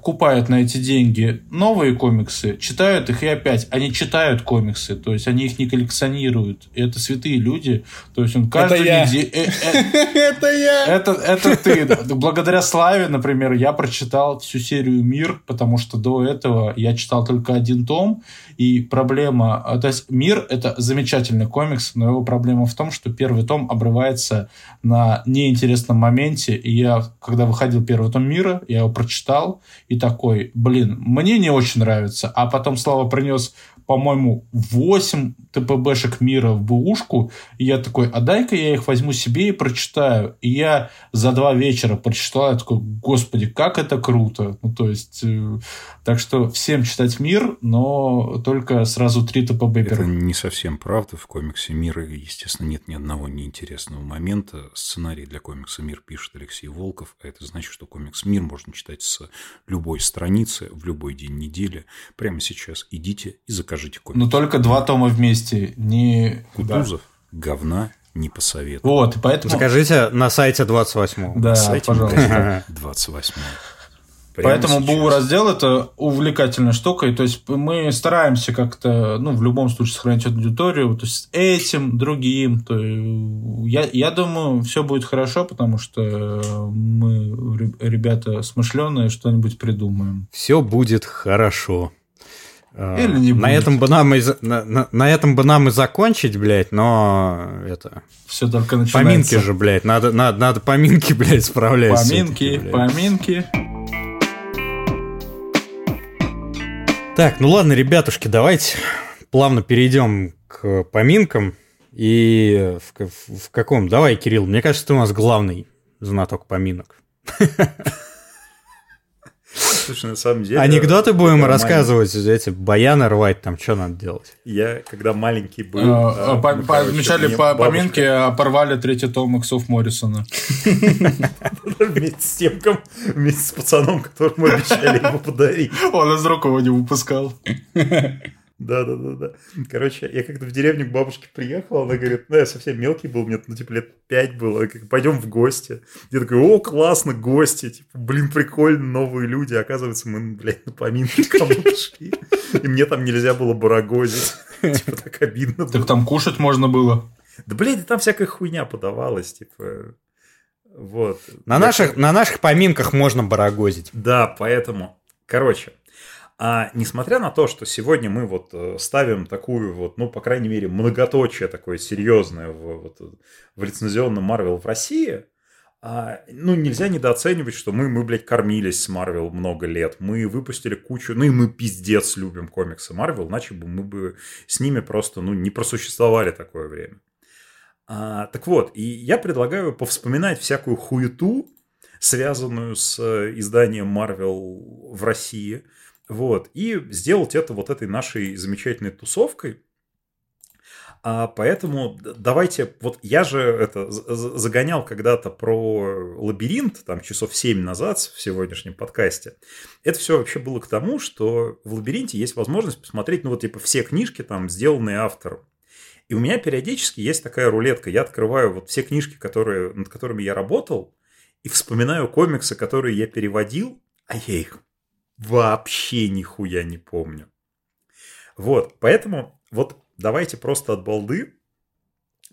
покупают на эти деньги новые комиксы, читают их и опять. Они читают комиксы, то есть они их не коллекционируют. И это святые люди. То есть он каждый Это я. Э, э, это я. Это, это ты. Благодаря Славе, например, я прочитал всю серию «Мир», потому что до этого я читал только один том, и проблема... А, то есть «Мир» — это замечательный комикс, но его проблема в том, что первый том обрывается на неинтересном моменте, и я, когда выходил первый том «Мира», я его прочитал, и такой, блин, мне не очень нравится. А потом Слава принес по-моему, 8 ТПБшек мира в бушку, и я такой, а дай-ка я их возьму себе и прочитаю. И я за два вечера прочитал, я такой, господи, как это круто. Ну, то есть, э, так что всем читать мир, но только сразу три ТПБ Это не совсем правда. В комиксе мира, естественно, нет ни одного неинтересного момента. Сценарий для комикса «Мир» пишет Алексей Волков, а это значит, что комикс «Мир» можно читать с любой страницы, в любой день недели. Прямо сейчас идите и закажите покажите комикс. Но только два тома вместе, не... Кутузов да. говна не посоветую. Вот, и поэтому... Закажите на сайте 28 Да, на сайте пожалуйста. 28 Прямо Поэтому сейчас. БУ раздел это увлекательная штука. И то есть мы стараемся как-то, ну, в любом случае сохранять аудиторию. То есть этим, другим. То я, я думаю, все будет хорошо, потому что мы, ребята смышленые, что-нибудь придумаем. Все будет хорошо. А, Или не на этом бы нам и на, на, на этом бы нам и закончить, блядь, но это. Все только начинается. Поминки же, блядь, надо, надо, надо поминки, блядь, справлять. Поминки, блядь. поминки. Так, ну ладно, ребятушки, давайте плавно перейдем к поминкам. И в, в, в каком? Давай, Кирилл, мне кажется, ты у нас главный знаток поминок. Слушай, на самом деле... Анекдоты будем рассказывать, эти баяны рвать, там что надо делать? Я, когда маленький был... А, а, ну, Отмечали по поминки, а порвали третий том иксов Моррисона. Вместе с тем, вместе с пацаном, которому обещали ему подарить. Он из рук его не выпускал. Да, да, да, да. Короче, я как-то в деревню к бабушке приехал, она говорит, ну, я совсем мелкий был, мне, ну, типа, лет пять было, как, пойдем в гости. Я такой, о, классно, гости, типа, блин, прикольно, новые люди. Оказывается, мы, блядь, на поминки кому-то шли. И мне там нельзя было барагозить. Типа, так обидно Так там кушать можно было? Да, блядь, там всякая хуйня подавалась, типа... Вот. На, наших, на наших поминках можно барагозить. Да, поэтому, короче, а несмотря на то, что сегодня мы вот э, ставим такую вот, ну, по крайней мере, многоточие такое серьезное в, вот, в лицензионном Марвел в России, а, ну, нельзя недооценивать, что мы, мы, блядь, кормились с Марвел много лет. Мы выпустили кучу... Ну, и мы пиздец любим комиксы Марвел, иначе бы мы бы с ними просто, ну, не просуществовали такое время. А, так вот, и я предлагаю повспоминать всякую хуету, связанную с э, изданием Марвел в России – вот, и сделать это вот этой нашей замечательной тусовкой. А поэтому давайте, вот я же это загонял когда-то про лабиринт, там часов 7 назад в сегодняшнем подкасте. Это все вообще было к тому, что в лабиринте есть возможность посмотреть, ну вот типа все книжки там, сделанные автором. И у меня периодически есть такая рулетка. Я открываю вот все книжки, которые, над которыми я работал, и вспоминаю комиксы, которые я переводил, а я их вообще нихуя не помню. Вот, поэтому вот давайте просто от балды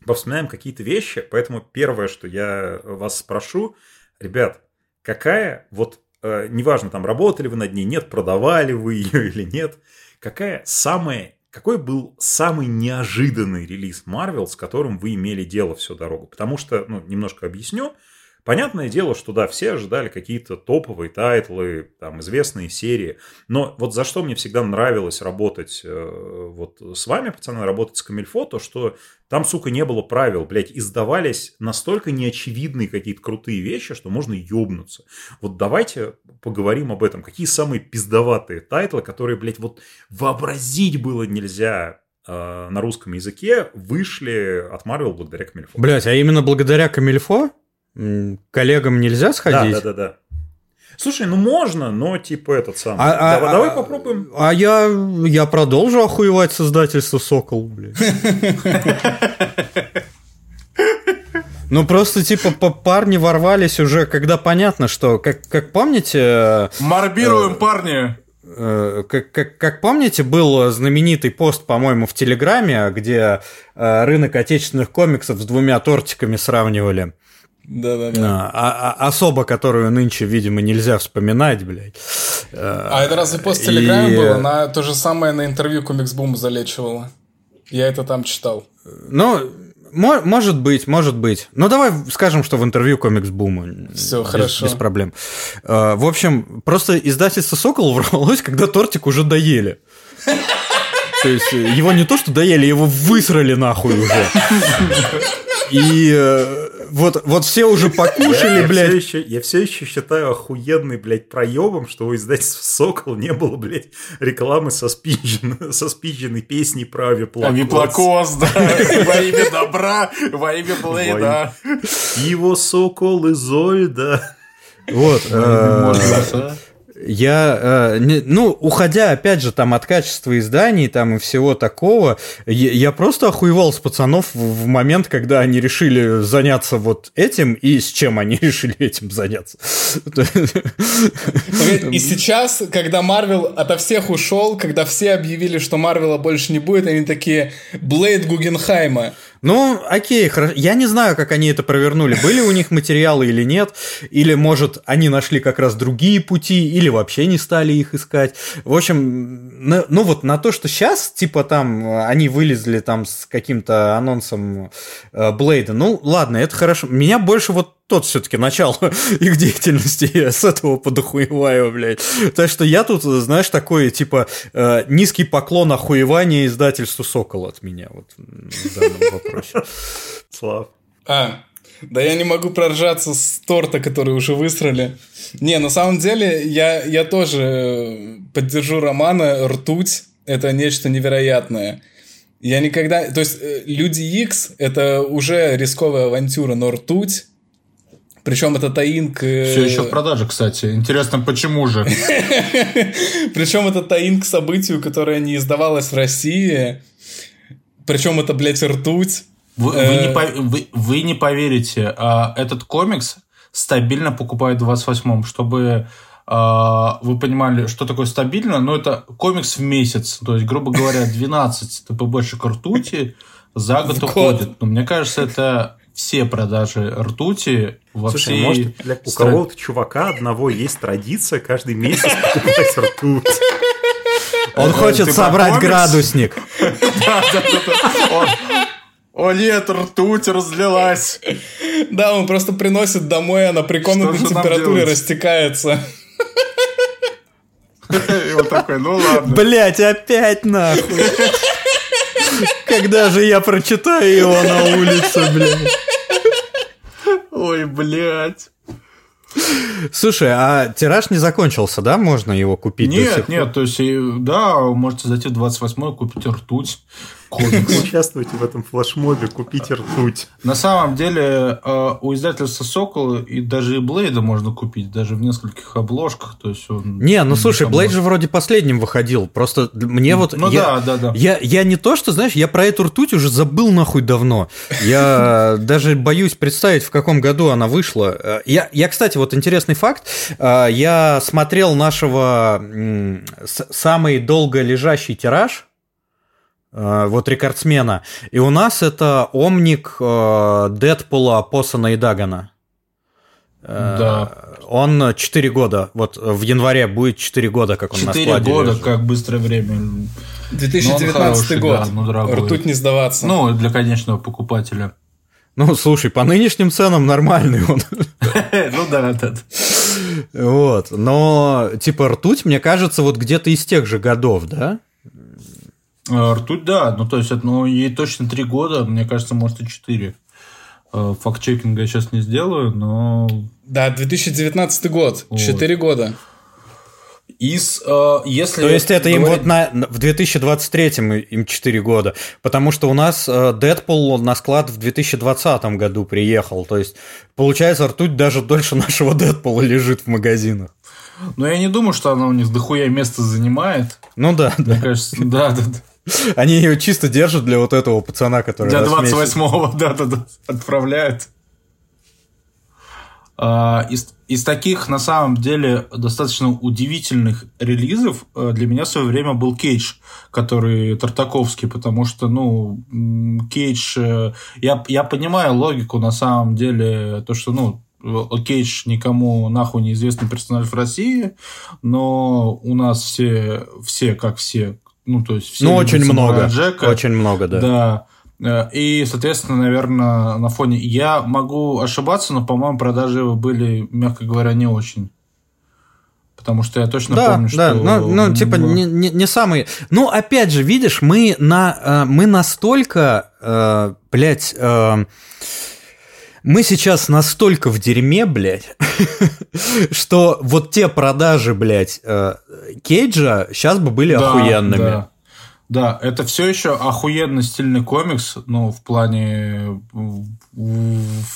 повспоминаем какие-то вещи. Поэтому первое, что я вас спрошу, ребят, какая вот, э, неважно, там работали вы над ней, нет, продавали вы ее или нет, какая самая какой был самый неожиданный релиз Marvel, с которым вы имели дело всю дорогу? Потому что, ну, немножко объясню. Понятное дело, что да, все ожидали какие-то топовые тайтлы, там, известные серии. Но вот за что мне всегда нравилось работать э, вот с вами, пацаны, работать с Камильфо, то что там, сука, не было правил, блядь, издавались настолько неочевидные какие-то крутые вещи, что можно ёбнуться. Вот давайте поговорим об этом. Какие самые пиздоватые тайтлы, которые, блядь, вот вообразить было нельзя э, на русском языке, вышли от Marvel благодаря Камильфо. Блять, а именно благодаря Камильфо? Коллегам нельзя сходить? Да, да, да, да. Слушай, ну можно, но типа этот самый. А, давай, а, давай попробуем. А я, я продолжу охуевать создательство Сокол, блин. Ну просто типа парни ворвались уже, когда понятно, что как как помните. Э, Марбируем э, парни. Э, как, как, как помните, был знаменитый пост, по-моему, в Телеграме, где э, рынок отечественных комиксов с двумя тортиками сравнивали. Да-да-да. А, а, особо, которую нынче, видимо, нельзя вспоминать, блядь. А это разве пост в Телеграме и... было? Она то же самое на интервью Комикс Бум залечивала. Я это там читал. Ну, может быть, может быть. Ну, давай скажем, что в интервью комикс Бума. Все, хорошо. Без проблем. А, в общем, просто издательство Сокол ворвалось, когда тортик уже доели. То есть его не то, что доели, его высрали нахуй уже. И э, вот, вот все уже покушали, я, блядь. Я все, еще, я все еще считаю охуенный, блядь, проебом, что у издательства «Сокол» не было, блядь, рекламы со, спиджен, со спидженной песней про авиаплакоз. Авиаплакоз, да, во имя добра, во имя Блейда. Его «Сокол» и Зольда. Вот. Можно, я, э, ну, уходя, опять же, там от качества изданий там и всего такого, я, просто охуевал с пацанов в момент, когда они решили заняться вот этим, и с чем они решили этим заняться. И сейчас, когда Марвел ото всех ушел, когда все объявили, что Марвела больше не будет, они такие, Блейд Гугенхайма. Ну, окей, хорошо. Я не знаю, как они это провернули. Были у них материалы или нет. Или, может, они нашли как раз другие пути, или вообще не стали их искать. В общем, на, ну вот на то, что сейчас, типа там, они вылезли там с каким-то анонсом э, Блейда. Ну, ладно, это хорошо. Меня больше вот тот все-таки начало их деятельности, я с этого подохуеваю, блядь. Так что я тут, знаешь, такой, типа, э, низкий поклон охуевания издательству «Сокол» от меня вот в данном вопросе. Слав. А, да я не могу проржаться с торта, который уже высрали. Не, на самом деле, я, я тоже поддержу Романа. Ртуть — это нечто невероятное. Я никогда... То есть, э, Люди X — это уже рисковая авантюра, но ртуть причем это таинк... Э, Все еще в продаже, кстати. Интересно, почему же? Причем это таинк к событию, которое не издавалось в России. Причем это, блядь, ртуть. Вы, вы, не, э, вы, вы не поверите, а, этот комикс стабильно покупают в 28-м, чтобы а, вы понимали, что такое стабильно, но это комикс в месяц. То есть, грубо говоря, 12 ТПБшек ртути за год уходит. Но мне кажется, это все продажи ртути во Слушай, всей может, для, у кого-то чувака одного есть традиция каждый месяц покупать ртуть. Он хочет собрать градусник. О нет, ртуть разлилась. Да, он просто приносит домой, она при комнатной температуре растекается. И он такой, ну ладно. Блять, опять нахуй. Когда же я прочитаю его на улице, блядь? Ой, блядь. Слушай, а тираж не закончился, да? Можно его купить? Нет, нет, то есть, да, можете зайти в 28 купить ртуть комикс. Участвуйте в этом флешмобе, купите ртуть. На самом деле, э, у издательства Сокол и даже и Блейда можно купить, даже в нескольких обложках. То есть он не, ну слушай, Блейд же вроде последним выходил. Просто мне вот. Ну я, да, да, да. Я, я не то, что, знаешь, я про эту ртуть уже забыл нахуй давно. Я даже боюсь представить, в каком году она вышла. Я, я, кстати, вот интересный факт. Э, я смотрел нашего самый долго лежащий тираж Э, вот рекордсмена. И у нас это омник э, Дэдпула, Посана и Дагана. Э, да. Он 4 года. Вот в январе будет 4 года, как он 4 на складе 4 года, лежит. как быстрое время. 2019 хороший, год. Да, ну, дорогой. Ртуть не сдаваться. Ну, для конечного покупателя. Ну, слушай, по нынешним ценам нормальный он. Ну да, да. Вот. Но, типа, ртуть, мне кажется, вот где-то из тех же годов, да? Э, ртуть, да. Ну, то есть, ну, ей точно три года, мне кажется, может, и четыре. Э, факт-чекинга я сейчас не сделаю, но... Да, 2019 год, четыре вот. года. Из, э, если То есть это говорить... им вот на, в 2023 им 4 года, потому что у нас э, Дэдпул на склад в 2020 году приехал, то есть получается ртуть даже дольше нашего Дэдпула лежит в магазинах. Но я не думаю, что она у них дохуя место занимает. Ну да, Мне да. кажется, да, да, да. Они ее чисто держат для вот этого пацана, который... Для 28-го, да-да-да, отправляют. А, из, из таких, на самом деле, достаточно удивительных релизов э, для меня в свое время был Кейдж, который Тартаковский, потому что, ну, Кейдж... Э, я, я понимаю логику, на самом деле, то, что, ну, Кейдж никому нахуй неизвестный персонаж в России, но у нас все, все как все, ну, то есть все Ну, очень много. Джека. Очень много, да. Да. Э, и, соответственно, наверное, на фоне... Я могу ошибаться, но, по-моему, продажи его были, мягко говоря, не очень. Потому что я точно да, помню, да, что... Ну, ну типа, не, не, не самый... Ну, опять же, видишь, мы, на, э, мы настолько, э, блядь... Мы сейчас настолько в дерьме, блядь, что вот те продажи, блядь, э, Кейджа сейчас бы были да, охуенными. Да. Да, это все еще охуенно стильный комикс, ну, в плане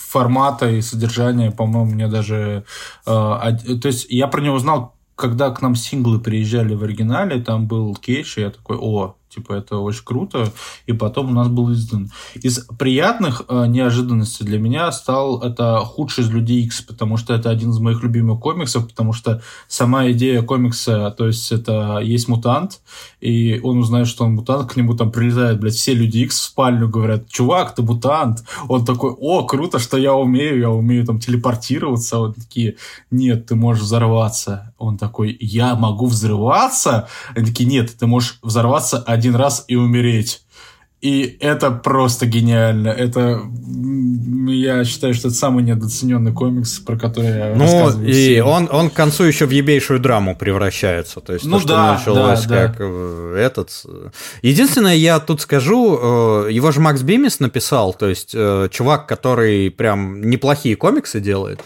формата и содержания, по-моему, мне даже... Э, то есть я про него знал, когда к нам синглы приезжали в оригинале, там был Кейдж, и я такой, о, Типа, это очень круто. И потом у нас был издан. Из приятных э, неожиданностей для меня стал это худший из Людей X, потому что это один из моих любимых комиксов, потому что сама идея комикса, то есть это есть мутант, и он узнает, что он мутант, к нему там прилетают, блядь, все Люди X в спальню, говорят, чувак, ты мутант. Он такой, о, круто, что я умею, я умею там телепортироваться. Вот такие, нет, ты можешь взорваться. Он такой, я могу взрываться? Они такие, нет, ты можешь взорваться один один раз и умереть. И это просто гениально. Это, я считаю, что это самый недооцененный комикс, про который я ну. И он, он к концу еще в ебейшую драму превращается. То есть, ну, то, да, что началось да, как да. этот... Единственное, я тут скажу, э, его же Макс Бимис написал, то есть, э, чувак, который прям неплохие комиксы делает,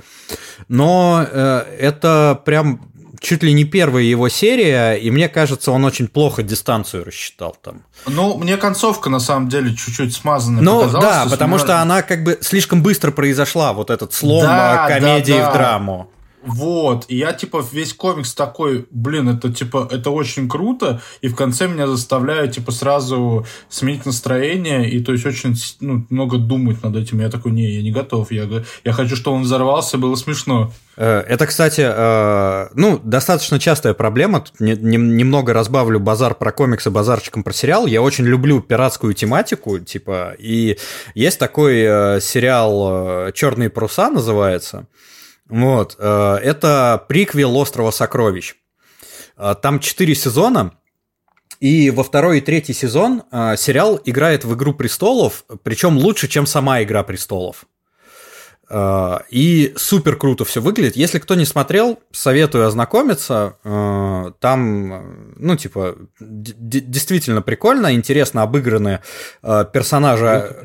но э, это прям чуть ли не первая его серия, и мне кажется, он очень плохо дистанцию рассчитал там. Ну, мне концовка на самом деле чуть-чуть смазанная ну, да, потому что она как бы слишком быстро произошла, вот этот слом да, комедии да, да. в драму. Вот, и я, типа, весь комикс такой, блин, это, типа, это очень круто, и в конце меня заставляют, типа, сразу сменить настроение, и, то есть, очень ну, много думать над этим. Я такой, не, я не готов, я, я хочу, чтобы он взорвался, было смешно. Э, это, кстати, э, ну, достаточно частая проблема. Тут немного разбавлю базар про комиксы базарчиком про сериал. Я очень люблю пиратскую тематику, типа, и есть такой э, сериал «Черные паруса» называется. Вот. Э, это приквел «Острова сокровищ». Э, там четыре сезона, и во второй и третий сезон э, сериал играет в «Игру престолов», причем лучше, чем сама «Игра престолов». Э, и супер круто все выглядит. Если кто не смотрел, советую ознакомиться. Э, там, ну, типа, действительно прикольно, интересно обыграны э, персонажи,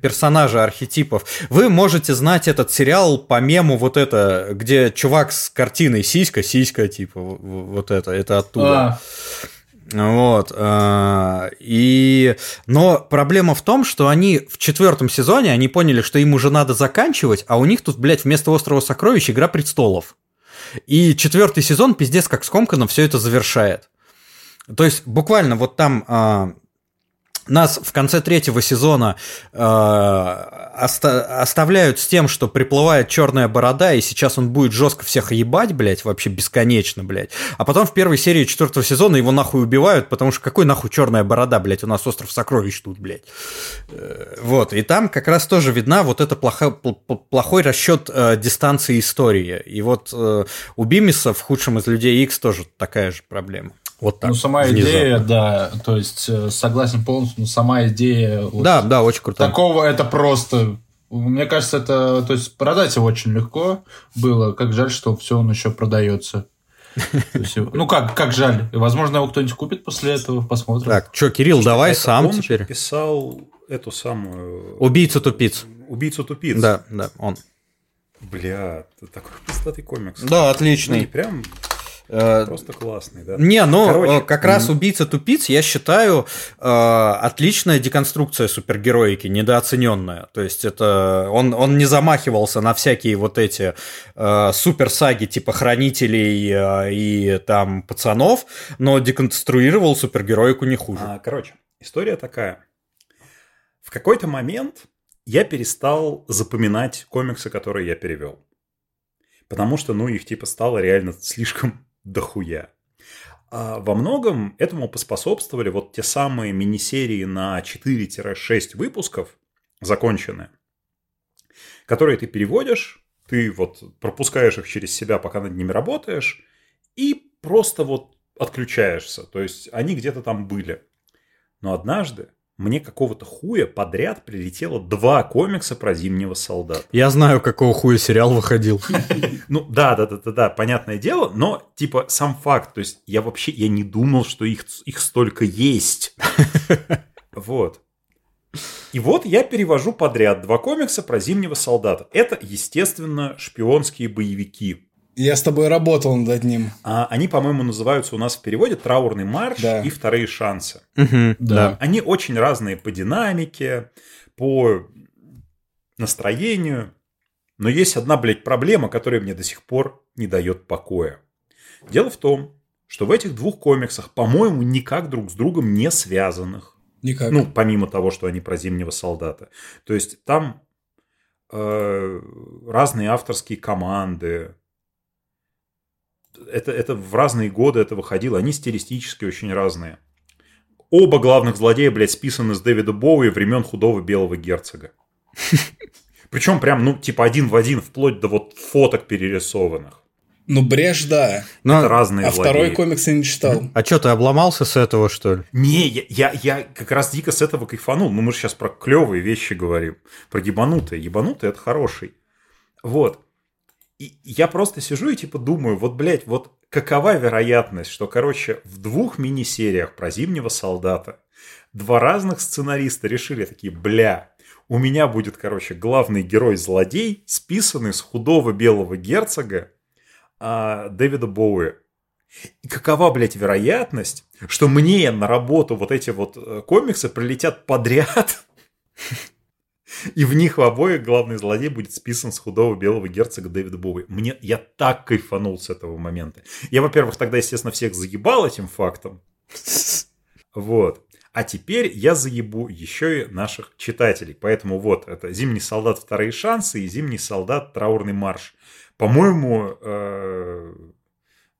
персонажи архетипов. Вы можете знать этот сериал по мему вот это, где чувак с картиной сиська, сиська, типа, вот это, это оттуда. А. Вот. Э, и... Но проблема в том, что они в четвертом сезоне, они поняли, что им уже надо заканчивать, а у них тут, блядь, вместо «Острова сокровищ» «Игра престолов». И четвертый сезон пиздец как скомканно все это завершает. То есть буквально вот там э, нас в конце третьего сезона э, оста- оставляют с тем, что приплывает черная борода, и сейчас он будет жестко всех ебать, блядь, вообще бесконечно, блядь. А потом в первой серии четвертого сезона его нахуй убивают, потому что какой нахуй черная борода, блядь, у нас остров сокровищ тут, блядь. Э, вот, и там как раз тоже видна вот это плохо, плохой расчет э, дистанции истории. И вот э, у Бимиса в худшем из людей X тоже такая же проблема. Вот так. Ну, сама внезапно. идея, да, то есть э, согласен полностью, но сама идея... Вот да, да, очень круто. Такого это просто... Мне кажется, это... То есть продать его очень легко было. Как жаль, что все он еще продается. Ну как, как жаль. Возможно, его кто-нибудь купит после этого, посмотрим. Так, что, Кирилл, давай сам он теперь. писал эту самую... Убийцу тупиц. Убийцу тупиц. Да, да, он. Бля, такой пиздатый комикс. Да, отличный. Ну, прям Просто классный, да. Не, ну Короче, как раз убийца тупиц, я считаю, э, отличная деконструкция супергероики, недооцененная. То есть это он, он не замахивался на всякие вот эти э, суперсаги типа хранителей и там пацанов, но деконструировал супергероику не хуже. А, короче, история такая. В какой-то момент я перестал запоминать комиксы, которые я перевел. Потому что, ну, их типа стало реально слишком дохуя. А во многом этому поспособствовали вот те самые мини-серии на 4-6 выпусков, законченные, которые ты переводишь, ты вот пропускаешь их через себя, пока над ними работаешь, и просто вот отключаешься. То есть они где-то там были. Но однажды мне какого-то хуя подряд прилетело два комикса про зимнего солдата. Я знаю, какого хуя сериал выходил. Ну да, да, да, да, да, понятное дело, но типа сам факт, то есть я вообще я не думал, что их их столько есть. Вот. И вот я перевожу подряд два комикса про зимнего солдата. Это, естественно, шпионские боевики. Я с тобой работал над одним. А, они, по-моему, называются у нас в переводе «Траурный марш» да. и «Вторые шансы». Угу, да. Они очень разные по динамике, по настроению. Но есть одна, блядь, проблема, которая мне до сих пор не дает покоя. Дело в том, что в этих двух комиксах, по-моему, никак друг с другом не связанных. Никак. Ну, помимо того, что они про зимнего солдата. То есть там э, разные авторские команды, это, это в разные годы это выходило, они стилистически очень разные. Оба главных злодея, блядь, списаны с Дэвида Боуи времен худого белого герцога. Причем прям, ну, типа один в один, вплоть до вот фоток перерисованных. Ну, брешь, да. Но... Это разные А злодеи. второй комикс я не читал. А что, ты обломался с этого, что ли? Не, я, я, я как раз дико с этого кайфанул. Ну, мы же сейчас про клевые вещи говорим. Про ебанутые. Ебанутые – это хороший. Вот. И я просто сижу и типа думаю, вот, блядь, вот какова вероятность, что, короче, в двух мини-сериях про Зимнего Солдата два разных сценариста решили такие, бля, у меня будет, короче, главный герой-злодей, списанный с худого белого герцога а, Дэвида Боуи. И какова, блядь, вероятность, что мне на работу вот эти вот э, комиксы прилетят подряд И в них в обоих главный злодей будет списан с худого белого герцога Дэвида Боуи. Мне, я так кайфанул с этого момента. Я, во-первых, тогда, естественно, всех заебал этим фактом. Вот. А теперь я заебу еще и наших читателей. Поэтому вот, это «Зимний солдат. Вторые шансы» и «Зимний солдат. Траурный марш». По-моему, э,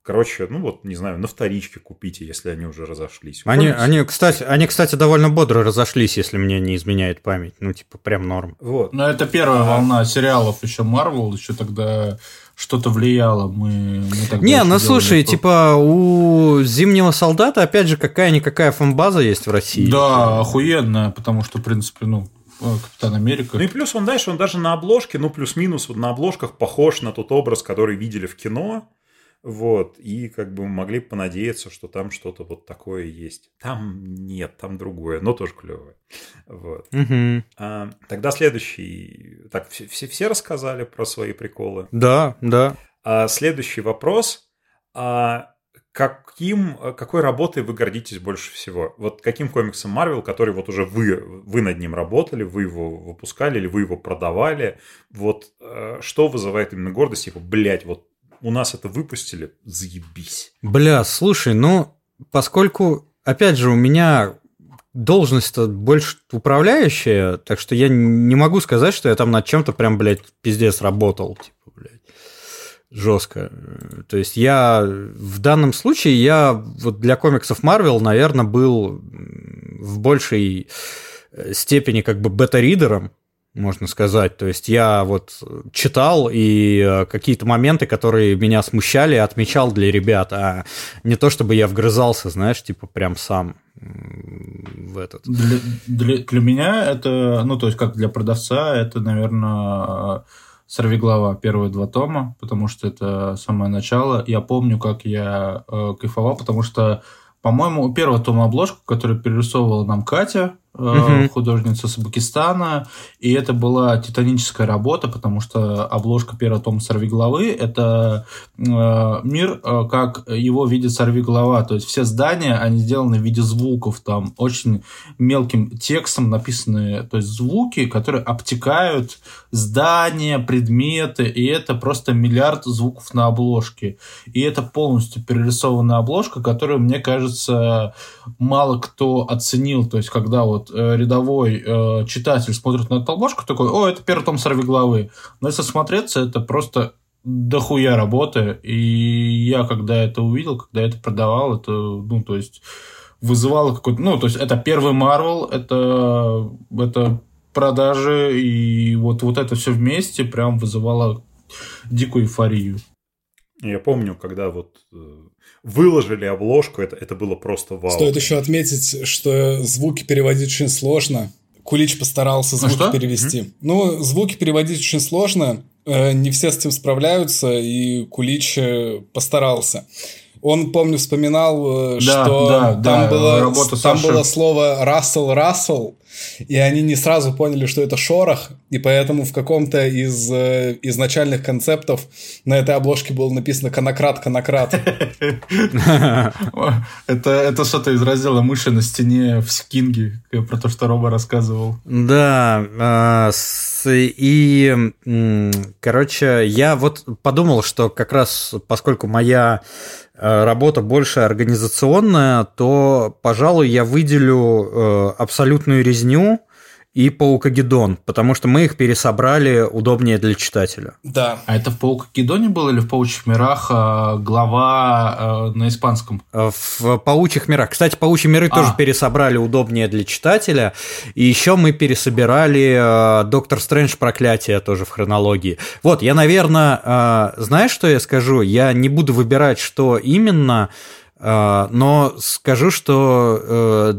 Короче, ну вот, не знаю, на вторичке купите, если они уже разошлись. Они, они, кстати, они, кстати, довольно бодро разошлись, если мне не изменяет память. Ну, типа, прям норм. Вот. Но это первая волна сериалов еще Marvel, еще тогда что-то влияло. Мы, мы тогда не, ну слушай, типа у Зимнего солдата, опять же, какая-никакая фанбаза есть в России. Да, охуенная, потому что, в принципе, ну, Капитан Америка. Ну и плюс он дальше, он даже на обложке, ну плюс-минус вот на обложках похож на тот образ, который видели в кино. Вот, и как бы могли понадеяться, что там что-то вот такое есть. Там нет, там другое, но тоже клевое. Вот. Угу. А, тогда следующий. Так, все, все, все рассказали про свои приколы? Да, да. А, следующий вопрос. А, каким, какой работой вы гордитесь больше всего? Вот каким комиксом Marvel, который вот уже вы, вы над ним работали, вы его выпускали или вы его продавали, вот э, что вызывает именно гордость, типа, блядь, вот у нас это выпустили, заебись. Бля, слушай, ну, поскольку, опять же, у меня должность-то больше управляющая, так что я не могу сказать, что я там над чем-то прям, блядь, пиздец работал. Типа, блядь, жестко. То есть я в данном случае, я вот для комиксов Marvel, наверное, был в большей степени как бы бета-ридером, можно сказать. То есть я вот читал и э, какие-то моменты, которые меня смущали, отмечал для ребят, а не то, чтобы я вгрызался, знаешь, типа прям сам в этот. Для, для, для меня это, ну, то есть как для продавца, это, наверное, сорвиглава первые два тома, потому что это самое начало. Я помню, как я э, кайфовал, потому что, по-моему, первого тома обложку, которую перерисовывала нам Катя, угу. художница с Пакистана, и это была титаническая работа, потому что обложка первого тома «Сорвиголовы» — это э, мир, э, как его видит сорвиголова, то есть все здания, они сделаны в виде звуков, там очень мелким текстом написаны, то есть звуки, которые обтекают здания, предметы, и это просто миллиард звуков на обложке. И это полностью перерисованная обложка, которую, мне кажется, мало кто оценил, то есть когда вот вот э, рядовой э, читатель смотрит на эту обложку, такой, о, это первый том сорви главы. Но если смотреться, это просто дохуя работы. И я, когда это увидел, когда это продавал, это, ну, то есть, вызывало какой-то... Ну, то есть, это первый Марвел, это, это продажи, и вот, вот это все вместе прям вызывало дикую эйфорию. Я помню, когда вот э, выложили обложку, это, это было просто вау. Стоит еще отметить, что звуки переводить очень сложно. Кулич постарался звуки ну, перевести. Mm-hmm. Ну, звуки переводить очень сложно. Э, не все с этим справляются, и Кулич э, постарался. Он, помню, вспоминал, да, что да, там, да, было, там было слово «Рассел, Рассел», и они не сразу поняли, что это шорох, и поэтому в каком-то из э, изначальных концептов на этой обложке было написано «Конократ, Конократ». Это, это что-то из раздела «Мыши на стене» в Скинге, про то, что Роба рассказывал. Да, а, и, короче, я вот подумал, что как раз поскольку моя э, работа больше организационная, то, пожалуй, я выделю э, абсолютную резню и Паукагеддон, потому что мы их пересобрали удобнее для читателя. Да. А это в Паукагеддоне было или в Паучьих мирах э, глава э, на испанском? Э, в Паучьих мирах. Кстати, Паучьи миры а. тоже пересобрали удобнее для читателя. И еще мы пересобирали Доктор Стрэндж проклятие тоже в хронологии. Вот, я, наверное, знаешь, что я скажу? Я не буду выбирать, что именно, но скажу, что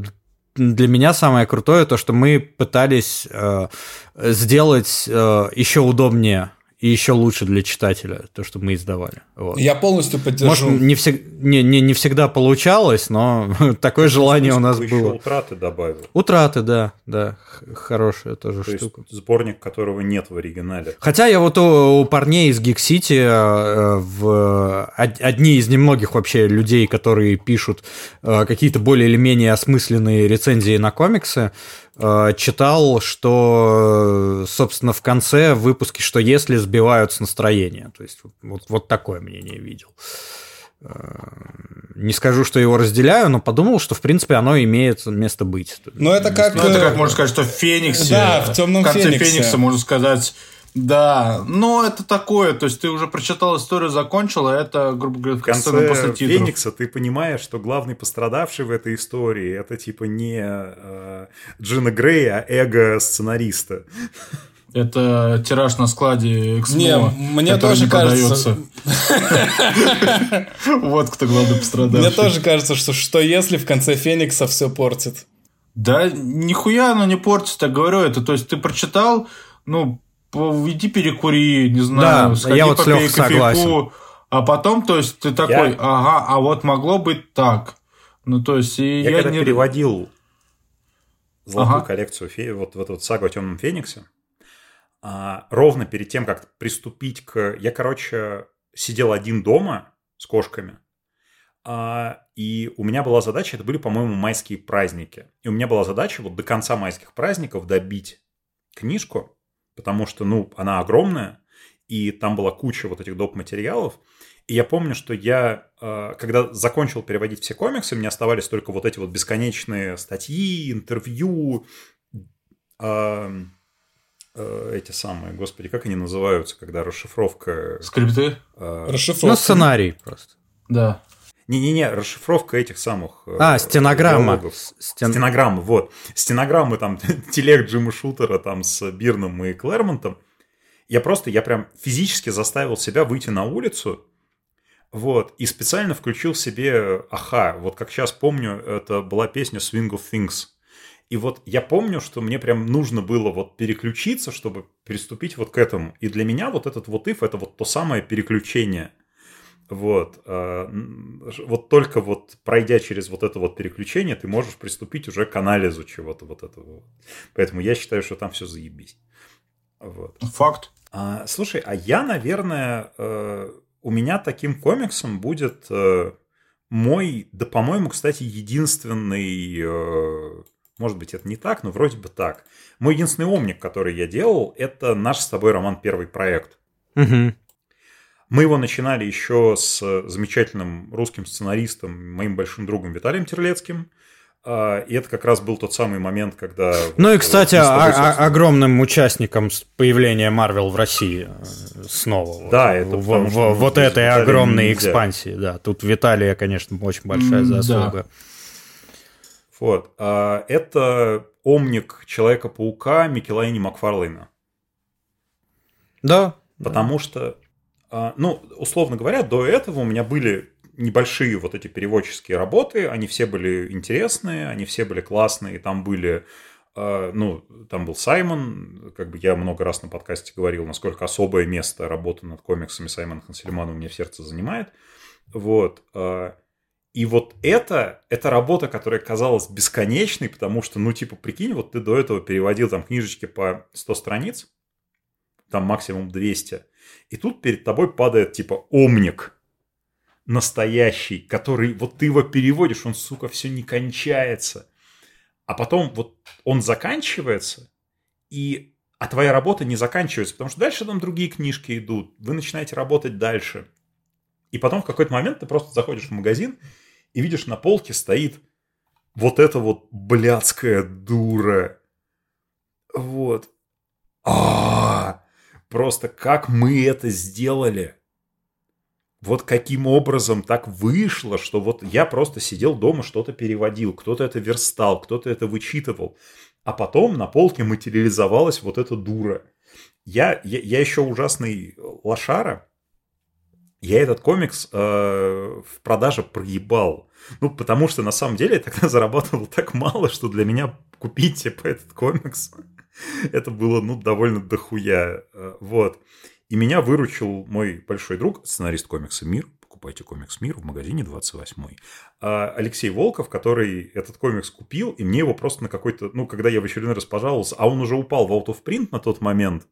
для меня самое крутое то, что мы пытались э, сделать э, еще удобнее и еще лучше для читателя, то, что мы издавали. Вот. Я полностью поддержу. Может, не, всег... не, не, не всегда получалось, но такое желание у нас было. Еще утраты добавил. Утраты, да, да, хорошая тоже то штука. Есть сборник, которого нет в оригинале. Хотя я вот у, у парней из Geek City, э, в, одни из немногих вообще людей, которые пишут э, какие-то более или менее осмысленные рецензии на комиксы, э, читал, что, собственно, в конце выпуски, что если сбивают с настроения. То есть вот, вот такое мнение видел. Не скажу, что его разделяю, но подумал, что в принципе оно имеет место быть. Ну это как, ну, это как можно сказать, что в Фениксе. Да, в темном в конце Фениксе. Феникса можно сказать да, но это такое, то есть ты уже прочитал историю, закончил, а это, грубо говоря, в конце после титров. Феникса ты понимаешь, что главный пострадавший в этой истории это типа не э, Джина Грей, а эго сценариста. Это тираж на складе Эксмо, Не, мне тоже не кажется... Вот кто главный пострадавший. Мне тоже кажется, что что если в конце Феникса все портит? Да нихуя оно не портит, я говорю это. То есть ты прочитал, ну, иди перекури, не знаю, да, сходи я вот попей согласен. А потом, то есть, ты такой, я... ага, а вот могло быть так. Ну, то есть, и я, я когда не... переводил золотую ага. коллекцию, вот в эту вот сагу о темном фениксе, а, ровно перед тем, как приступить к... Я, короче, сидел один дома с кошками, а, и у меня была задача, это были, по-моему, майские праздники. И у меня была задача вот до конца майских праздников добить книжку, потому что, ну, она огромная, и там была куча вот этих доп. материалов. И я помню, что я, э, когда закончил переводить все комиксы, мне оставались только вот эти вот бесконечные статьи, интервью, э, э, эти самые, господи, как они называются, когда расшифровка... Скрипты? Расшифровка. Ну, сценарий просто. Да. Не-не-не, расшифровка этих самых... А, стенограмма. Стен... Стенограммы, вот. Стенограммы там телег Джима Шутера там с Бирном и Клэрмонтом. Я просто, я прям физически заставил себя выйти на улицу, вот, и специально включил себе Аха. Вот как сейчас помню, это была песня Swing of Things. И вот я помню, что мне прям нужно было вот переключиться, чтобы приступить вот к этому. И для меня вот этот вот if это вот то самое переключение – вот. А, вот только вот пройдя через вот это вот переключение, ты можешь приступить уже к анализу чего-то вот этого. Поэтому я считаю, что там все заебись. Вот. Факт. А, слушай, а я, наверное, э, у меня таким комиксом будет э, мой, да, по-моему, кстати, единственный, э, может быть, это не так, но вроде бы так. Мой единственный умник, который я делал, это наш с тобой роман «Первый проект». Угу. Мы его начинали еще с замечательным русским сценаристом, моим большим другом Виталием Терлецким. А, и это как раз был тот самый момент, когда... Ну и, кстати, тобой, о- огромным участником появления Марвел в России э, снова. Да, это в, в, в, вот этой огромной нельзя. экспансии. Да, тут Виталия, конечно, очень большая заслуга. Да. Вот. А, это омник Человека-паука Микелайни Макфарлейна. Да. Потому да. что а, ну, условно говоря, до этого у меня были небольшие вот эти переводческие работы, они все были интересные, они все были классные, там были а, ну, там был Саймон, как бы я много раз на подкасте говорил, насколько особое место работы над комиксами Саймона Хансельмана у меня в сердце занимает. Вот. А, и вот это, это работа, которая казалась бесконечной, потому что, ну, типа, прикинь, вот ты до этого переводил там книжечки по 100 страниц, там максимум 200, и тут перед тобой падает типа омник настоящий, который вот ты его переводишь, он, сука, все не кончается. А потом вот он заканчивается, и а твоя работа не заканчивается, потому что дальше там другие книжки идут, вы начинаете работать дальше. И потом в какой-то момент ты просто заходишь в магазин и видишь на полке стоит вот эта вот блядская дура. Вот. А, -а, -а Просто как мы это сделали. Вот каким образом так вышло, что вот я просто сидел дома, что-то переводил, кто-то это верстал, кто-то это вычитывал. А потом на полке материализовалась вот эта дура. Я, я, я еще ужасный лошара. Я этот комикс э, в продаже проебал. Ну, потому что на самом деле я тогда зарабатывал так мало, что для меня купить типа этот комикс Это было, ну, довольно дохуя. Э, вот. И меня выручил мой большой друг, сценарист комикса «Мир», покупайте комикс «Мир» в магазине 28 а Алексей Волков, который этот комикс купил, и мне его просто на какой-то, ну, когда я в очередной раз пожаловался, а он уже упал в out of print на тот момент,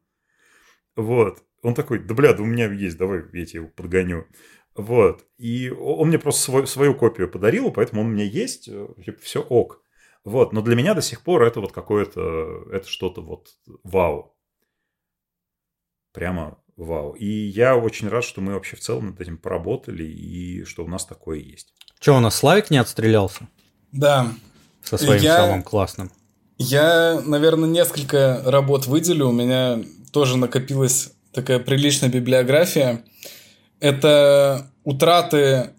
вот, он такой, да бля, да у меня есть, давай я тебе его подгоню. Вот. И он мне просто свой, свою копию подарил, поэтому он у меня есть, э, типа, все ок. Вот, но для меня до сих пор это вот какое-то, это что-то вот вау. Прямо вау. И я очень рад, что мы вообще в целом над этим поработали и что у нас такое есть. Че, у нас Славик не отстрелялся? Да. Со своим я... самым классным. Я, наверное, несколько работ выделю. У меня тоже накопилась такая приличная библиография. Это утраты,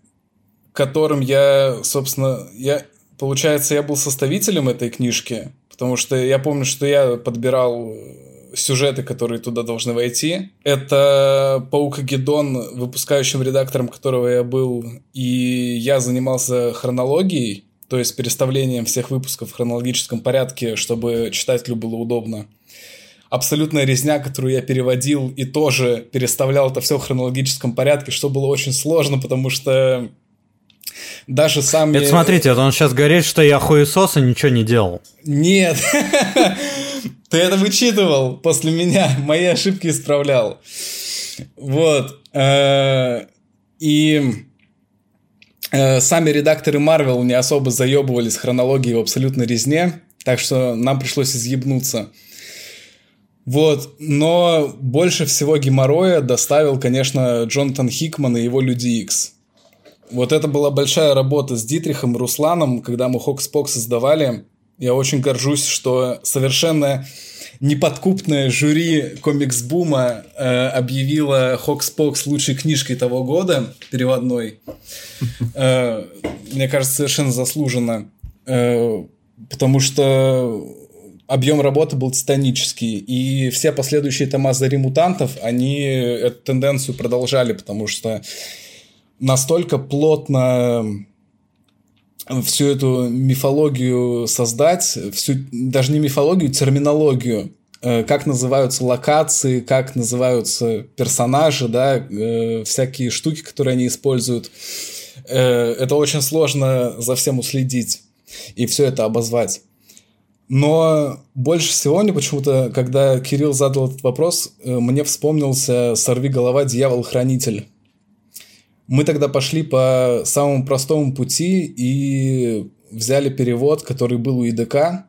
которым я, собственно, я, получается, я был составителем этой книжки, потому что я помню, что я подбирал сюжеты, которые туда должны войти. Это Паук Гедон, выпускающим редактором которого я был, и я занимался хронологией, то есть переставлением всех выпусков в хронологическом порядке, чтобы читателю было удобно. Абсолютная резня, которую я переводил и тоже переставлял это все в хронологическом порядке, что было очень сложно, потому что даже сами... Это смотрите, это он сейчас говорит, что я хуесос и ничего не делал. Нет, ты это вычитывал после меня, мои ошибки исправлял. Вот. Э, и э, сами редакторы Marvel не особо заебывались хронологией в абсолютной резне, так что нам пришлось изъебнуться. Вот, но больше всего геморроя доставил, конечно, Джонатан Хикман и его Люди Икс. Вот это была большая работа с Дитрихом и Русланом, когда мы Хокспок создавали. Я очень горжусь, что совершенно неподкупное жюри комикс-бума э, объявило Хокспокс лучшей книжкой того года, переводной. Э, мне кажется, совершенно заслуженно. Э, потому что объем работы был титанический. И все последующие тома «Зари мутантов», они эту тенденцию продолжали, потому что настолько плотно всю эту мифологию создать, всю, даже не мифологию, терминологию, э, как называются локации, как называются персонажи, да, э, всякие штуки, которые они используют. Э, это очень сложно за всем уследить и все это обозвать. Но больше всего мне почему-то, когда Кирилл задал этот вопрос, мне вспомнился «Сорви голова, дьявол-хранитель». Мы тогда пошли по самому простому пути и взяли перевод, который был у ИДК.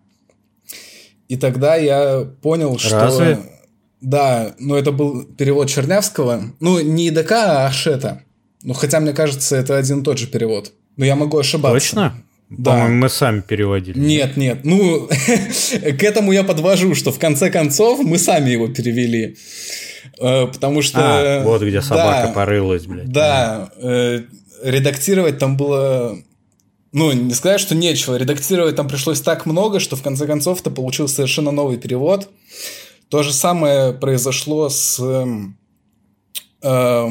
И тогда я понял, что... Разве? Да, но это был перевод Чернявского. Ну, не ИДК, а Ашета. Ну, хотя, мне кажется, это один и тот же перевод. Но я могу ошибаться. Точно? Да. По-моему, мы сами переводили. Нет, нет. Ну, к этому я подвожу, что в конце концов мы сами его перевели. Э, потому что... А, вот где собака да, порылась, блядь. Да, э, редактировать там было... Ну, не сказать, что нечего. Редактировать там пришлось так много, что в конце концов это получил совершенно новый перевод. То же самое произошло с э,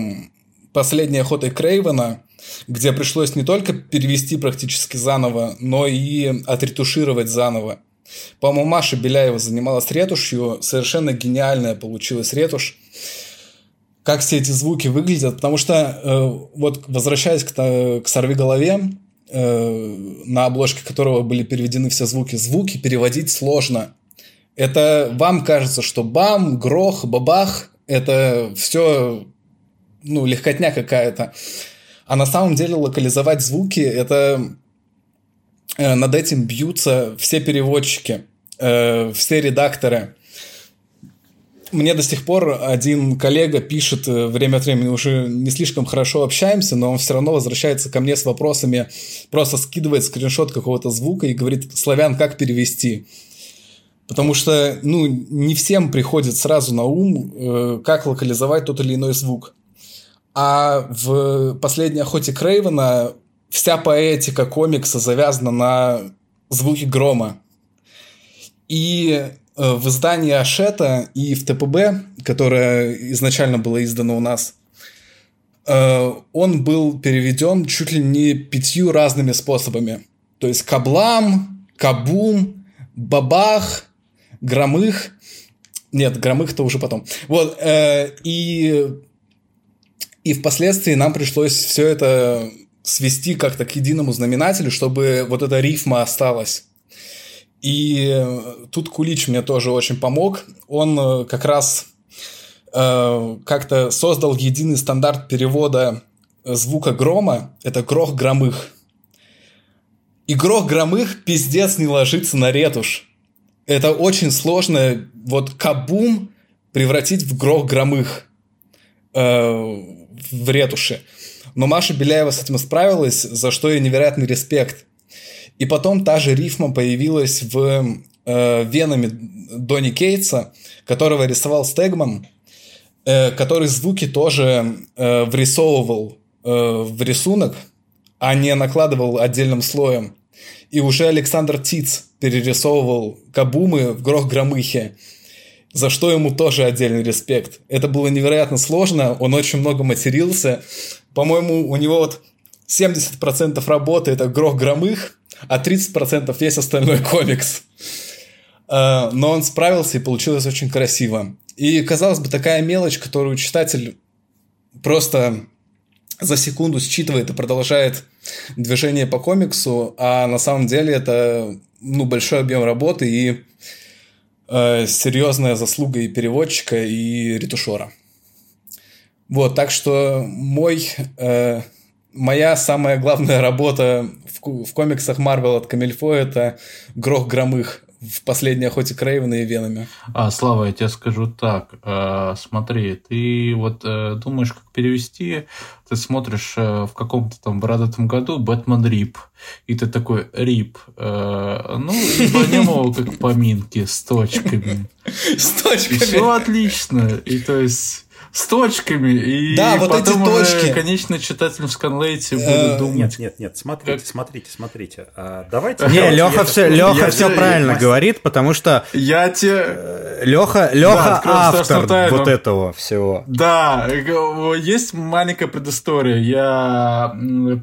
последней охотой Крейвена, где пришлось не только перевести практически заново, но и отретушировать заново. По-моему, Маша Беляева занималась ретушью, совершенно гениальная получилась ретушь. Как все эти звуки выглядят, потому что, э, вот возвращаясь к, к «Сорви голове», э, на обложке которого были переведены все звуки, звуки переводить сложно. Это вам кажется, что бам, грох, бабах, это все, ну, легкотня какая-то. А на самом деле локализовать звуки – это над этим бьются все переводчики, э, все редакторы. Мне до сих пор один коллега пишет э, время от времени, уже не слишком хорошо общаемся, но он все равно возвращается ко мне с вопросами, просто скидывает скриншот какого-то звука и говорит, славян, как перевести? Потому что, ну, не всем приходит сразу на ум, как локализовать тот или иной звук. А в последней охоте Крейвена вся поэтика комикса завязана на звуке грома. И э, в издании Ашета и в ТПБ, которое изначально было издано у нас, э, он был переведен чуть ли не пятью разными способами. То есть каблам, кабум, бабах, громых. Нет, громых-то уже потом. Вот, э, и, и впоследствии нам пришлось все это свести как-то к единому знаменателю, чтобы вот эта рифма осталась. И э, тут Кулич мне тоже очень помог. Он э, как раз э, как-то создал единый стандарт перевода звука грома. Это грох громых. Игрок Громых пиздец не ложится на ретушь. Это очень сложно вот кабум превратить в Грох Громых э, в ретуши. Но Маша Беляева с этим справилась, за что ей невероятный респект. И потом та же рифма появилась в э, Венами Донни Кейтса, которого рисовал Стегман, э, который звуки тоже э, врисовывал э, в рисунок, а не накладывал отдельным слоем. И уже Александр Тиц перерисовывал Кабумы в Грох Громыхе, за что ему тоже отдельный респект. Это было невероятно сложно, он очень много матерился. По-моему, у него вот 70% работы это Грох Громых, а 30% весь остальной комикс. А, но он справился и получилось очень красиво. И, казалось бы, такая мелочь, которую читатель просто за секунду считывает и продолжает движение по комиксу, а на самом деле это ну, большой объем работы и э, серьезная заслуга и переводчика, и ретушера. Вот, так что мой, э, моя самая главная работа в, в комиксах Марвел от Камильфо это Грох Громых в последней охоте Крейвена и Венами. А, Слава, я тебе скажу так. Э, смотри, ты вот э, думаешь, как перевести, ты смотришь э, в каком-то там бородатом году Бэтмен Рип, и ты такой Рип, э, ну, и по нему как поминки с точками. С точками. Все отлично. И то есть с точками. И да, вот потом эти точки. Уже, конечно, читатель в Сканлейте будет э, думать. Нет, нет, нет, смотрите, как... смотрите, смотрите. А, давайте. Не, Леха все, Леха все правильно говорит, потому что я тебе э, Леха, Леха автор вот этого всего. Да, есть маленькая предыстория. Я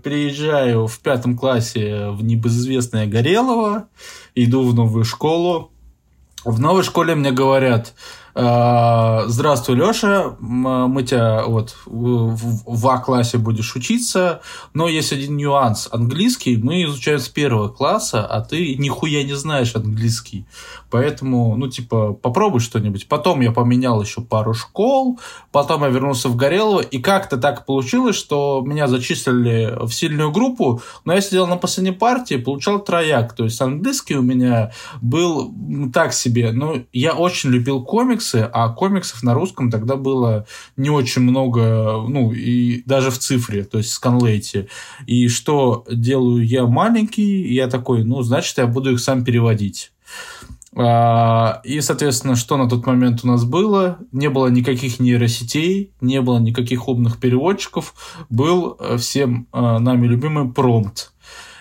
приезжаю в пятом классе в небезызвестное Горелово, иду в новую школу. В новой школе мне говорят, здравствуй, Леша, мы тебя вот в А-классе будешь учиться, но есть один нюанс. Английский мы изучаем с первого класса, а ты нихуя не знаешь английский. Поэтому, ну, типа, попробуй что-нибудь. Потом я поменял еще пару школ, потом я вернулся в Горелого, и как-то так получилось, что меня зачислили в сильную группу, но я сидел на последней партии, получал трояк. То есть английский у меня был так себе. Но я очень любил комиксы, а комиксов на русском тогда было не очень много, ну, и даже в цифре, то есть в сканлейте. И что делаю я маленький, я такой, ну, значит, я буду их сам переводить. А, и, соответственно, что на тот момент у нас было? Не было никаких нейросетей, не было никаких умных переводчиков, был э, всем э, нами любимый промпт.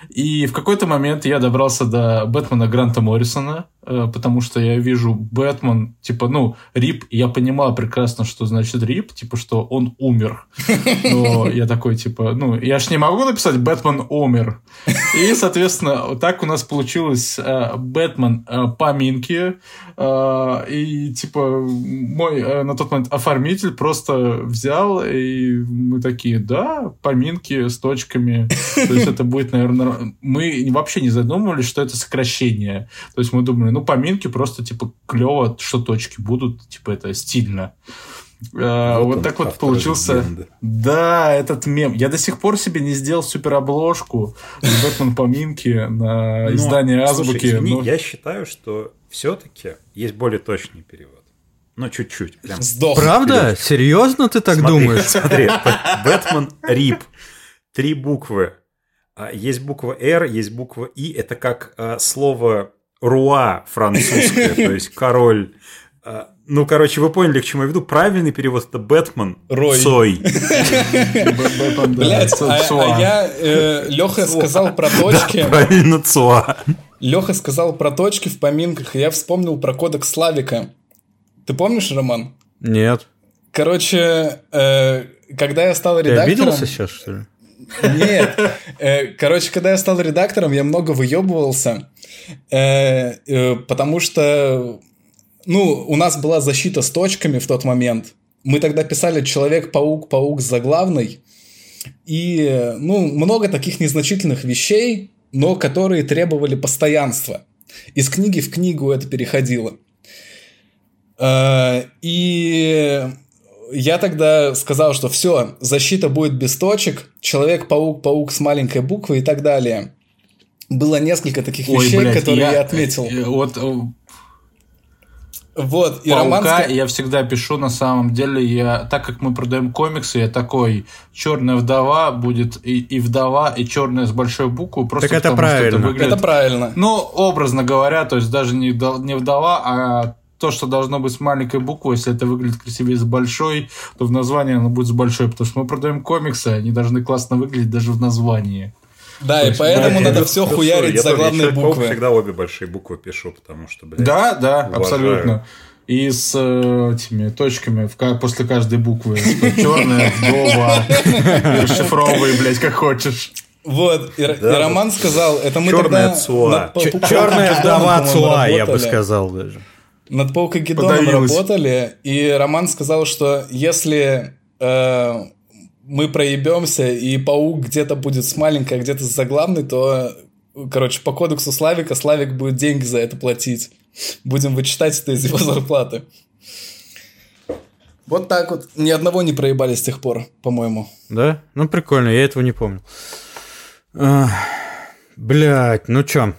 И в какой-то момент я добрался до Бэтмена Гранта Моррисона, потому что я вижу Бэтмен, типа, ну, Рип, я понимаю прекрасно, что значит Рип, типа, что он умер. Но я такой, типа, ну, я ж не могу написать Бэтмен умер. И, соответственно, так у нас получилось э, Бэтмен э, поминки, э, и, типа, мой э, на тот момент оформитель просто взял, и мы такие, да, поминки с точками. То есть это будет, наверное, мы вообще не задумывались, что это сокращение. То есть мы думали, ну, ну, поминки просто, типа, клево, что точки будут, типа, это стильно. А, вот, вот так вот получился. Легенды. Да, этот мем. Я до сих пор себе не сделал суперобложку Бэтмен поминки на издание Азбуки. Извини. Я считаю, что все-таки есть более точный перевод. Ну, чуть-чуть. Прям. Сдох. Правда? Вперед. Серьезно ты так смотри, думаешь? Смотри, Бэтмен Рип. Три буквы. А, есть буква R, есть буква И. Это как а, слово руа французская, то есть король. А, ну, короче, вы поняли, к чему я веду. Правильный перевод это Бэтмен Рой. Цой. Блять, а, а я... Э, Леха сказал про точки. Правильно, Цуа. Леха сказал про точки в поминках, и я вспомнил про кодекс Славика. Ты помнишь, Роман? Нет. Короче, э, когда я стал редактором... Ты обиделся сейчас, что ли? Нет. Э, короче, когда я стал редактором, я много выебывался, э, э, потому что, ну, у нас была защита с точками в тот момент. Мы тогда писали «Человек-паук, паук заглавный», и, ну, много таких незначительных вещей, но которые требовали постоянства. Из книги в книгу это переходило. И я тогда сказал, что все, защита будет без точек, Человек-паук, паук с маленькой буквы и так далее. было несколько таких Ой, вещей, блядь, которые я, я отметил. Э, вот вот, и Паука я всегда пишу, на самом деле, я, так как мы продаем комиксы, я такой, черная вдова будет и, и вдова, и черная с большой буквы, просто так это потому, правильно. что это выглядит... Это правильно. Ну, образно говоря, то есть даже не, не вдова, а то, что должно быть с маленькой буквой, если это выглядит красивее с большой, то в названии оно будет с большой, потому что мы продаем комиксы, они должны классно выглядеть даже в названии. Да, и поэтому надо все хуярить за главные буквы. Я всегда обе большие буквы пишу, потому что, блядь, Да, да, абсолютно. И с э, этими точками в, после каждой буквы. Черная, вдова, расшифровывай, блядь, как хочешь. Вот, и, да, и Роман сказал, это мы Черная цуа. Черная вдова цуа, я бы сказал даже. Над Паукагеддоном работали, и Роман сказал, что если э, мы проебемся, и паук где-то будет с маленькой, а где-то с заглавной, то, короче, по кодексу Славика Славик будет деньги за это платить. Будем вычитать это из его зарплаты. Вот так вот. Ни одного не проебали с тех пор, по-моему. Да? Ну, прикольно, я этого не помню. Блять, ну чё,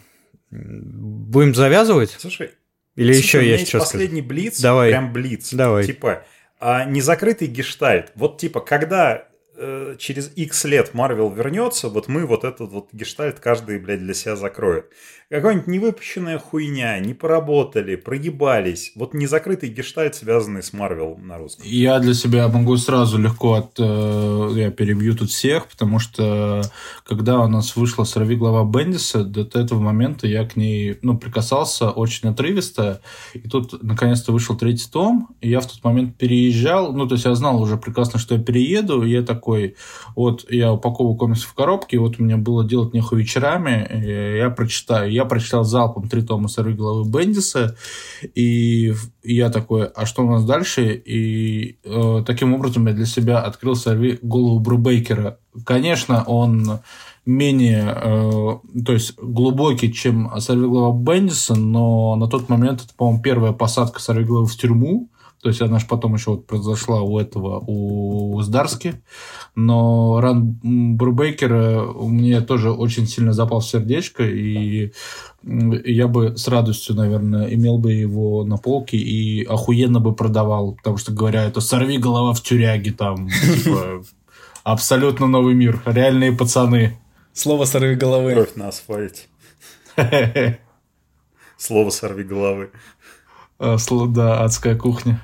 будем завязывать? Слушай, или типа, еще есть, есть что последний сказать? блиц, Давай. прям блиц. Давай. Типа, а, незакрытый гештальт. Вот типа, когда Э, через X лет Марвел вернется, вот мы вот этот вот гештальт каждый, блядь, для себя закроет. Какая-нибудь невыпущенная хуйня, не поработали, проебались. Вот незакрытый гештальт, связанный с Марвел на русском. Я для себя могу сразу легко от... Э, я перебью тут всех, потому что когда у нас вышла «Сорви глава Бендиса», до этого момента я к ней, ну, прикасался очень отрывисто. И тут, наконец-то, вышел третий том, и я в тот момент переезжал. Ну, то есть я знал уже прекрасно, что я перееду, и я такой вот я упаковываю комиксы в коробке, вот у меня было делать нехуй вечерами, я прочитаю. Я прочитал залпом три тома «Сорви головы Бендиса», и я такой, а что у нас дальше? И э, таким образом я для себя открыл «Сорви голову Брубейкера». Конечно, он менее, э, то есть глубокий, чем «Сорвиголова Бендиса», но на тот момент это, по-моему, первая посадка «Сорвиголовы» в тюрьму, то есть она же потом еще вот произошла у этого, у Здарски. Но ран Брубейкера мне тоже очень сильно запал в сердечко, и я бы с радостью, наверное, имел бы его на полке и охуенно бы продавал, потому что, говоря, это «сорви голова в тюряге», там, типа, абсолютно новый мир, реальные пацаны. Слово «сорви головы». Кровь на асфальте. Слово «сорви головы». А, да, адская кухня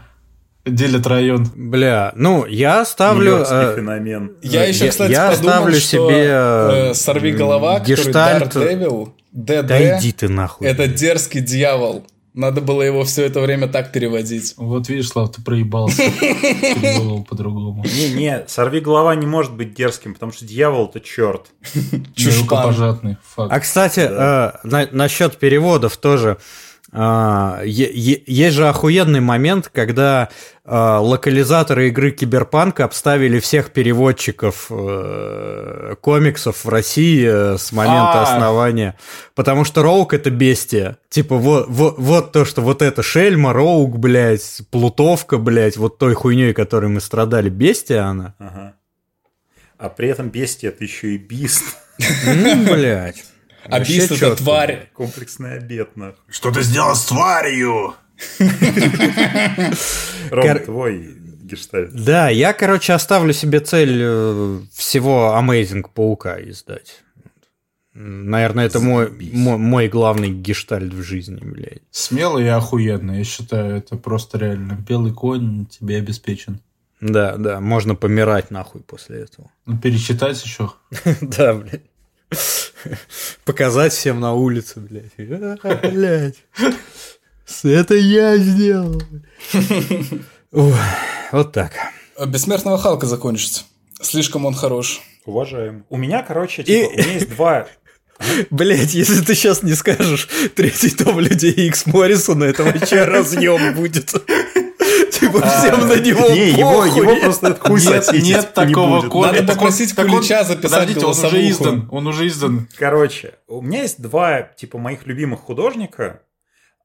делят район. Бля, ну я ставлю. Э, феномен. Я еще, кстати, я подумал, ставлю что себе э, сорви голова, гештальт... который Daredevil, ДД, да иди ты нахуй. Это дерзкий дьявол. Надо было его все это время так переводить. Вот видишь, Слав, ты проебался. Перевел по-другому. Не, не, сорви голова не может быть дерзким, потому что дьявол это черт. Чушпан. А кстати, э, насчет переводов тоже. А, есть же охуенный момент, когда а, локализаторы игры Киберпанк обставили всех переводчиков э, комиксов в России э, с момента основания. Потому что Роук это бестия. Типа вот, вот, вот то, что вот это Шельма, Роук, блядь, Плутовка, блядь, вот той хуйней, которой мы страдали, бестия она. Ага. А при этом бестия это еще и бист. Блядь. Бист это тварь. Комплексный обед, нахуй. Что ты сделал с тварью? Ром, твой гештальт. Да, я, короче, оставлю себе цель э, всего Amazing Паука издать. Наверное, это мой, мой, мой главный гештальт в жизни, блядь. Смело и охуенно. Я считаю, это просто реально. Белый конь тебе обеспечен. Да, да, можно помирать нахуй после этого. Ну, перечитать еще. Да, блядь. Показать всем на улице, блядь. Блядь. Это я сделал. Вот так. Бессмертного Халка закончится. Слишком он хорош. Уважаем. У меня, короче, типа, у меня есть два Блять, если ты сейчас не скажешь третий том Людей Икс Моррисона, это вообще разъем будет. Типа а, всем на него Не, его, просто от хуй Нет, нет такого кода. Надо попросить Кулича записать он уже издан. Он уже издан. Короче, у меня есть два, типа, моих любимых художника.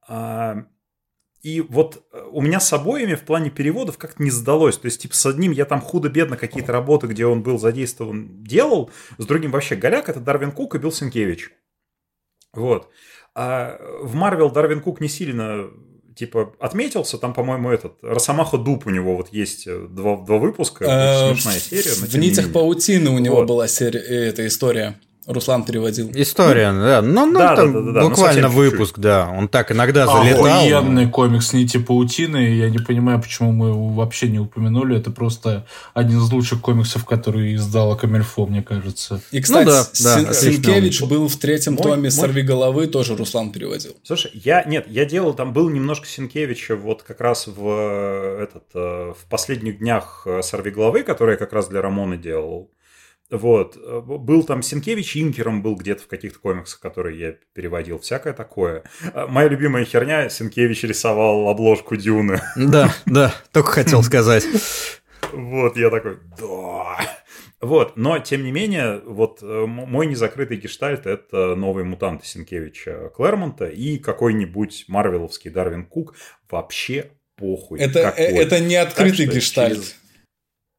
А, и вот э, у меня с обоими в плане переводов как-то не сдалось. То есть, типа, с одним я там худо-бедно какие-то работы, где он был задействован, делал. С другим вообще голяк, это Дарвин Кук и Билл Сенкевич. Вот. А в Марвел Дарвин Кук не сильно типа отметился, там, по-моему, этот Росомаха Дуб у него вот есть э, два, два выпуска, э, смешная серия. В нитях паутины у него была серия, эта история. Руслан переводил. История, да. Ну, ну да, там да, да, да, буквально ну, выпуск, чуть-чуть. да. Он так иногда залетал. Охуенный комикс «Нити паутины». Я не понимаю, почему мы его вообще не упомянули. Это просто один из лучших комиксов, который издала Камильфо, мне кажется. И, ну кстати, ну, да, да, Синкевич был в третьем мой, томе мой... «Сорви головы», тоже Руслан переводил. Слушай, я, нет, я делал, там был немножко Синкевича вот как раз в, э, этот, э, в последних днях э, «Сорви головы», который я как раз для Рамона делал. Вот. Был там Синкевич, Инкером был где-то в каких-то комиксах, которые я переводил. Всякое такое. А, моя любимая херня, Синкевич рисовал обложку Дюны. Да, да, только хотел сказать. Вот, я такой, да. Вот, но тем не менее, вот э, мой незакрытый гештальт – это новые мутанты Синкевича Клэрмонта и какой-нибудь марвеловский Дарвин Кук. Вообще похуй. Это, э, какой. это не открытый гештальт. Через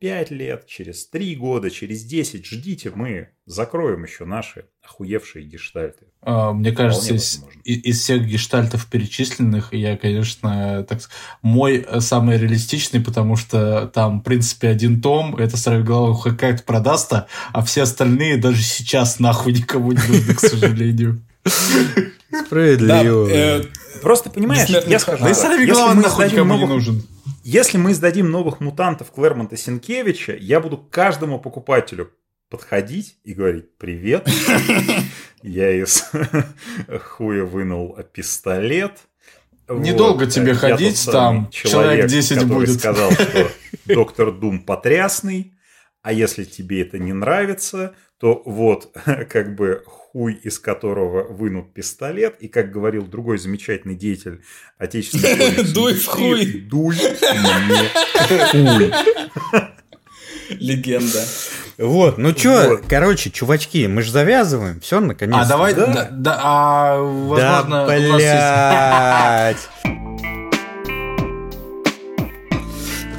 5 лет, через 3 года, через 10 ждите, мы закроем еще наши охуевшие гештальты. А, мне кажется, из, из всех гештальтов перечисленных, я, конечно, так мой самый реалистичный, потому что там, в принципе, один том, это сорвиголова как-то продаст, а все остальные даже сейчас нахуй никому не нужны, к сожалению. Справедливо. Э, просто понимаешь, я скажу, да и сорвиголова нахуй никому не нужен. Если мы издадим новых мутантов Клэрмонта Синкевича, я буду каждому покупателю подходить и говорить «Привет, я из хуя вынул пистолет». Недолго вот. тебе ходить, там человек, человек 10 будет. сказал, что доктор Дум потрясный, а если тебе это не нравится, то вот как бы хуй из которого вынут пистолет, и, как говорил другой замечательный деятель отечественной Дуй в хуй! Дуй мне хуй! Легенда. Вот, ну чё, вот. короче, чувачки, мы же завязываем, все, наконец. А давай, да, да, да а, возможно, да, блядь.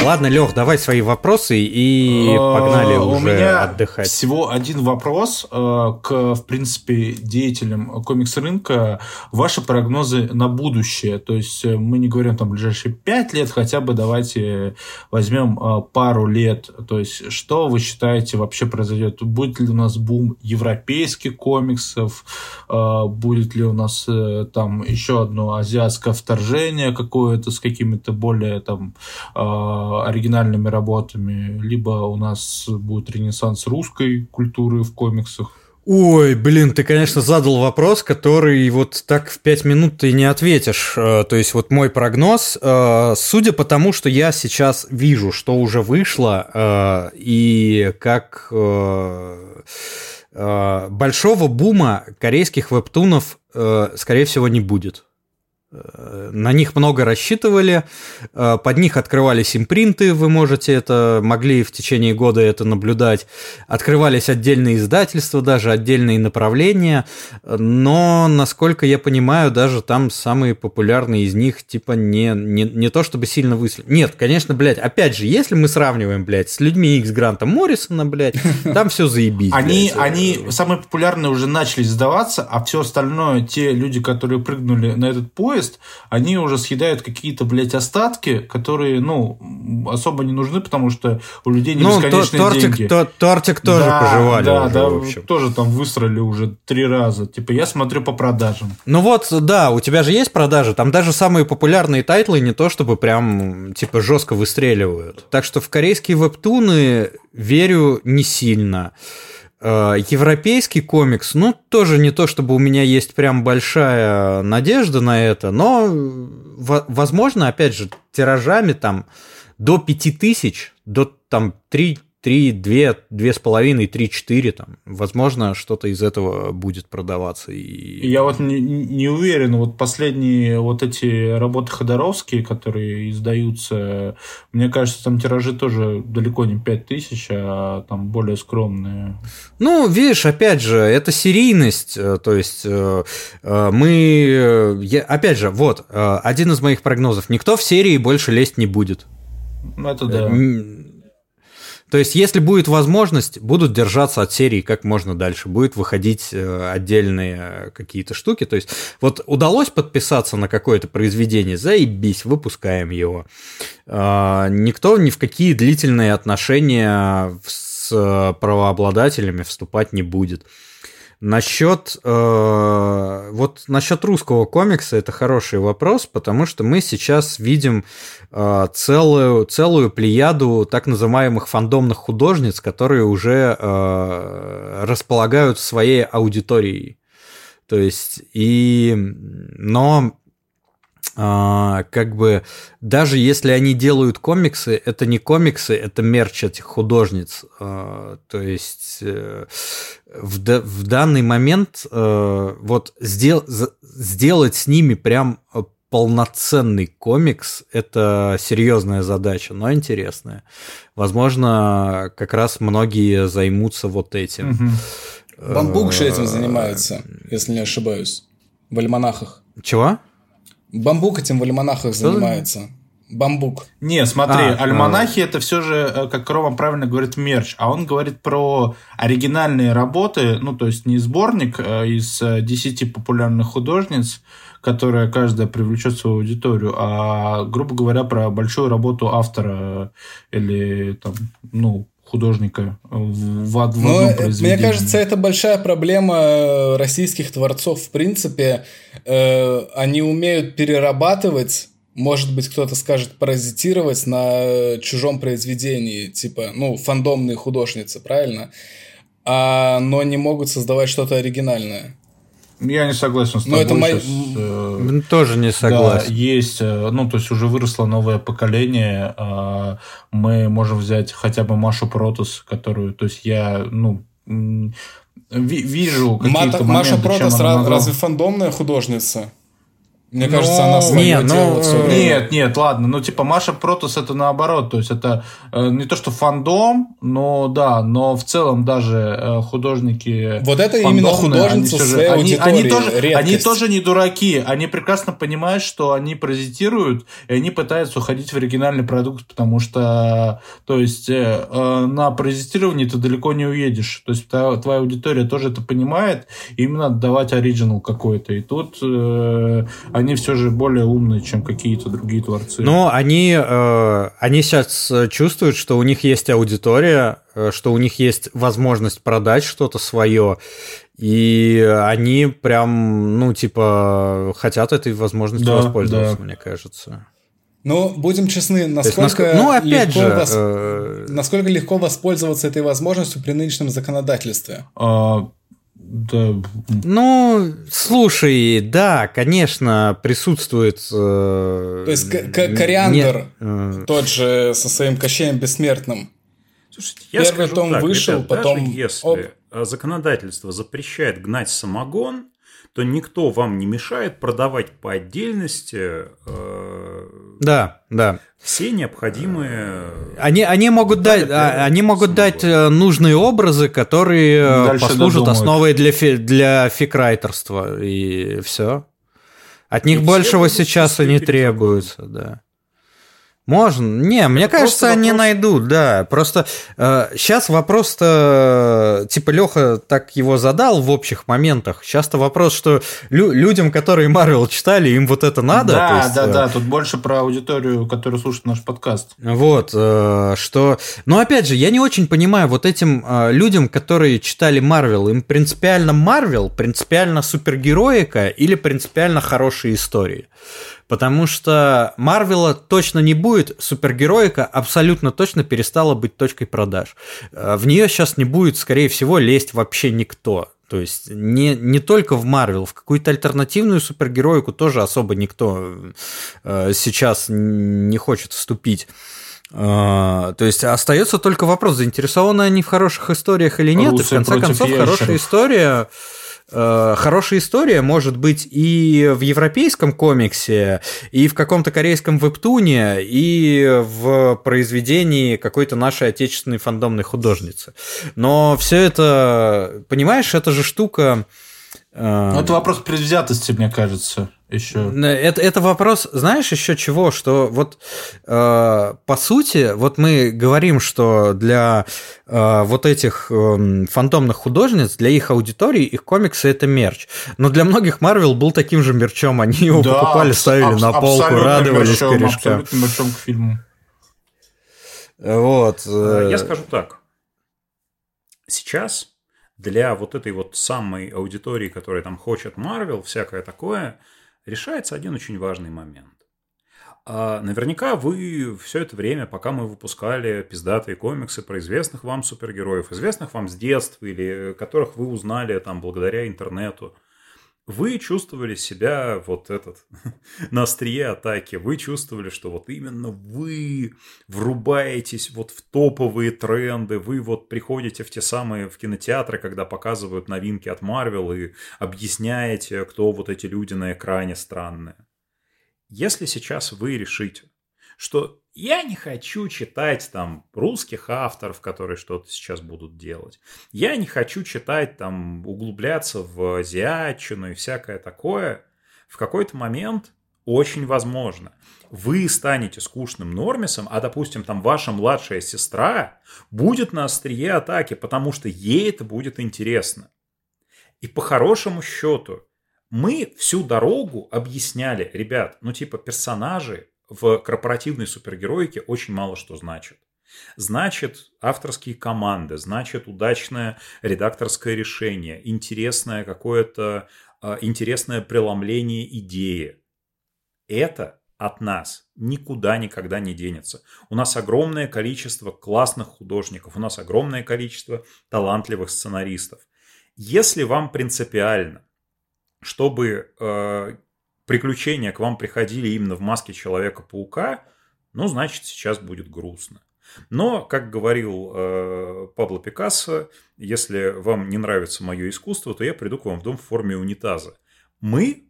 Ладно, Лех, давай свои вопросы и э, погнали уже У меня отдыхать. Всего один вопрос э, к, в принципе, деятелям комикс-рынка. Ваши прогнозы на будущее. То есть э, мы не говорим там ближайшие пять лет, хотя бы давайте возьмем пару лет. То есть что вы считаете вообще произойдет? Будет ли у нас бум европейских комиксов? Будет ли у нас там еще одно азиатское вторжение какое-то с какими-то более там оригинальными работами, либо у нас будет ренессанс русской культуры в комиксах. Ой, блин, ты, конечно, задал вопрос, который вот так в пять минут ты не ответишь. Э, то есть вот мой прогноз, э, судя по тому, что я сейчас вижу, что уже вышло, э, и как большого бума корейских вебтунов, скорее всего, не будет. На них много рассчитывали, э, под них открывались импринты, вы можете это, могли в течение года это наблюдать. Открывались отдельные издательства, даже отдельные направления, но, насколько я понимаю, даже там самые популярные из них, типа, не, не, не то чтобы сильно высли. Нет, конечно, блядь, опять же, если мы сравниваем, блядь, с людьми X Гранта Моррисона, блядь, там все заебись. Они, они самые популярные уже начали сдаваться, а все остальное, те люди, которые прыгнули на этот поезд, поезд, они уже съедают какие-то, блядь, остатки, которые, ну, особо не нужны, потому что у людей не ну, бесконечные тортик, деньги. То, тортик тоже да, пожевали Да, уже, да, в общем. тоже там высрали уже три раза. Типа, я смотрю по продажам. Ну вот, да, у тебя же есть продажи, там даже самые популярные тайтлы не то, чтобы прям, типа, жестко выстреливают. Так что в корейские вебтуны верю не сильно. Э, европейский комикс, ну, тоже не то, чтобы у меня есть прям большая надежда на это, но, возможно, опять же, тиражами там до 5000, до там 3 3, 2, 2,5, 3, 4, там, возможно, что-то из этого будет продаваться. И... Я вот не, не уверен, вот последние вот эти работы Ходоровские, которые издаются, мне кажется, там тиражи тоже далеко не 5 тысяч, а там более скромные. Ну, видишь, опять же, это серийность, э, то есть э, э, мы, опять же, вот, один из моих прогнозов, никто в серии больше лезть не будет. Ну, это да. То есть, если будет возможность, будут держаться от серии как можно дальше, будет выходить э, отдельные какие-то штуки. То есть, вот удалось подписаться на какое-то произведение, заебись, выпускаем его. А, никто ни в какие длительные отношения с правообладателями вступать не будет. Насчет, э, вот насчет русского комикса это хороший вопрос, потому что мы сейчас видим э, целую, целую плеяду так называемых фандомных художниц, которые уже э, располагают своей аудиторией. То есть, и, но а, как бы даже если они делают комиксы, это не комиксы, это мерч этих художниц. А, то есть э, в, в данный момент э, вот сдел, сделать с ними прям полноценный комикс – это серьезная задача, но интересная. Возможно, как раз многие займутся вот этим. Угу. Бамбук же этим занимается, если не ошибаюсь, в альманахах. Чего? Бамбук этим в альманахах занимается. Бамбук. Не, смотри, а, альманахи а... это все же, э, как Рома правильно говорит, мерч, а он говорит про оригинальные работы, ну, то есть не сборник а из 10 э, популярных художниц, которая каждая привлечет свою аудиторию, а, грубо говоря, про большую работу автора или там, ну, художника в, в одном Но, произведении. Мне кажется, это большая проблема российских творцов. В принципе, э, они умеют перерабатывать может быть, кто-то скажет паразитировать на чужом произведении, типа, ну, фандомные художницы, правильно? А, но не могут создавать что-то оригинальное. Я не согласен с тобой. Но это мой... э, Тоже не согласен. Да, есть, э, ну, то есть уже выросло новое поколение. Э, мы можем взять хотя бы Машу Протус, которую, то есть я, ну, вижу какие-то Маша Протас разве фандомная художница? Мне но... кажется, она свое нет, делала ну, все время. Нет, нет, ладно. Ну, типа, Маша Протус это наоборот. То есть, это э, не то, что фандом, но да, но в целом даже э, художники... Вот это именно художница они, своей они, они, тоже, они тоже не дураки. Они прекрасно понимают, что они паразитируют, и они пытаются уходить в оригинальный продукт, потому что, то есть, э, э, на паразитировании ты далеко не уедешь. То есть, твоя, твоя аудитория тоже это понимает, и им надо давать оригинал какой-то. И тут э, они все же более умные, чем какие-то другие творцы. Но они, э, они сейчас чувствуют, что у них есть аудитория, э, что у них есть возможность продать что-то свое, и они прям, ну, типа, хотят этой возможностью да, воспользоваться, да. мне кажется. Ну, будем честны, насколько, есть, ну, опять легко же, вос... э... насколько легко воспользоваться этой возможностью при нынешнем законодательстве? А, да. Ну, слушай, да, конечно, присутствует. Э, То есть кориандр э, тот же со своим кощеем бессмертным. Слушайте, я Первый том так, вышел, ребят, потом. Даже если Оп. законодательство запрещает гнать самогон, то никто вам не мешает продавать по отдельности. Э, да, да. Все необходимые. Они, они могут дать, а, они могут дать э, нужные образы, которые э, Дальше послужат додумают. основой для фи, для фикрайтерства и все. От них и большего сейчас и не требуется, да. Можно. Не, мне Это кажется, они вопрос... найдут, да. Просто э, сейчас вопрос-то, типа, Леха так его задал в общих моментах. Сейчас-то вопрос, что лю- людям, которые Марвел читали, им вот это надо. Да, есть, да, э... да. Тут больше про аудиторию, которая слушает наш подкаст. Вот, э, что. Но опять же, я не очень понимаю вот этим э, людям, которые читали Марвел, им принципиально Марвел, принципиально супергероика или принципиально хорошие истории. Потому что Марвела точно не будет, супергероика абсолютно точно перестала быть точкой продаж. Э, в нее сейчас не будет, скорее всего, лезть вообще никто. То есть не, не только в Марвел, в какую-то альтернативную супергероику тоже особо никто э, сейчас не хочет вступить. Uh, то есть остается только вопрос, заинтересованы они в хороших историях или нет. Русы и в конце концов, ящеров. хорошая история Э, хорошая история может быть и в европейском комиксе, и в каком-то корейском вебтуне, и в произведении какой-то нашей отечественной фандомной художницы. Но все это, понимаешь, это же штука Ну, это вопрос предвзятости, мне кажется, еще. Это, это вопрос, знаешь, еще чего, что вот э, по сути, вот мы говорим, что для э, вот этих э, фантомных художниц, для их аудитории, их комиксы это мерч. Но для многих Марвел был таким же мерчом, они его да, покупали, ставили аб- на полку, радовались мерчом, корешкам. Абсолютно мерчом к фильму. Вот. Э, Я скажу так. Сейчас для вот этой вот самой аудитории, которая там хочет Марвел, всякое такое, решается один очень важный момент. А наверняка вы все это время, пока мы выпускали пиздатые комиксы про известных вам супергероев, известных вам с детства или которых вы узнали там благодаря интернету, вы чувствовали себя вот этот на острие атаки, вы чувствовали, что вот именно вы врубаетесь вот в топовые тренды, вы вот приходите в те самые в кинотеатры, когда показывают новинки от Marvel и объясняете, кто вот эти люди на экране странные. Если сейчас вы решите, что я не хочу читать там русских авторов, которые что-то сейчас будут делать. Я не хочу читать там, углубляться в азиатчину и всякое такое. В какой-то момент очень возможно. Вы станете скучным нормисом, а, допустим, там ваша младшая сестра будет на острие атаки, потому что ей это будет интересно. И по хорошему счету, мы всю дорогу объясняли, ребят, ну типа персонажи в корпоративной супергероике очень мало что значит. Значит, авторские команды, значит, удачное редакторское решение, интересное какое-то э, интересное преломление идеи. Это от нас никуда никогда не денется. У нас огромное количество классных художников, у нас огромное количество талантливых сценаристов. Если вам принципиально, чтобы э, приключения к вам приходили именно в маске Человека-паука, ну, значит, сейчас будет грустно. Но, как говорил э, Пабло Пикассо, если вам не нравится мое искусство, то я приду к вам в дом в форме унитаза. Мы,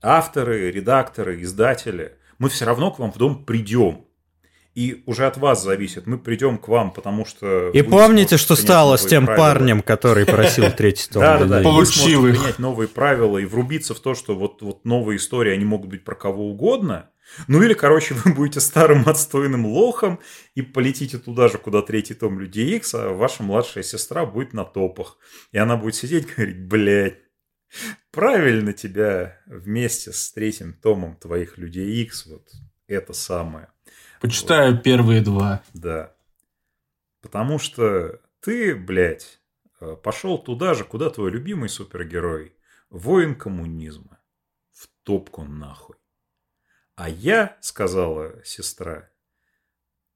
авторы, редакторы, издатели, мы все равно к вам в дом придем. И уже от вас зависит. Мы придем к вам, потому что... И помните, что стало с тем правила. парнем, который просил третий том? Да, да, да. Получил их. принять новые правила и врубиться в то, что вот, вот новые истории, они могут быть про кого угодно. Ну или, короче, вы будете старым отстойным лохом и полетите туда же, куда третий том Людей Икс, а ваша младшая сестра будет на топах. И она будет сидеть и говорить, блядь, правильно тебя вместе с третьим томом твоих Людей Икс, вот это самое. Почитаю вот. первые два. Да. Потому что ты, блядь, э, пошел туда же, куда твой любимый супергерой. Воин коммунизма. В топку нахуй. А я, сказала сестра,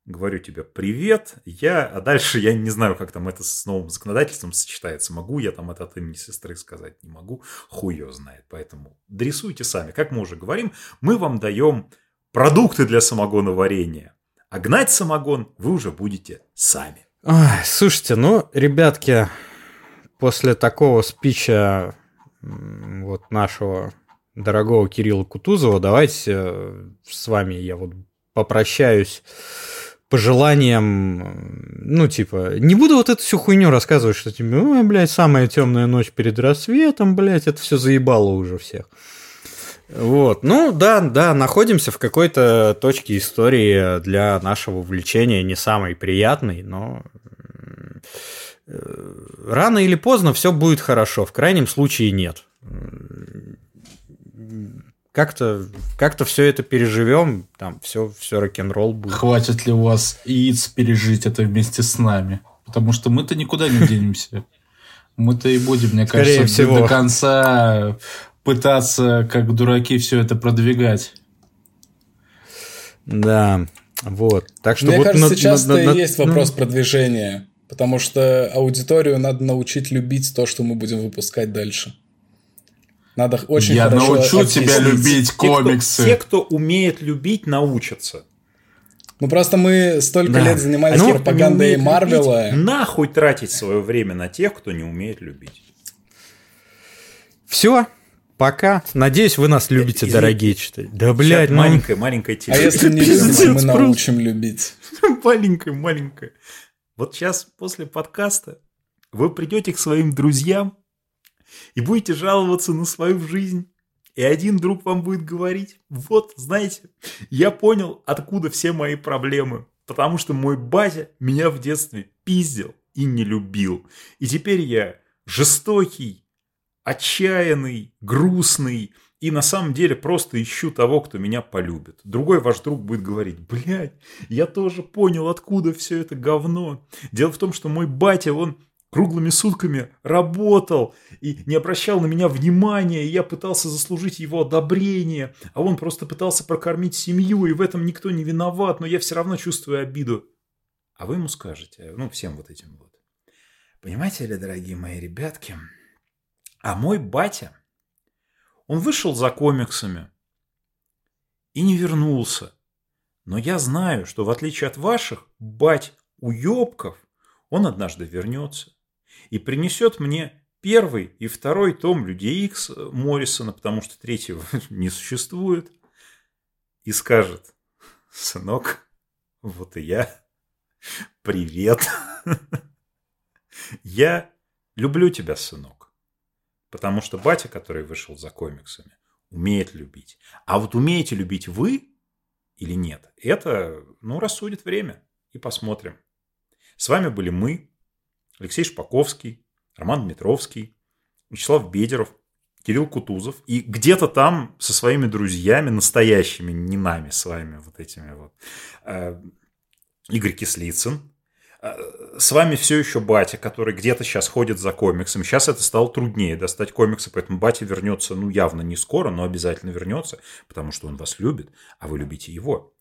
говорю тебе привет, я, а дальше я не знаю, как там это с новым законодательством сочетается, могу я там это от имени сестры сказать, не могу, ее знает, поэтому дрессуйте сами. Как мы уже говорим, мы вам даем продукты для самогона варенья. А гнать самогон вы уже будете сами. Ой, слушайте, ну, ребятки, после такого спича вот нашего дорогого Кирилла Кутузова, давайте э, с вами я вот попрощаюсь пожеланием, ну, типа, не буду вот эту всю хуйню рассказывать, что, типа, ой, блядь, самая темная ночь перед рассветом, блядь, это все заебало уже всех. Вот. Ну да, да, находимся в какой-то точке истории для нашего увлечения, не самой приятной, но э, рано или поздно все будет хорошо, в крайнем случае нет. Как-то как все это переживем, там все, все рок-н-ролл будет. Хватит ли у вас яиц пережить это вместе с нами? Потому что мы-то никуда не денемся. Мы-то и будем, мне Скорее кажется, всего. до конца пытаться, как дураки, все это продвигать. Да, вот. Так что Мне вот кажется, сейчас-то и есть вопрос ну... продвижения. Потому что аудиторию надо научить любить то, что мы будем выпускать дальше. Надо очень Я хорошо научу объяснить. тебя любить комиксы. Те кто, те, кто умеет любить, научатся. Ну просто мы столько да. лет занимались ну, пропагандой Марвела. Нахуй тратить свое время на тех, кто не умеет любить. Все, Пока. Надеюсь, вы нас любите, Извините. дорогие читатели. Да, блядь, ну... маленькая, маленькая тема. А если не любите, мы научим любить. Маленькая, маленькая. Вот сейчас, после подкаста, вы придете к своим друзьям и будете жаловаться на свою жизнь. И один друг вам будет говорить, вот, знаете, я понял, откуда все мои проблемы. Потому что мой батя меня в детстве пиздил и не любил. И теперь я жестокий, отчаянный, грустный, и на самом деле просто ищу того, кто меня полюбит. Другой ваш друг будет говорить, блядь, я тоже понял, откуда все это говно. Дело в том, что мой батя, он круглыми сутками работал и не обращал на меня внимания, и я пытался заслужить его одобрение, а он просто пытался прокормить семью, и в этом никто не виноват, но я все равно чувствую обиду. А вы ему скажете, ну, всем вот этим вот. Понимаете ли, дорогие мои ребятки, а мой батя, он вышел за комиксами и не вернулся. Но я знаю, что в отличие от ваших бать уебков, он однажды вернется и принесет мне первый и второй том Людей Икс Моррисона, потому что третьего не существует, и скажет, сынок, вот и я, привет. Я люблю тебя, сынок, потому что батя, который вышел за комиксами, умеет любить. А вот умеете любить вы или нет, это, ну, рассудит время. И посмотрим. С вами были мы, Алексей Шпаковский, Роман Дмитровский, Вячеслав Бедеров, Кирилл Кутузов. И где-то там со своими друзьями, настоящими, не нами с вами, вот этими вот, э, Игорь Кислицын. Э, с вами все еще батя, который где-то сейчас ходит за комиксом. Сейчас это стало труднее достать комиксы, поэтому батя вернется, ну, явно не скоро, но обязательно вернется, потому что он вас любит, а вы любите его.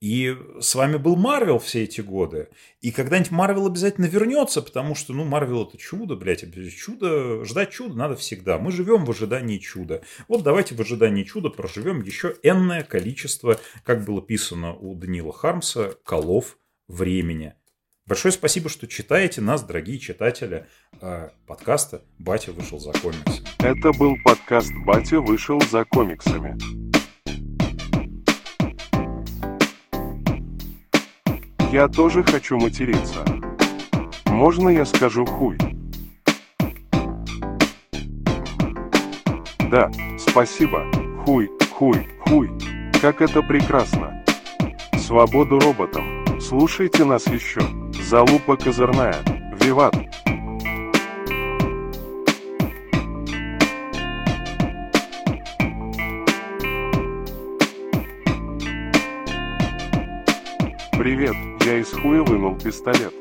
И с вами был Марвел все эти годы. И когда-нибудь Марвел обязательно вернется, потому что, ну, Марвел это чудо, блядь, чудо, ждать чуда надо всегда. Мы живем в ожидании чуда. Вот давайте в ожидании чуда проживем еще энное количество, как было писано у Данила Хармса, колов времени. Большое спасибо, что читаете нас, дорогие читатели э, подкаста «Батя вышел за комиксами». Это был подкаст «Батя вышел за комиксами». Я тоже хочу материться. Можно я скажу хуй? Да, спасибо. Хуй, хуй, хуй. Как это прекрасно. Свободу роботам. Слушайте нас еще. Залупа козырная. Виват. Привет, я из хуя вынул пистолет.